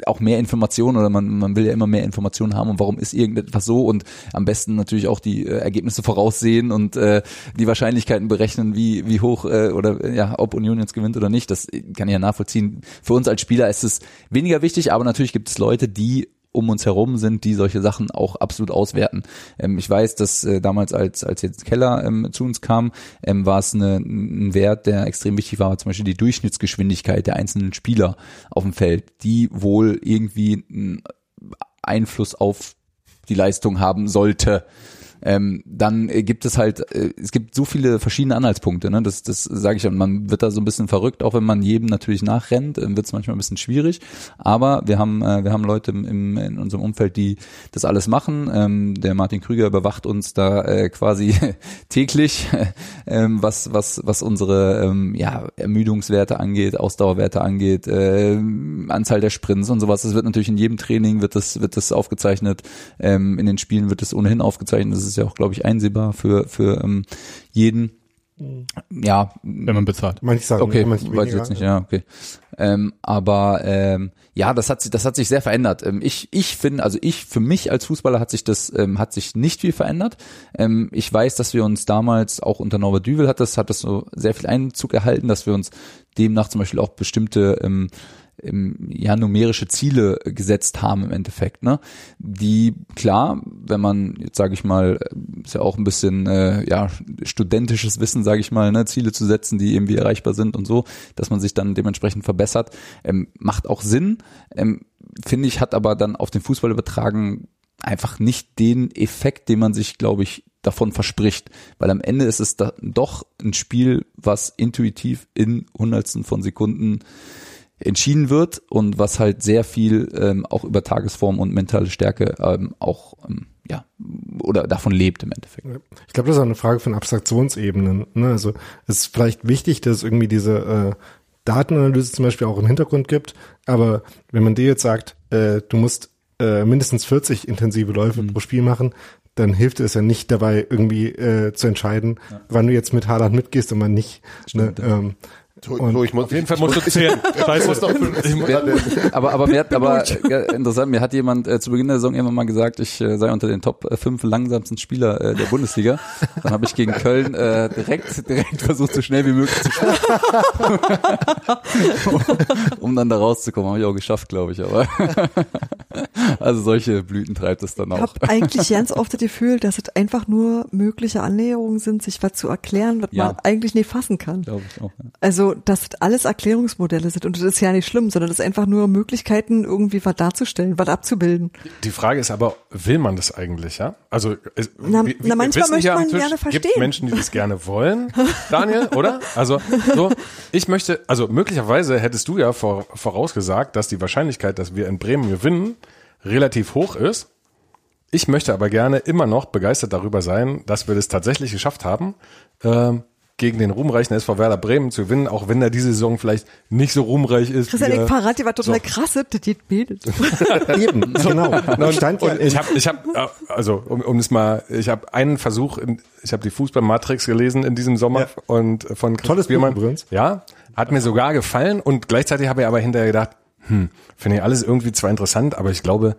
auch mehr Informationen oder man, man will ja immer mehr Informationen haben und warum ist irgendetwas so und am besten natürlich auch die äh, Ergebnisse voraussehen und äh, die Wahrscheinlichkeiten berechnen, wie, wie hoch äh, oder ja, ob Union jetzt gewinnt oder nicht. Das kann ich ja nachvollziehen. Für uns als Spieler ist es weniger wichtig, aber natürlich gibt es Leute, die um uns herum sind, die solche Sachen auch absolut auswerten. Ähm, ich weiß, dass äh, damals, als, als jetzt Keller ähm, zu uns kam, ähm, war es eine, ein Wert, der extrem wichtig war, zum Beispiel die Durchschnittsgeschwindigkeit der einzelnen Spieler auf dem Feld, die wohl irgendwie einen Einfluss auf die Leistung haben sollte. Ähm, dann äh, gibt es halt, äh, es gibt so viele verschiedene Anhaltspunkte, ne? Das, das sage ich und man wird da so ein bisschen verrückt, auch wenn man jedem natürlich nachrennt, äh, wird es manchmal ein bisschen schwierig. Aber wir haben, äh, wir haben Leute im, in unserem Umfeld, die das alles machen. Ähm, der Martin Krüger überwacht uns da äh, quasi [laughs] täglich, [laughs] ähm, was, was, was unsere ähm, ja, Ermüdungswerte angeht, Ausdauerwerte angeht, ähm, Anzahl der Sprints und sowas. Das wird natürlich in jedem Training wird das, wird das aufgezeichnet. Ähm, in den Spielen wird es ohnehin aufgezeichnet. Das ist ja auch, glaube ich, einsehbar für, für ähm, jeden. Ja, Wenn man bezahlt. Manche sagen, Okay, manche weiß ich jetzt nicht, ja, okay. Ähm, aber ähm, ja, das hat sich, das hat sich sehr verändert. Ähm, ich, ich finde, also ich für mich als Fußballer hat sich das, ähm, hat sich nicht viel verändert. Ähm, ich weiß, dass wir uns damals auch unter Norbert Düvel hat das, hat das so sehr viel Einzug erhalten, dass wir uns demnach zum Beispiel auch bestimmte ähm, ja numerische Ziele gesetzt haben im Endeffekt, ne? Die klar, wenn man jetzt sage ich mal, ist ja auch ein bisschen äh, ja studentisches Wissen, sage ich mal, ne, Ziele zu setzen, die irgendwie erreichbar sind und so, dass man sich dann dementsprechend verbessert, ähm, macht auch Sinn. Ähm, Finde ich, hat aber dann auf den Fußball übertragen einfach nicht den Effekt, den man sich, glaube ich, davon verspricht, weil am Ende ist es doch ein Spiel, was intuitiv in Hundertsten von Sekunden entschieden wird und was halt sehr viel ähm, auch über Tagesform und mentale Stärke ähm, auch ähm, ja oder davon lebt im Endeffekt. Ich glaube, das ist auch eine Frage von Abstraktionsebenen. Ne? Also es ist vielleicht wichtig, dass es irgendwie diese äh, Datenanalyse zum Beispiel auch im Hintergrund gibt, aber wenn man dir jetzt sagt, äh, du musst äh, mindestens 40 intensive Läufe pro Spiel machen, dann hilft es ja nicht dabei, irgendwie äh, zu entscheiden, wann du jetzt mit Haaland mitgehst und wann nicht. Ne? Ähm, So, ich muss, Auf jeden Fall musst du zählen. [laughs] Muss, Aber aber mir hat [laughs] aber äh, interessant, mir hat jemand äh, zu Beginn der Saison irgendwann mal gesagt, ich äh, sei unter den Top äh, fünf langsamsten Spieler äh, der Bundesliga. Dann habe ich gegen Köln äh, direkt [laughs] direkt versucht, so schnell wie möglich zu spielen. um dann da rauszukommen, habe ich auch geschafft, glaube ich. Aber [laughs] also solche Blüten treibt es dann Ich auch. habe eigentlich [laughs] ganz oft das Gefühl, dass es einfach nur mögliche Annäherungen sind, sich was zu erklären, was Ja. man eigentlich nicht fassen kann. Glaube ich auch. Ja. Also, dass das alles Erklärungsmodelle sind und das ist ja nicht schlimm, sondern das ist einfach nur Möglichkeiten, irgendwie was darzustellen, was abzubilden. Die Frage ist aber, will man das eigentlich, ja? Also, es, Na- wir- na, manchmal wissen möchte man Tisch, gerne Gibt verstehen. Menschen, die das gerne [laughs] wollen, Daniel, oder? Also, so, ich möchte, also möglicherweise hättest du ja vor, vorausgesagt, dass die Wahrscheinlichkeit, dass wir in Bremen gewinnen, relativ hoch ist. Ich möchte aber gerne immer noch begeistert darüber sein, dass wir das tatsächlich geschafft haben, ähm, gegen den ruhmreichen SV Werder Bremen zu gewinnen, auch wenn er diese Saison vielleicht nicht so ruhmreich ist. Christian, ich er- verrate dir was total so. krasses, [laughs] [laughs] das geht bildet. eben, genau. Und stand Und ich habe, ich habe, also um, um es mal, ich habe einen Versuch, in, ich habe die Fußballmatrix gelesen in diesem Sommer Ja. und von Chris Tolles Buch Biermann. übrigens. Ja, hat mir sogar gefallen und gleichzeitig habe ich aber hinterher gedacht, hm, finde ich alles irgendwie zwar interessant, aber ich glaube,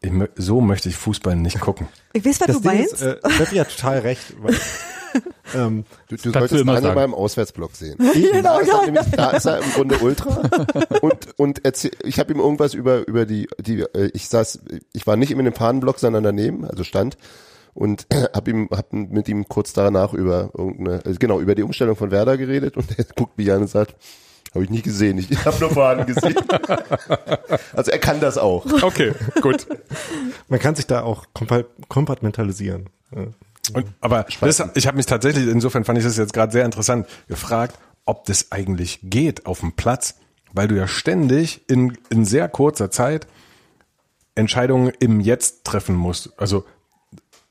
ich, mö- so möchte ich Fußball nicht gucken. Ich weiß, was das du Ding meinst. ist, äh, Steffi hat total recht. Weil, [laughs] ähm, du, du du solltest immer Daniel beim Auswärtsblock sehen. [laughs] Genau, da, ist ja, er nämlich, da ist er im Grunde Ultra und und erzähl, ich habe ihm irgendwas über über die die äh, ich saß ich war nicht in dem Fahnenblock sondern daneben also stand und [clears throat] hab ihm hab mit ihm kurz danach über irgendeine also genau über die Umstellung von Werder geredet und [laughs] er guckt mich an und sagt, habe ich nie gesehen, ich, habe nur vorhin gesehen. [laughs] also er kann das auch. Okay, gut. Man kann sich da auch kompa- kompartmentalisieren. Und, aber das, ich habe mich tatsächlich, insofern fand ich das jetzt gerade sehr interessant, gefragt, ob das eigentlich geht auf dem Platz, weil du ja ständig in, in sehr kurzer Zeit Entscheidungen im Jetzt treffen musst. Also,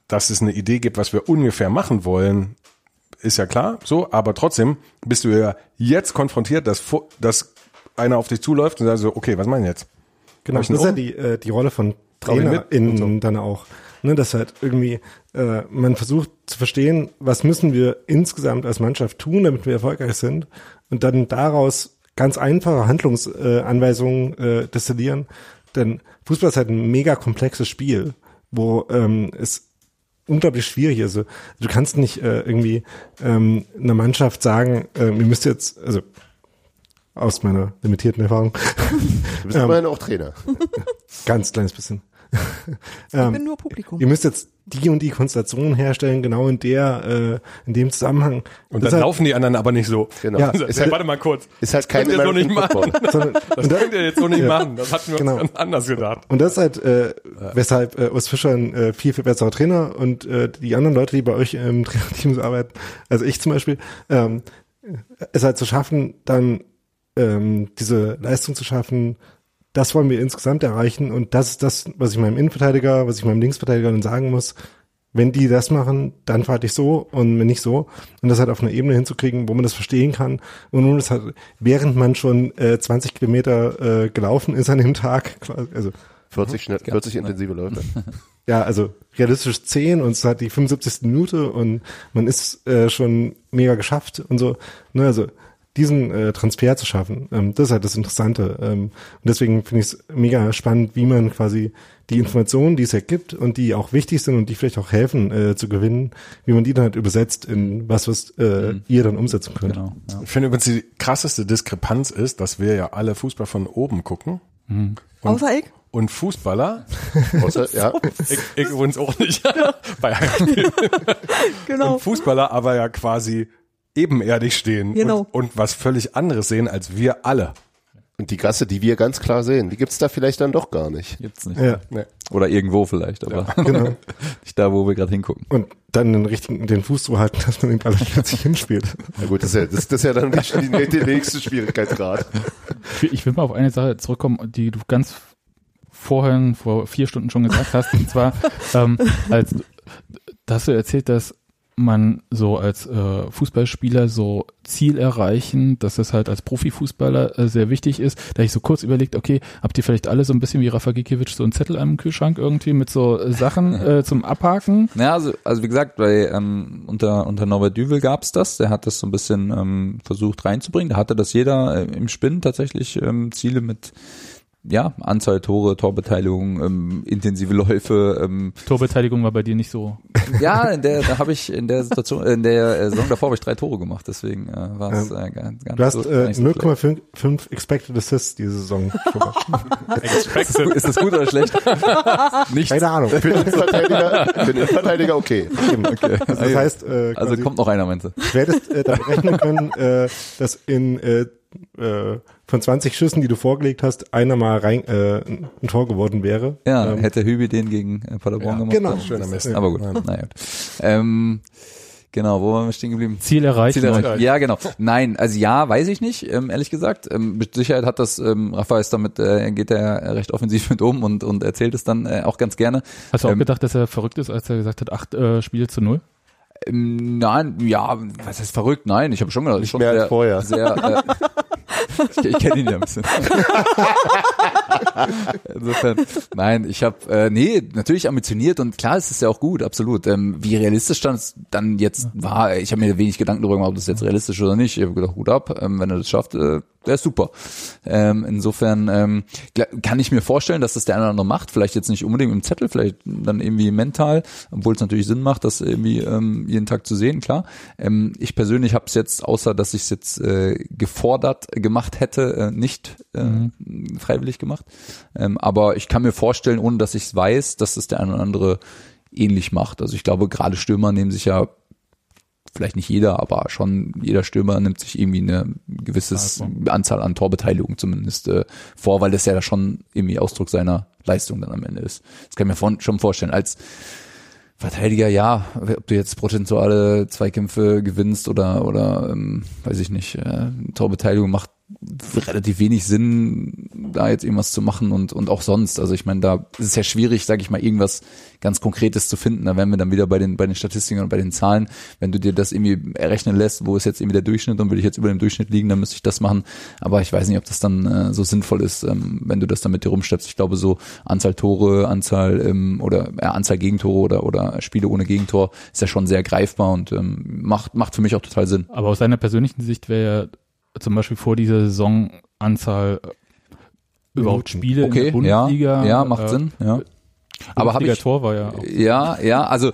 dass es eine Idee gibt, was wir ungefähr machen wollen, ist ja klar, so, aber trotzdem bist du ja jetzt konfrontiert, dass, dass einer auf dich zuläuft und sagt so, okay, was meinen jetzt? Genau, das ist ja einen die, äh, die Rolle von TrainerInnen und so. dann auch. Ne, dass halt irgendwie äh, man versucht zu verstehen, was müssen wir insgesamt als Mannschaft tun, damit wir erfolgreich sind und dann daraus ganz einfache Handlungsanweisungen äh, äh, destillieren. Denn Fußball ist halt ein mega komplexes Spiel, wo ähm, es unglaublich schwierig. Also, du kannst nicht äh, irgendwie ähm, einer Mannschaft sagen, äh, ihr müsst jetzt, also aus meiner limitierten Erfahrung, Du bist [laughs] immerhin auch Trainer. [laughs] Ganz kleines bisschen. Ich [laughs] Ähm, bin nur Publikum. Ihr müsst jetzt die und die Konstellation herstellen, genau in der, äh, in dem Zusammenhang. Und Das dann ist laufen die anderen aber nicht so. Genau. Ja, ist, halt, warte mal kurz. ist halt kein könnt ihr so nicht machen. Sondern, Das und, da, könnt ihr jetzt so nicht Ja. machen. Das hatten wir Genau. uns ganz anders gedacht. und das ist halt, äh, weshalb äh, Urs Fischer ein äh, viel, viel besserer Trainer und äh, die anderen Leute, die bei euch im [laughs] Trainerteam arbeiten, also ich zum Beispiel, ähm, es halt zu schaffen, dann ähm, diese Leistung zu schaffen, das wollen wir insgesamt erreichen und das ist das, was ich meinem Innenverteidiger, was ich meinem Linksverteidiger dann sagen muss, wenn die das machen, dann fahre ich so und wenn nicht so. Und das halt auf einer Ebene hinzukriegen, wo man das verstehen kann. Und nun ist halt, während man schon äh, 20 Kilometer äh, gelaufen ist an dem Tag, quasi, also 40, schnell, 40 intensive Läufe. [laughs] ja, also realistisch 10 und es hat die 75. Minute und man ist äh, schon mega geschafft und so. Ne, also diesen äh, Transfer zu schaffen, ähm, das ist halt das Interessante. Ähm, und deswegen finde ich es mega spannend, wie man quasi die Informationen, die es ja gibt und die auch wichtig sind und die vielleicht auch helfen äh, zu gewinnen, wie man die dann halt übersetzt in was, was äh, ihr dann umsetzen könnt. Genau. Ja. Ich finde übrigens die krasseste Diskrepanz ist, dass wir ja alle Fußball von oben gucken. Und, Außer ich. und Fußballer, [laughs] Außer, ja, [laughs] ich, ich übrigens auch nicht, [laughs] bei Heimspielen. Genau. Und Fußballer aber ja quasi ebenerdig stehen Genau. und, und was völlig anderes sehen als wir alle. und die Gasse, die wir ganz klar sehen, die gibt's da vielleicht dann doch gar nicht. Gibt's nicht. Ja, Oder irgendwo vielleicht, aber genau. [laughs] nicht da, wo wir gerade hingucken. Und dann den richtigen, den Fuß zu halten, [laughs] dass man den Ball plötzlich hinspielt. Na gut, das ist ja, das, das ist ja dann die, die, nächste Schwierigkeitsgrad. Ich will- Ich will mal auf eine Sache zurückkommen, die du ganz vorhin, vor vier Stunden schon gesagt hast. Und zwar, [laughs] ähm, als, da hast du erzählt, dass man so als äh, Fußballspieler so Ziel erreichen, dass das halt als Profifußballer äh, sehr wichtig ist. Da ich so kurz überlegt, okay, habt ihr vielleicht alle so ein bisschen wie Rafa Gikiewicz so einen Zettel am Kühlschrank irgendwie mit so äh, Sachen [laughs] äh, zum Abhaken? Ja, also, also wie gesagt, bei ähm, unter unter Norbert Düvel gab's das. Der hat das so ein bisschen ähm, versucht reinzubringen. Da hatte das jeder äh, im Spinn tatsächlich ähm, Ziele mit ja Anzahl Tore, Torbeteiligung, ähm, intensive Läufe. Ähm, Torbeteiligung war bei dir nicht so. ja, in der da habe ich in der Situation in der äh, Saison davor habe ich drei Tore gemacht. Deswegen äh, war es äh, gar, gar Du hast so, äh, nicht so schlecht. 0,5 Expected Assists diese Saison. [laughs] mal. Ist das gut oder schlecht? [laughs] Nichts. Keine Ahnung. Für den Innenverteidiger, für den Innenverteidiger okay. Okay. Also das heißt, äh, Also kommt noch einer, meinst du? du hättest äh, damit rechnen können, äh, dass in äh, äh, von 20 Schüssen, die du vorgelegt hast, einer mal rein äh, ein Tor geworden wäre. Ja, Ähm, hätte Hübi den gegen äh, Paderborn gemacht. genau. dann- Schöner Mist. Aber gut, naja. Ähm, genau, wo waren wir stehen geblieben? Ziel erreichen. Ziel erreicht. Ja, genau. Nein, also ja, weiß ich nicht, ähm, ehrlich gesagt. Ähm, mit Sicherheit hat das, ähm, Rafa ist damit, äh, geht er recht offensiv mit um und, und erzählt es dann äh, auch ganz gerne. Hast du auch Ähm, gedacht, dass er verrückt ist, als er gesagt hat, acht äh, Spiele zu null? Ähm, nein, ja, was heißt verrückt? Nein, ich habe schon gedacht, Nicht schon mehr als sehr, vorher. Sehr, äh, [laughs] ich ich kenne ihn ja ein bisschen. [laughs] Insofern, nein, ich habe, äh, nee, natürlich ambitioniert und klar, es ist ja auch gut, absolut. Ähm, wie realistisch das dann jetzt war, ich habe mir wenig Gedanken darüber gemacht, ob das jetzt realistisch ist oder nicht. Ich habe gedacht, gut ab, ähm, wenn er das schafft, äh, der ist super. Ähm, insofern ähm, kann ich mir vorstellen, dass das der eine oder andere macht, vielleicht jetzt nicht unbedingt im Zettel, vielleicht dann irgendwie mental, obwohl es natürlich Sinn macht, das irgendwie ähm, jeden Tag zu sehen, klar. Ähm, ich persönlich habe es jetzt, außer dass ich es jetzt äh, gefordert gemacht hätte, äh, nicht äh, freiwillig gemacht. Ähm, aber ich kann mir vorstellen, ohne dass ich es weiß, dass das der eine oder andere ähnlich macht. Also ich glaube, gerade Stürmer nehmen sich ja vielleicht nicht jeder, aber schon jeder Stürmer nimmt sich irgendwie eine gewisses Anzahl an Torbeteiligungen zumindest äh, vor, weil das ja schon irgendwie Ausdruck seiner Leistung dann am Ende ist. Das kann ich mir schon vorstellen. Als Verteidiger, ja, ob du jetzt prozentuale Zweikämpfe gewinnst oder oder ähm, weiß ich nicht, äh, Torbeteiligung macht relativ wenig Sinn, da jetzt irgendwas zu machen und und auch sonst. Also ich meine, da ist es ja schwierig, sage ich mal, irgendwas ganz Konkretes zu finden. Da wären wir dann wieder bei den bei den Statistiken und bei den Zahlen. Wenn du dir das irgendwie errechnen lässt, wo ist jetzt irgendwie der Durchschnitt und will ich jetzt über dem Durchschnitt liegen, dann müsste ich das machen. Aber ich weiß nicht, ob das dann äh, so sinnvoll ist, ähm, wenn du das dann mit dir rumschleppst. Ich glaube, so Anzahl Tore, Anzahl ähm, oder äh, Anzahl Gegentore oder oder Spiele ohne Gegentor ist ja schon sehr greifbar und ähm, macht macht für mich auch total Sinn. Aber aus deiner persönlichen Sicht wäre ja zum Beispiel vor dieser Saison Anzahl äh, überhaupt Spiele in Okay, der Bundesliga. ja, ja, macht äh, Sinn, ja. Aber habe ich Tor war ja auch. Ja, ja, also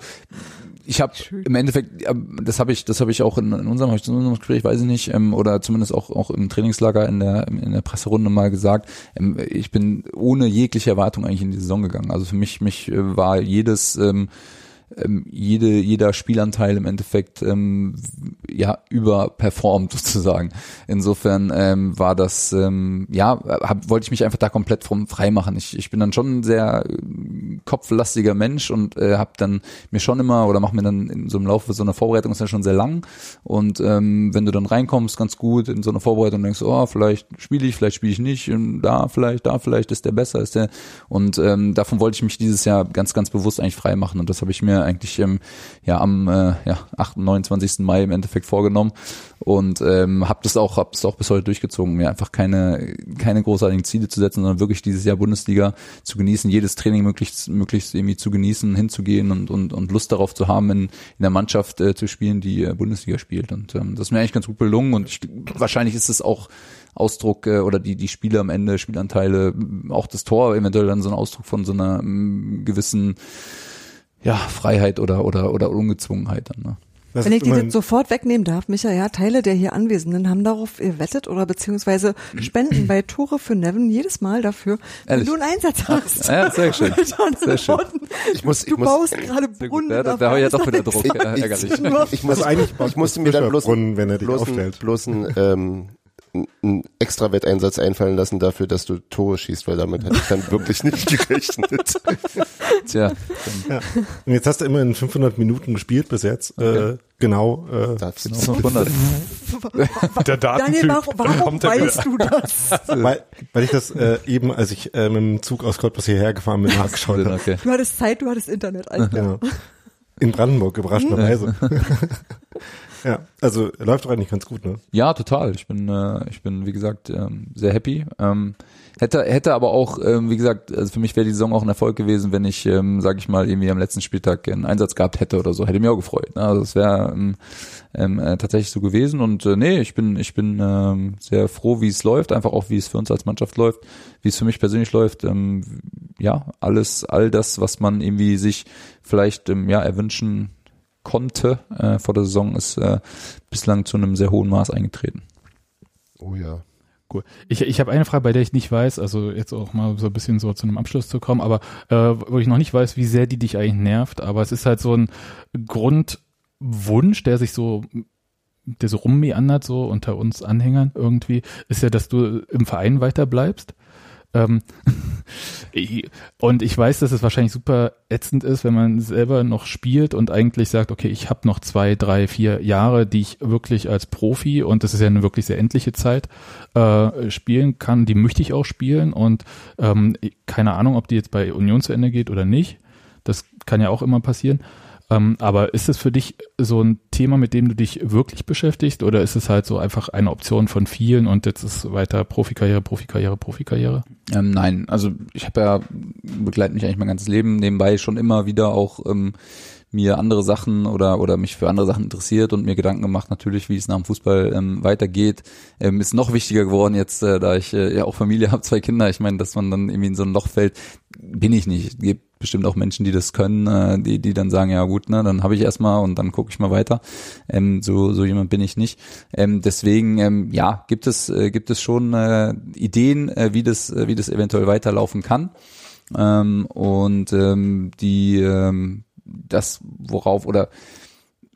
ich habe im Endeffekt, ähm, das habe ich, das habe ich auch in, in unserem, hab ich in unserem Gespräch, weiß ich nicht, ähm, oder zumindest auch auch im Trainingslager in der in der Presserunde mal gesagt. Ähm, ich bin ohne jegliche Erwartung eigentlich in die Saison gegangen. Also für mich mich äh, war jedes ähm, ähm, jede, jeder Spielanteil im Endeffekt ähm, ja überperformt [laughs] sozusagen. Insofern ähm, war das ähm, ja hab, wollte ich mich einfach da komplett vom frei machen. Ich, ich bin dann schon ein sehr äh, kopflastiger Mensch und äh, habe dann mir schon immer oder mache mir dann in so einem Laufe so eine Vorbereitung ist ja schon sehr lang und ähm, wenn du dann reinkommst ganz gut in so eine Vorbereitung denkst oh vielleicht spiele ich vielleicht spiele ich nicht und da vielleicht da vielleicht ist der besser ist der und ähm, davon wollte ich mich dieses Jahr ganz ganz bewusst eigentlich frei machen und das habe ich mir eigentlich ähm, ja am äh, ja, 8. 29. Mai im Endeffekt vorgenommen und ähm, habe das auch hab das auch bis heute durchgezogen mir einfach keine keine großartigen Ziele zu setzen sondern wirklich dieses Jahr Bundesliga zu genießen jedes Training möglichst möglichst irgendwie zu genießen hinzugehen und und, und Lust darauf zu haben in, in der Mannschaft äh, zu spielen die äh, Bundesliga spielt und ähm, das ist mir eigentlich ganz gut gelungen und ich, wahrscheinlich ist es auch Ausdruck äh, oder die die Spiele am Ende Spielanteile auch das Tor eventuell dann so ein Ausdruck von so einer m, gewissen ja Freiheit oder oder oder Ungezwungenheit dann ne? Das Wenn ich die jetzt sofort wegnehmen darf, Micha, ja, Teile der hier Anwesenden haben darauf gewettet oder beziehungsweise spenden bei Tore für Nevin jedes Mal dafür, wenn Ehrlich? du einen Einsatz hast. Ja, sehr schön. [laughs] Sehr schön. Ich muss- du ich muss- baust gerade gut. Brunnen. Ja, da, da habe ich ja doch wieder Druck. Ärgerlich. Nur- Ich, muss, eigentlich ich musste mir dann bloß, Brunnen, wenn er dich bloß, aufstellt. Ein, bloß einen, ähm, einen extra Wetteinsatz einfallen lassen dafür, dass du Tore schießt, weil damit hätte ich dann wirklich nicht gerechnet. [laughs] Tja, Ja. Und jetzt hast du immerhin 500 Minuten gespielt bis jetzt. Äh, genau. Äh, Das, genau 500. Der Daniel, Datentyp. warum, warum kommt wieder. weißt du das? [laughs] weil, weil ich das äh, eben, als ich äh, mit dem Zug aus Cottbus hierher gefahren bin, nachgeschaut habe. Okay. Du hattest Zeit, du hattest Internet. Klar. Genau. In Brandenburg, überraschenderweise. [laughs] ja, also läuft doch eigentlich ganz gut, ne? Ja, total. Ich bin, äh, ich bin, wie gesagt, ähm, sehr happy. Ähm, hätte, hätte aber auch, ähm, wie gesagt, also für mich wäre die Saison auch ein Erfolg gewesen, wenn ich, ähm, sage ich mal, irgendwie am letzten Spieltag einen Einsatz gehabt hätte oder so. Hätte mich auch gefreut. Ne? Also es wäre ähm, ähm, äh, tatsächlich so gewesen. Und äh, nee, ich bin, ich bin ähm, sehr froh, wie es läuft, einfach auch wie es für uns als Mannschaft läuft, wie es für mich persönlich läuft. Ähm, ja, alles, all das, was man irgendwie sich vielleicht ähm, ja erwünschen konnte äh, vor der Saison, ist äh, bislang zu einem sehr hohen Maß eingetreten. oh ja. Cool. Ich, ich habe eine Frage, bei der ich nicht weiß, also jetzt auch mal so ein bisschen so zu einem Abschluss zu kommen, aber äh, wo ich noch nicht weiß, wie sehr die dich eigentlich nervt, aber es ist halt so ein Grundwunsch, der sich so der so rummeandert, so unter uns Anhängern irgendwie, ist ja, dass du im Verein weiter bleibst. Ähm, [laughs] und ich weiß, dass es wahrscheinlich super ätzend ist, wenn man selber noch spielt und eigentlich sagt, okay, ich habe noch zwei, drei, vier Jahre, die ich wirklich als Profi und das ist ja eine wirklich sehr endliche Zeit äh, spielen kann. Die möchte ich auch spielen und ähm, keine Ahnung, ob die jetzt bei Union zu Ende geht oder nicht. Das kann ja auch immer passieren. Ähm, aber ist es für dich so ein Thema, mit dem du dich wirklich beschäftigst? Oder ist es halt so einfach eine Option von vielen und jetzt ist weiter Profikarriere, Profikarriere, Profikarriere? Ähm, nein, also ich habe ja begleite mich eigentlich mein ganzes Leben. Nebenbei schon immer wieder auch ähm, mir andere Sachen oder oder mich für andere Sachen interessiert und mir Gedanken gemacht natürlich, wie es nach dem Fußball ähm, weitergeht. Ähm, ist noch wichtiger geworden jetzt, äh, da ich äh, ja auch Familie [laughs] habe, zwei Kinder. Ich meine, dass man dann irgendwie in so ein Loch fällt, bin ich nicht. Gibt bestimmt auch Menschen, die das können, äh, die die dann sagen, ja gut, ne, dann habe ich erstmal und dann gucke ich mal weiter. Ähm, so so jemand bin ich nicht. Ähm, deswegen ähm, ja, gibt es äh, gibt es schon äh, Ideen, äh, wie das äh, wie das eventuell weiterlaufen kann. Ähm, und ähm, die ähm, das, worauf oder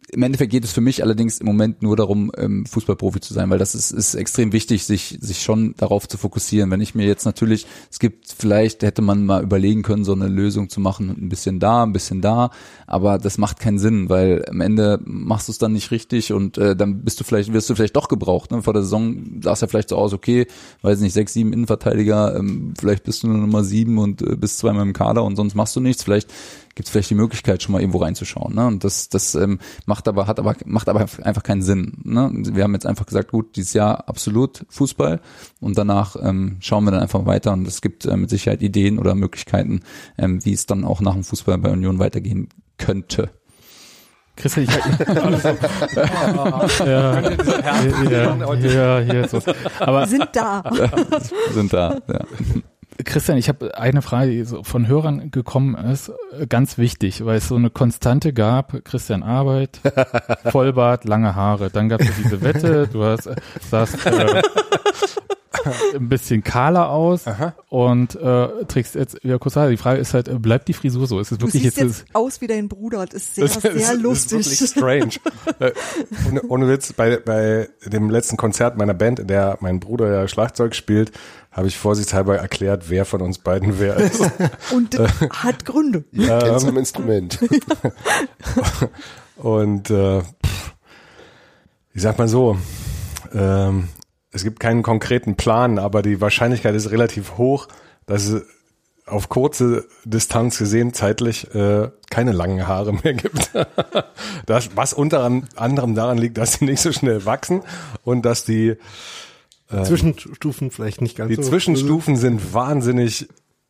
im Endeffekt geht es für mich allerdings im Moment nur darum, ähm, Fußballprofi zu sein, weil das ist, ist extrem wichtig, sich, sich schon darauf zu fokussieren. Wenn ich mir jetzt natürlich, es gibt vielleicht, hätte man mal überlegen können, so eine Lösung zu machen, ein bisschen da, ein bisschen da, aber das macht keinen Sinn, weil am Ende machst du es dann nicht richtig und äh, dann bist du vielleicht, wirst du vielleicht doch gebraucht. Ne? Vor der Saison sah es ja vielleicht so aus, okay, weiß nicht, sechs, sieben Innenverteidiger, ähm, vielleicht bist du nur Nummer sieben und äh, bist zweimal im Kader und sonst machst du nichts. Vielleicht gibt es vielleicht die Möglichkeit, schon mal irgendwo reinzuschauen. Ne? Und das, das ähm, macht aber, hat aber, macht aber einfach keinen Sinn. Ne? Wir haben jetzt einfach gesagt, gut, dieses Jahr absolut Fußball und danach ähm, schauen wir dann einfach weiter und es gibt äh, mit Sicherheit Ideen oder Möglichkeiten, ähm, wie es dann auch nach dem Fußball bei Union weitergehen könnte. Christian, ich [laughs] ja, ja, ja, hier so. Aber Wir sind da. [laughs] Sind da. Ja. Christian, ich habe eine Frage, die so von Hörern gekommen ist, äh, ganz wichtig, weil es so eine Konstante gab, Christian Arbeit, [laughs] Vollbart, lange Haare. Dann gab es diese Wette, du hast, sahst äh, [laughs] ein bisschen kahler aus und äh, trägst jetzt wieder kurz. Die Frage ist halt, äh, bleibt die Frisur so? Ist es Du wirklich siehst jetzt, jetzt aus wie dein Bruder. Das ist sehr, Das ist- sehr das ist lustig. wirklich strange. [laughs] Äh, ohne, ohne Witz, bei, bei dem letzten Konzert meiner Band, in der mein Bruder ja Schlagzeug spielt, habe ich vorsichtshalber erklärt, wer von uns beiden wer ist. [laughs] Und das hat Gründe. Ihr kennt's am Instrument. [laughs] Und äh, ich sag mal so, ähm, es gibt keinen konkreten Plan, aber die Wahrscheinlichkeit ist relativ hoch, dass es auf kurze Distanz gesehen zeitlich äh, keine langen Haare mehr gibt. [laughs] das, was unter anderem daran liegt, dass sie nicht so schnell wachsen und dass die Zwischenstufen vielleicht nicht ganz die so. Zwischenstufen sind wahnsinnig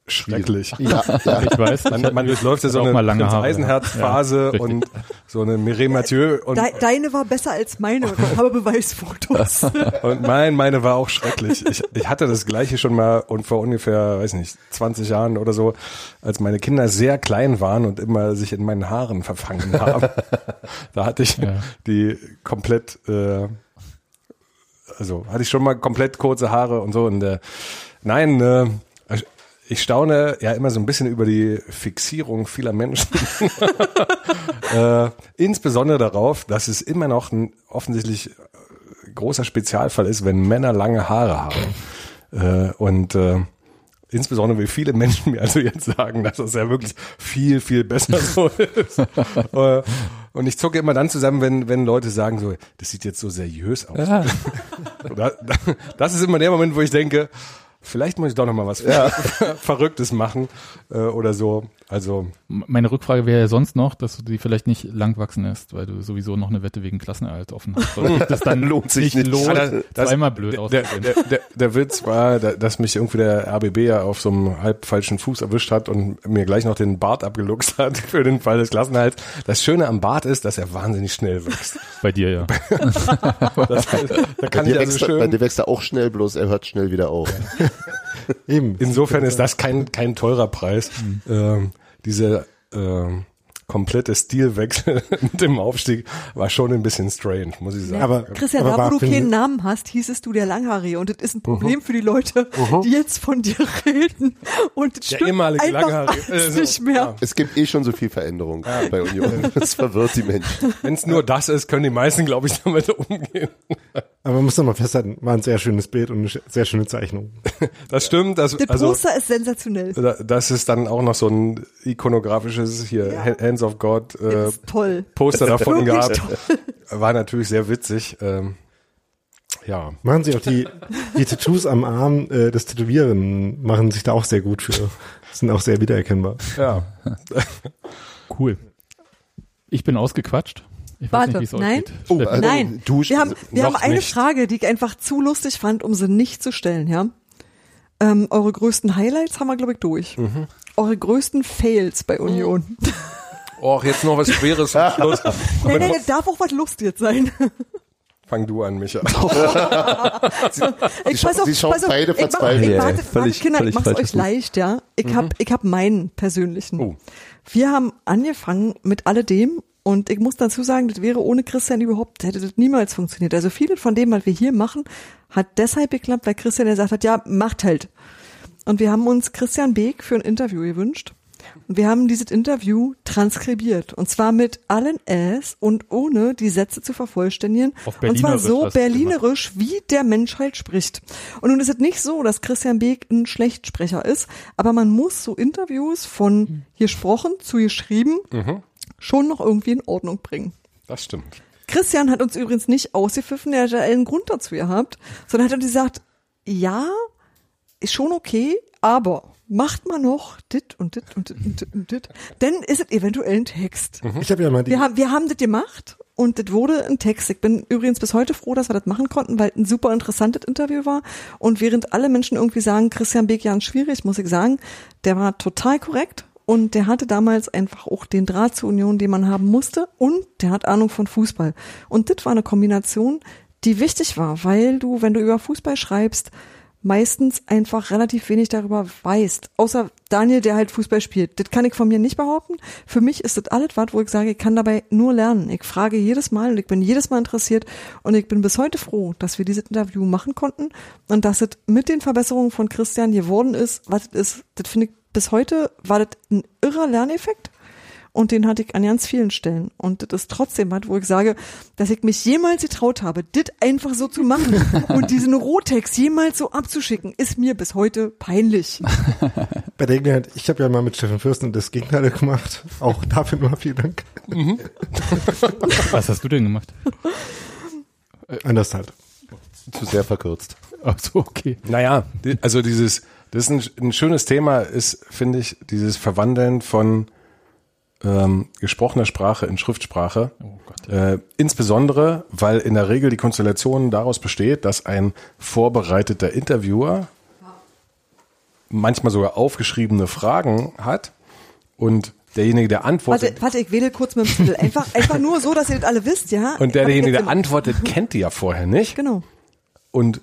schrecklich. Ja, ja. ich weiß, Man, man durchläuft ja so auch eine mal lange Prinz Haare. Eisenherz-Phase Ja, und so eine Mireille Mathieu und De deine war besser als meine ich habe Beweisfotos. [laughs] Und mein, meine war auch schrecklich. Ich, ich hatte das gleiche schon mal und vor ungefähr, weiß nicht, 20 Jahren oder so, als meine Kinder sehr klein waren und immer sich in meinen Haaren verfangen haben. [laughs] da hatte ich Ja. die komplett, äh, also hatte ich schon mal komplett kurze Haare und so. Und äh, nein, äh, ich staune ja immer so ein bisschen über die Fixierung vieler Menschen. [laughs] äh, insbesondere darauf, dass es immer noch ein offensichtlich großer Spezialfall ist, wenn Männer lange Haare haben. Äh, und äh, insbesondere wie viele Menschen mir also jetzt sagen, dass das ja wirklich viel, viel besser so [laughs] ist. Äh, und ich zucke immer dann zusammen, wenn, wenn Leute sagen so, das sieht jetzt so seriös aus. [laughs] Da- Das ist immer der Moment, wo ich denke, vielleicht muss ich doch noch mal was [laughs] Verrücktes machen äh, oder so. Also Meine Rückfrage wäre ja sonst noch, dass du die vielleicht nicht lang wachsen lässt, weil du sowieso noch eine Wette wegen Klassenerhalt offen hast. Sich [laughs] das dann Lohnt sich nicht. lohnt, Ja, das- das- zweimal blöd der, auszusehen. der, der, der Witz war, da- dass mich irgendwie der RBB ja auf so einem halb falschen Fuß erwischt hat und mir gleich noch den Bart abgeluchst hat [laughs] für den Fall des Klassenhalts. Das Schöne am Bart ist, dass er wahnsinnig schnell wächst. Bei dir ja. Das da Bei kann dir, ich also wächst, er- bei schön. dir wächst er auch schnell, bloß er hört schnell wieder auf. [laughs] Eben. Insofern ist das kein, kein teurer Preis. Ähm, diese ähm, komplette Stilwechsel [laughs] mit dem Aufstieg war schon ein bisschen strange, muss ich sagen. Aber, Christian, aber da wo du keinen Namen hast, hießest du der Langhaarige und das ist ein Problem für die Leute, die jetzt von dir [laughs] reden und das Der stimmt ehemalige einfach Langhaarige, alles äh, so, nicht mehr. ja. Es gibt eh schon so viel Veränderung bei Union. Das verwirrt die Menschen. Wenn es nur das ist, können die meisten, glaube ich, damit umgehen. Aber man muss doch mal festhalten, war ein sehr schönes Bild und eine sehr schöne Zeichnung. [laughs] Das stimmt. Das, Das also, Poster ist sensationell. Da- Das ist dann auch noch so ein ikonografisches hier Ja. Hands of God äh, toll. Poster davon gehabt. toll. [laughs] War natürlich sehr witzig. Ähm, ja, Machen Sie auch die, die Tattoos am Arm äh, des Tätowieren machen sich da auch sehr gut für. Sind auch sehr wiedererkennbar. ja. Cool. Ich bin ausgequatscht. Ich weiß Warte, nicht, nein? geht. Oh, also, Nein, du wir haben, wir haben eine nicht. Frage, die ich einfach zu lustig fand, um sie nicht zu stellen, ja. Ähm, eure größten Highlights haben wir, glaube ich, durch. Mhm. Eure größten Fails bei Union. [laughs] Och, jetzt noch was Schweres zum Schluss. [laughs] nee, nee, nee, darf auch was Lustiges sein. [laughs] Fang du an, Micha. Ich, scha- sie schauen beide ich, mach- verzweifelt. ich, Ja, warte, völlig- warte, Kinder, völlig ich mach's euch leicht, ja. Ich hab, ich hab meinen persönlichen. Oh. Wir haben angefangen mit alledem und ich muss dazu sagen, das wäre ohne Christian überhaupt, hätte das niemals funktioniert. Also vieles von dem, was wir hier machen, hat deshalb geklappt, weil Christian gesagt hat, ja, macht halt. Und wir haben uns Christian Beek für ein Interview gewünscht. Und wir haben dieses Interview transkribiert. Und zwar mit allen S und ohne die Sätze zu vervollständigen. Auf und zwar so berlinerisch, wie der Mensch halt spricht. Und nun ist es nicht so, dass Christian Beek ein Schlechtsprecher ist, aber man muss so Interviews von gesprochen zu geschrieben schon noch irgendwie in Ordnung bringen. Das stimmt. Christian hat uns übrigens nicht ausgepfiffen, er hat ja einen Grund dazu gehabt, sondern hat uns gesagt, ja, ist schon okay, aber macht mal noch dit und dit und dit und dit und dit, denn ist es eventuell ein Text. Ich habe ja mal die, Wir haben, wir haben das gemacht und das wurde ein Text. Ich bin übrigens bis heute froh, dass wir das machen konnten, weil es ein super interessantes Interview war. Und während alle Menschen irgendwie sagen, Christian Bekian schwierig, muss ich sagen, der war total korrekt und der hatte damals einfach auch den Draht zur Union, den man haben musste und der hat Ahnung von Fußball. Und das war eine Kombination, die wichtig war, weil du, wenn du über Fußball schreibst, meistens einfach relativ wenig darüber weißt. Außer Daniel, der halt Fußball spielt. Das kann ich von mir nicht behaupten. Für mich ist das alles was, wo ich sage, ich kann dabei nur lernen. Ich frage jedes Mal und ich bin jedes Mal interessiert und ich bin bis heute froh, dass wir dieses Interview machen konnten und dass es mit den Verbesserungen von Christian geworden ist, was es ist. Das finde ich bis heute war das ein irrer Lerneffekt. Und den hatte ich an ganz vielen Stellen. Und das ist trotzdem was, wo ich sage, dass ich mich jemals getraut habe, das einfach so zu machen [laughs] und diesen Rohtext jemals so abzuschicken, ist mir bis heute peinlich. bei der Gelegenheit, ich habe ja mal mit Steffen Fürsten das Gegenteil gemacht. Auch dafür nur vielen Dank. Was hast du denn gemacht? Anders halt. Zu sehr verkürzt. Ach so, okay. Naja, also dieses, das ist ein, ein schönes Thema, ist, finde ich, dieses Verwandeln von ähm, gesprochener Sprache in Schriftsprache. Äh, insbesondere, weil in der Regel die Konstellation daraus besteht, dass ein vorbereiteter Interviewer manchmal sogar aufgeschriebene Fragen hat und derjenige, der antwortet, Warte, warte, ich wähle kurz mit dem Zettel. Einfach, [laughs] einfach nur so, dass ihr das alle wisst, ja? und derjenige, der antwortet, kennt die ja vorher nicht. Genau. und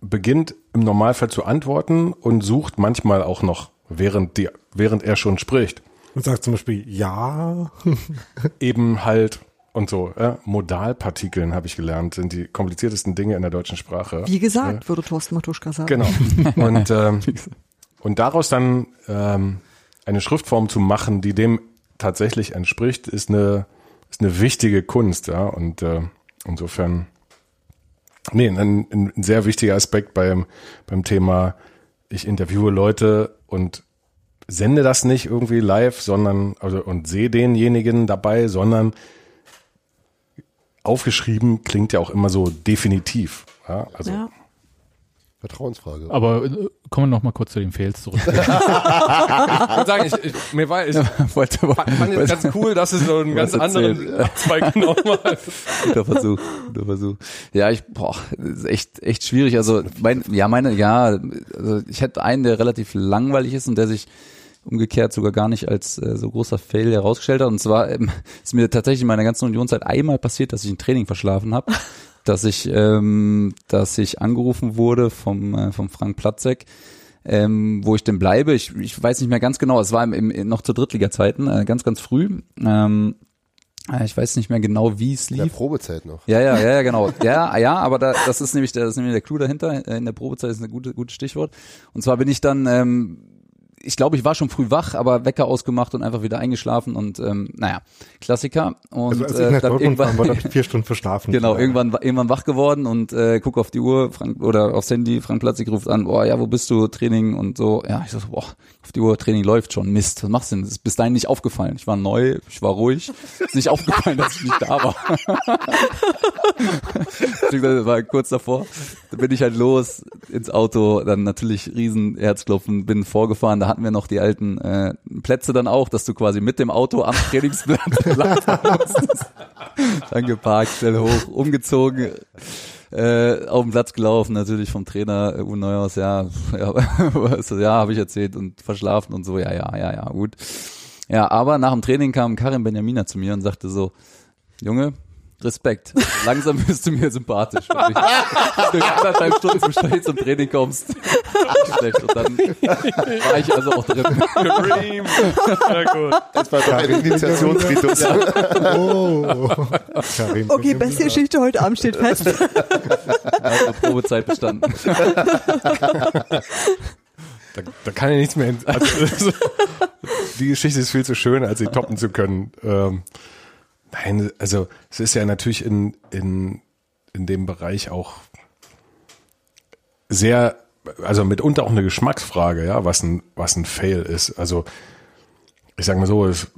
beginnt im Normalfall zu antworten und sucht manchmal auch noch, während, die, während er schon spricht, Und sagt zum Beispiel, ja. [laughs] eben halt und so. Äh, Modalpartikeln habe ich gelernt, sind die kompliziertesten Dinge in der deutschen Sprache. Wie gesagt, würde Thorsten Matuschka sagen. Genau. [laughs] Und, ähm, und daraus dann ähm, eine Schriftform zu machen, die dem tatsächlich entspricht, ist eine, ist eine wichtige Kunst. Ja? Und äh, insofern, nee, ein, ein sehr wichtiger Aspekt beim, beim Thema, ich interviewe Leute und sende das nicht irgendwie live, sondern also und sehe denjenigen dabei, sondern aufgeschrieben klingt ja auch immer so definitiv. Ja? Also Ja. Vertrauensfrage. Aber äh, kommen wir noch mal kurz zu den Fails zurück. [laughs] ich würde sagen, ich, ich, mir war, ich [laughs] Wollte, fand jetzt ganz cool, dass es so einen ganz anderen Abzweig genommen hat. guter Versuch, guter Versuch. Ja, ich, boah, das ist echt, echt schwierig. Also, mein, ja, meine, ja, also ich hätte einen, der relativ langweilig ist und der sich umgekehrt sogar gar nicht als äh, so großer Fail herausgestellt hat. Und zwar ähm, ist mir tatsächlich in meiner ganzen Unionszeit einmal passiert, dass ich ein Training verschlafen habe, dass ich, ähm, dass ich angerufen wurde vom, äh, vom Frank Platzek, ähm, wo ich denn bleibe. Ich, ich weiß nicht mehr ganz genau. Es war im, im, noch zu Drittliga-Zeiten, äh, ganz, ganz früh. Ähm, äh, ich weiß nicht mehr genau, wie es In der lief. Probezeit noch. Ja, ja, ja, ja, genau. Ja, ja, aber da, das ist nämlich der, das ist nämlich der Clou dahinter. In der Probezeit ist ein gute, gutes Stichwort. Und zwar bin ich dann, ähm, ich glaube, ich war schon früh wach, aber Wecker ausgemacht und einfach wieder eingeschlafen und ähm, naja, Klassiker. Und Also als ich nach dann Dortmund war, irgendwann, dann [laughs] vier Stunden verschlafen. genau, irgendwann, irgendwann wach geworden und äh, guck auf die Uhr, Frank oder aufs Handy, Frank Platzig ruft an, boah, ja, wo bist du, Training und so. Ja, ich so, boah, auf die Uhr, Training läuft schon, Mist, was machst du denn? Das ist bis dahin nicht aufgefallen. Ich war neu, ich war ruhig, ist nicht aufgefallen, dass ich nicht da war. [laughs] Beziehungsweise war kurz davor. Da bin ich halt los ins Auto, dann natürlich riesen Herzklopfen, bin vorgefahren. Da hatten wir noch die alten äh, Plätze dann auch, dass du quasi mit dem Auto am Trainingsplatz. [laughs] Dann geparkt, schnell hoch, umgezogen, äh, auf den Platz gelaufen, natürlich vom Trainer äh, Neuhaus, ja, [laughs] ja, ja habe ich erzählt und verschlafen und so, ja, ja, ja, ja, gut. Ja, aber nach dem Training kam Karim Benjamina zu mir und sagte so, Junge, Respekt. Langsam [laughs] wirst du mir sympathisch. Wenn du durch anderthalb Stunden zu spät zum Training kommst. Schlecht. Und dann war ich also auch drin. Dream. Ja, gut. Das war doch ein Initiationsritus. Oh. Karin Okay, beste Geschichte heute Abend steht fest. Also Probezeit bestanden. Da, da kann ja nichts mehr. hin- Also, [laughs] die Geschichte ist viel zu schön, als sie toppen zu können. Ähm, nein, also es ist ja natürlich in, in, in dem Bereich auch sehr, also mitunter auch eine Geschmacksfrage, ja, was ein, was ein Fail ist. Also ich sage mal so, es,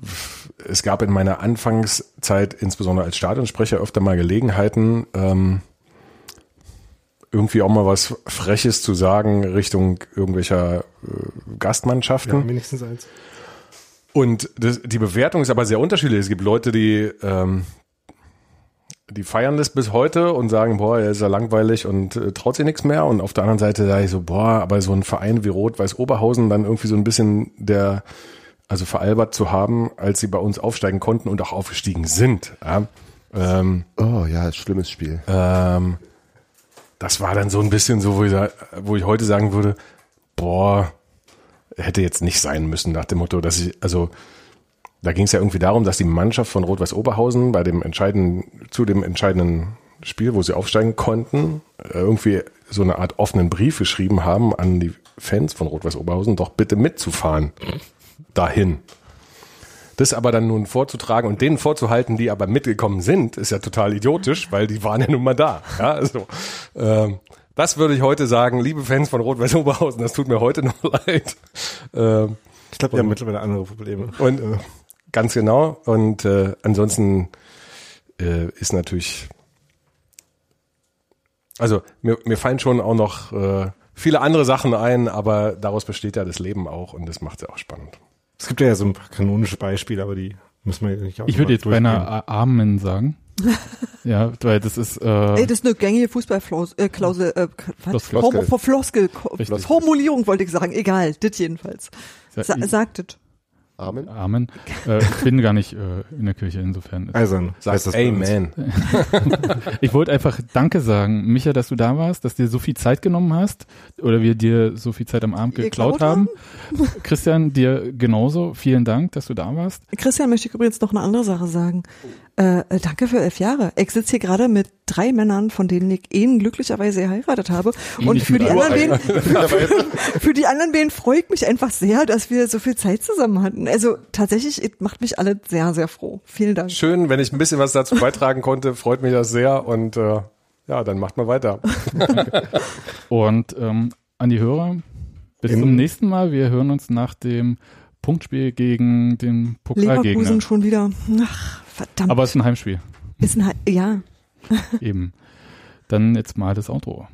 es gab in meiner Anfangszeit, insbesondere als Stadionsprecher, öfter mal Gelegenheiten, ähm, irgendwie auch mal was Freches zu sagen Richtung irgendwelcher äh, Gastmannschaften. Ja, wenigstens eins. Und das, die Bewertung ist aber sehr unterschiedlich. Es gibt Leute, die, ähm, die feiern das bis heute und sagen, boah, er ist ja langweilig und äh, traut sich nichts mehr. Und auf der anderen Seite sage ich so, boah, aber so ein Verein wie Rot-Weiß Oberhausen dann irgendwie so ein bisschen der, also veralbert zu haben, als sie bei uns aufsteigen konnten und auch aufgestiegen sind. Ja. Ähm, Oh ja, schlimmes Spiel. ähm, das war dann so ein bisschen so, wo ich, wo ich heute sagen würde, boah, hätte jetzt nicht sein müssen nach dem Motto, dass ich, also da ging es ja irgendwie darum, dass die Mannschaft von Rot-Weiß Oberhausen bei dem entscheidenden, zu dem entscheidenden Spiel, wo sie aufsteigen konnten, äh, irgendwie so eine Art offenen Brief geschrieben haben an die Fans von Rot-Weiß Oberhausen, doch bitte mitzufahren dahin. Das aber dann nun vorzutragen und denen vorzuhalten, die aber mitgekommen sind, ist ja total idiotisch, weil die waren ja nun mal da. Ja, also, ähm, das würde ich heute sagen, liebe Fans von Rot-Weiß Oberhausen, das tut mir heute [laughs] noch leid. Ähm, Ich glaube, wir haben mittlerweile andere Probleme. und äh, ganz genau. Und äh, ansonsten äh, ist natürlich, also mir, mir fallen schon auch noch äh, viele andere Sachen ein, aber daraus besteht ja das Leben auch und das macht es ja auch spannend. Es gibt ja so ein paar kanonische Beispiele, aber die müssen wir nicht auch Ich würde mal jetzt beinahe durchgehen. A- Amen sagen. Ja, weil das ist, äh, Ey, das ist eine gängige Fußballklausel, äh, Klausel, äh, was? Floskel. Homo, Floskel, Richtig. Formulierung wollte ich sagen, egal, das jedenfalls. Sa ich- sagt das. Amen. Amen. Äh, ich bin gar nicht äh, in der Kirche, insofern. Sagt heißt das. Amen. [laughs] Ich wollte einfach Danke sagen, Micha, dass du da warst, dass dir so viel Zeit genommen hast oder wir dir so viel Zeit am Abend geklaut Geklaut haben. Christian, dir genauso. Vielen Dank, dass du da warst. Christian möchte ich übrigens noch eine andere Sache sagen. Äh, äh, danke für elf Jahre. Ich sitze hier gerade mit drei Männern, von denen ich einen glücklicherweise geheiratet habe. Und [laughs] [laughs] für die, anderen beiden, für, für die anderen beiden freue ich mich einfach sehr, dass wir so viel Zeit zusammen hatten. Also tatsächlich, es macht mich alle sehr, sehr froh. Vielen Dank. Schön, wenn ich ein bisschen was dazu beitragen konnte, freut mich das sehr und äh, ja, dann macht mal weiter. [laughs] Und ähm, an die Hörer, bis In- zum nächsten Mal. Wir hören uns nach dem Punktspiel gegen den Pokalgegner. Leverkusen schon wieder. Ach, verdammt. Aber es ist ein Heimspiel, ist ein, He- ja. [laughs] eben. Dann jetzt mal das Outro.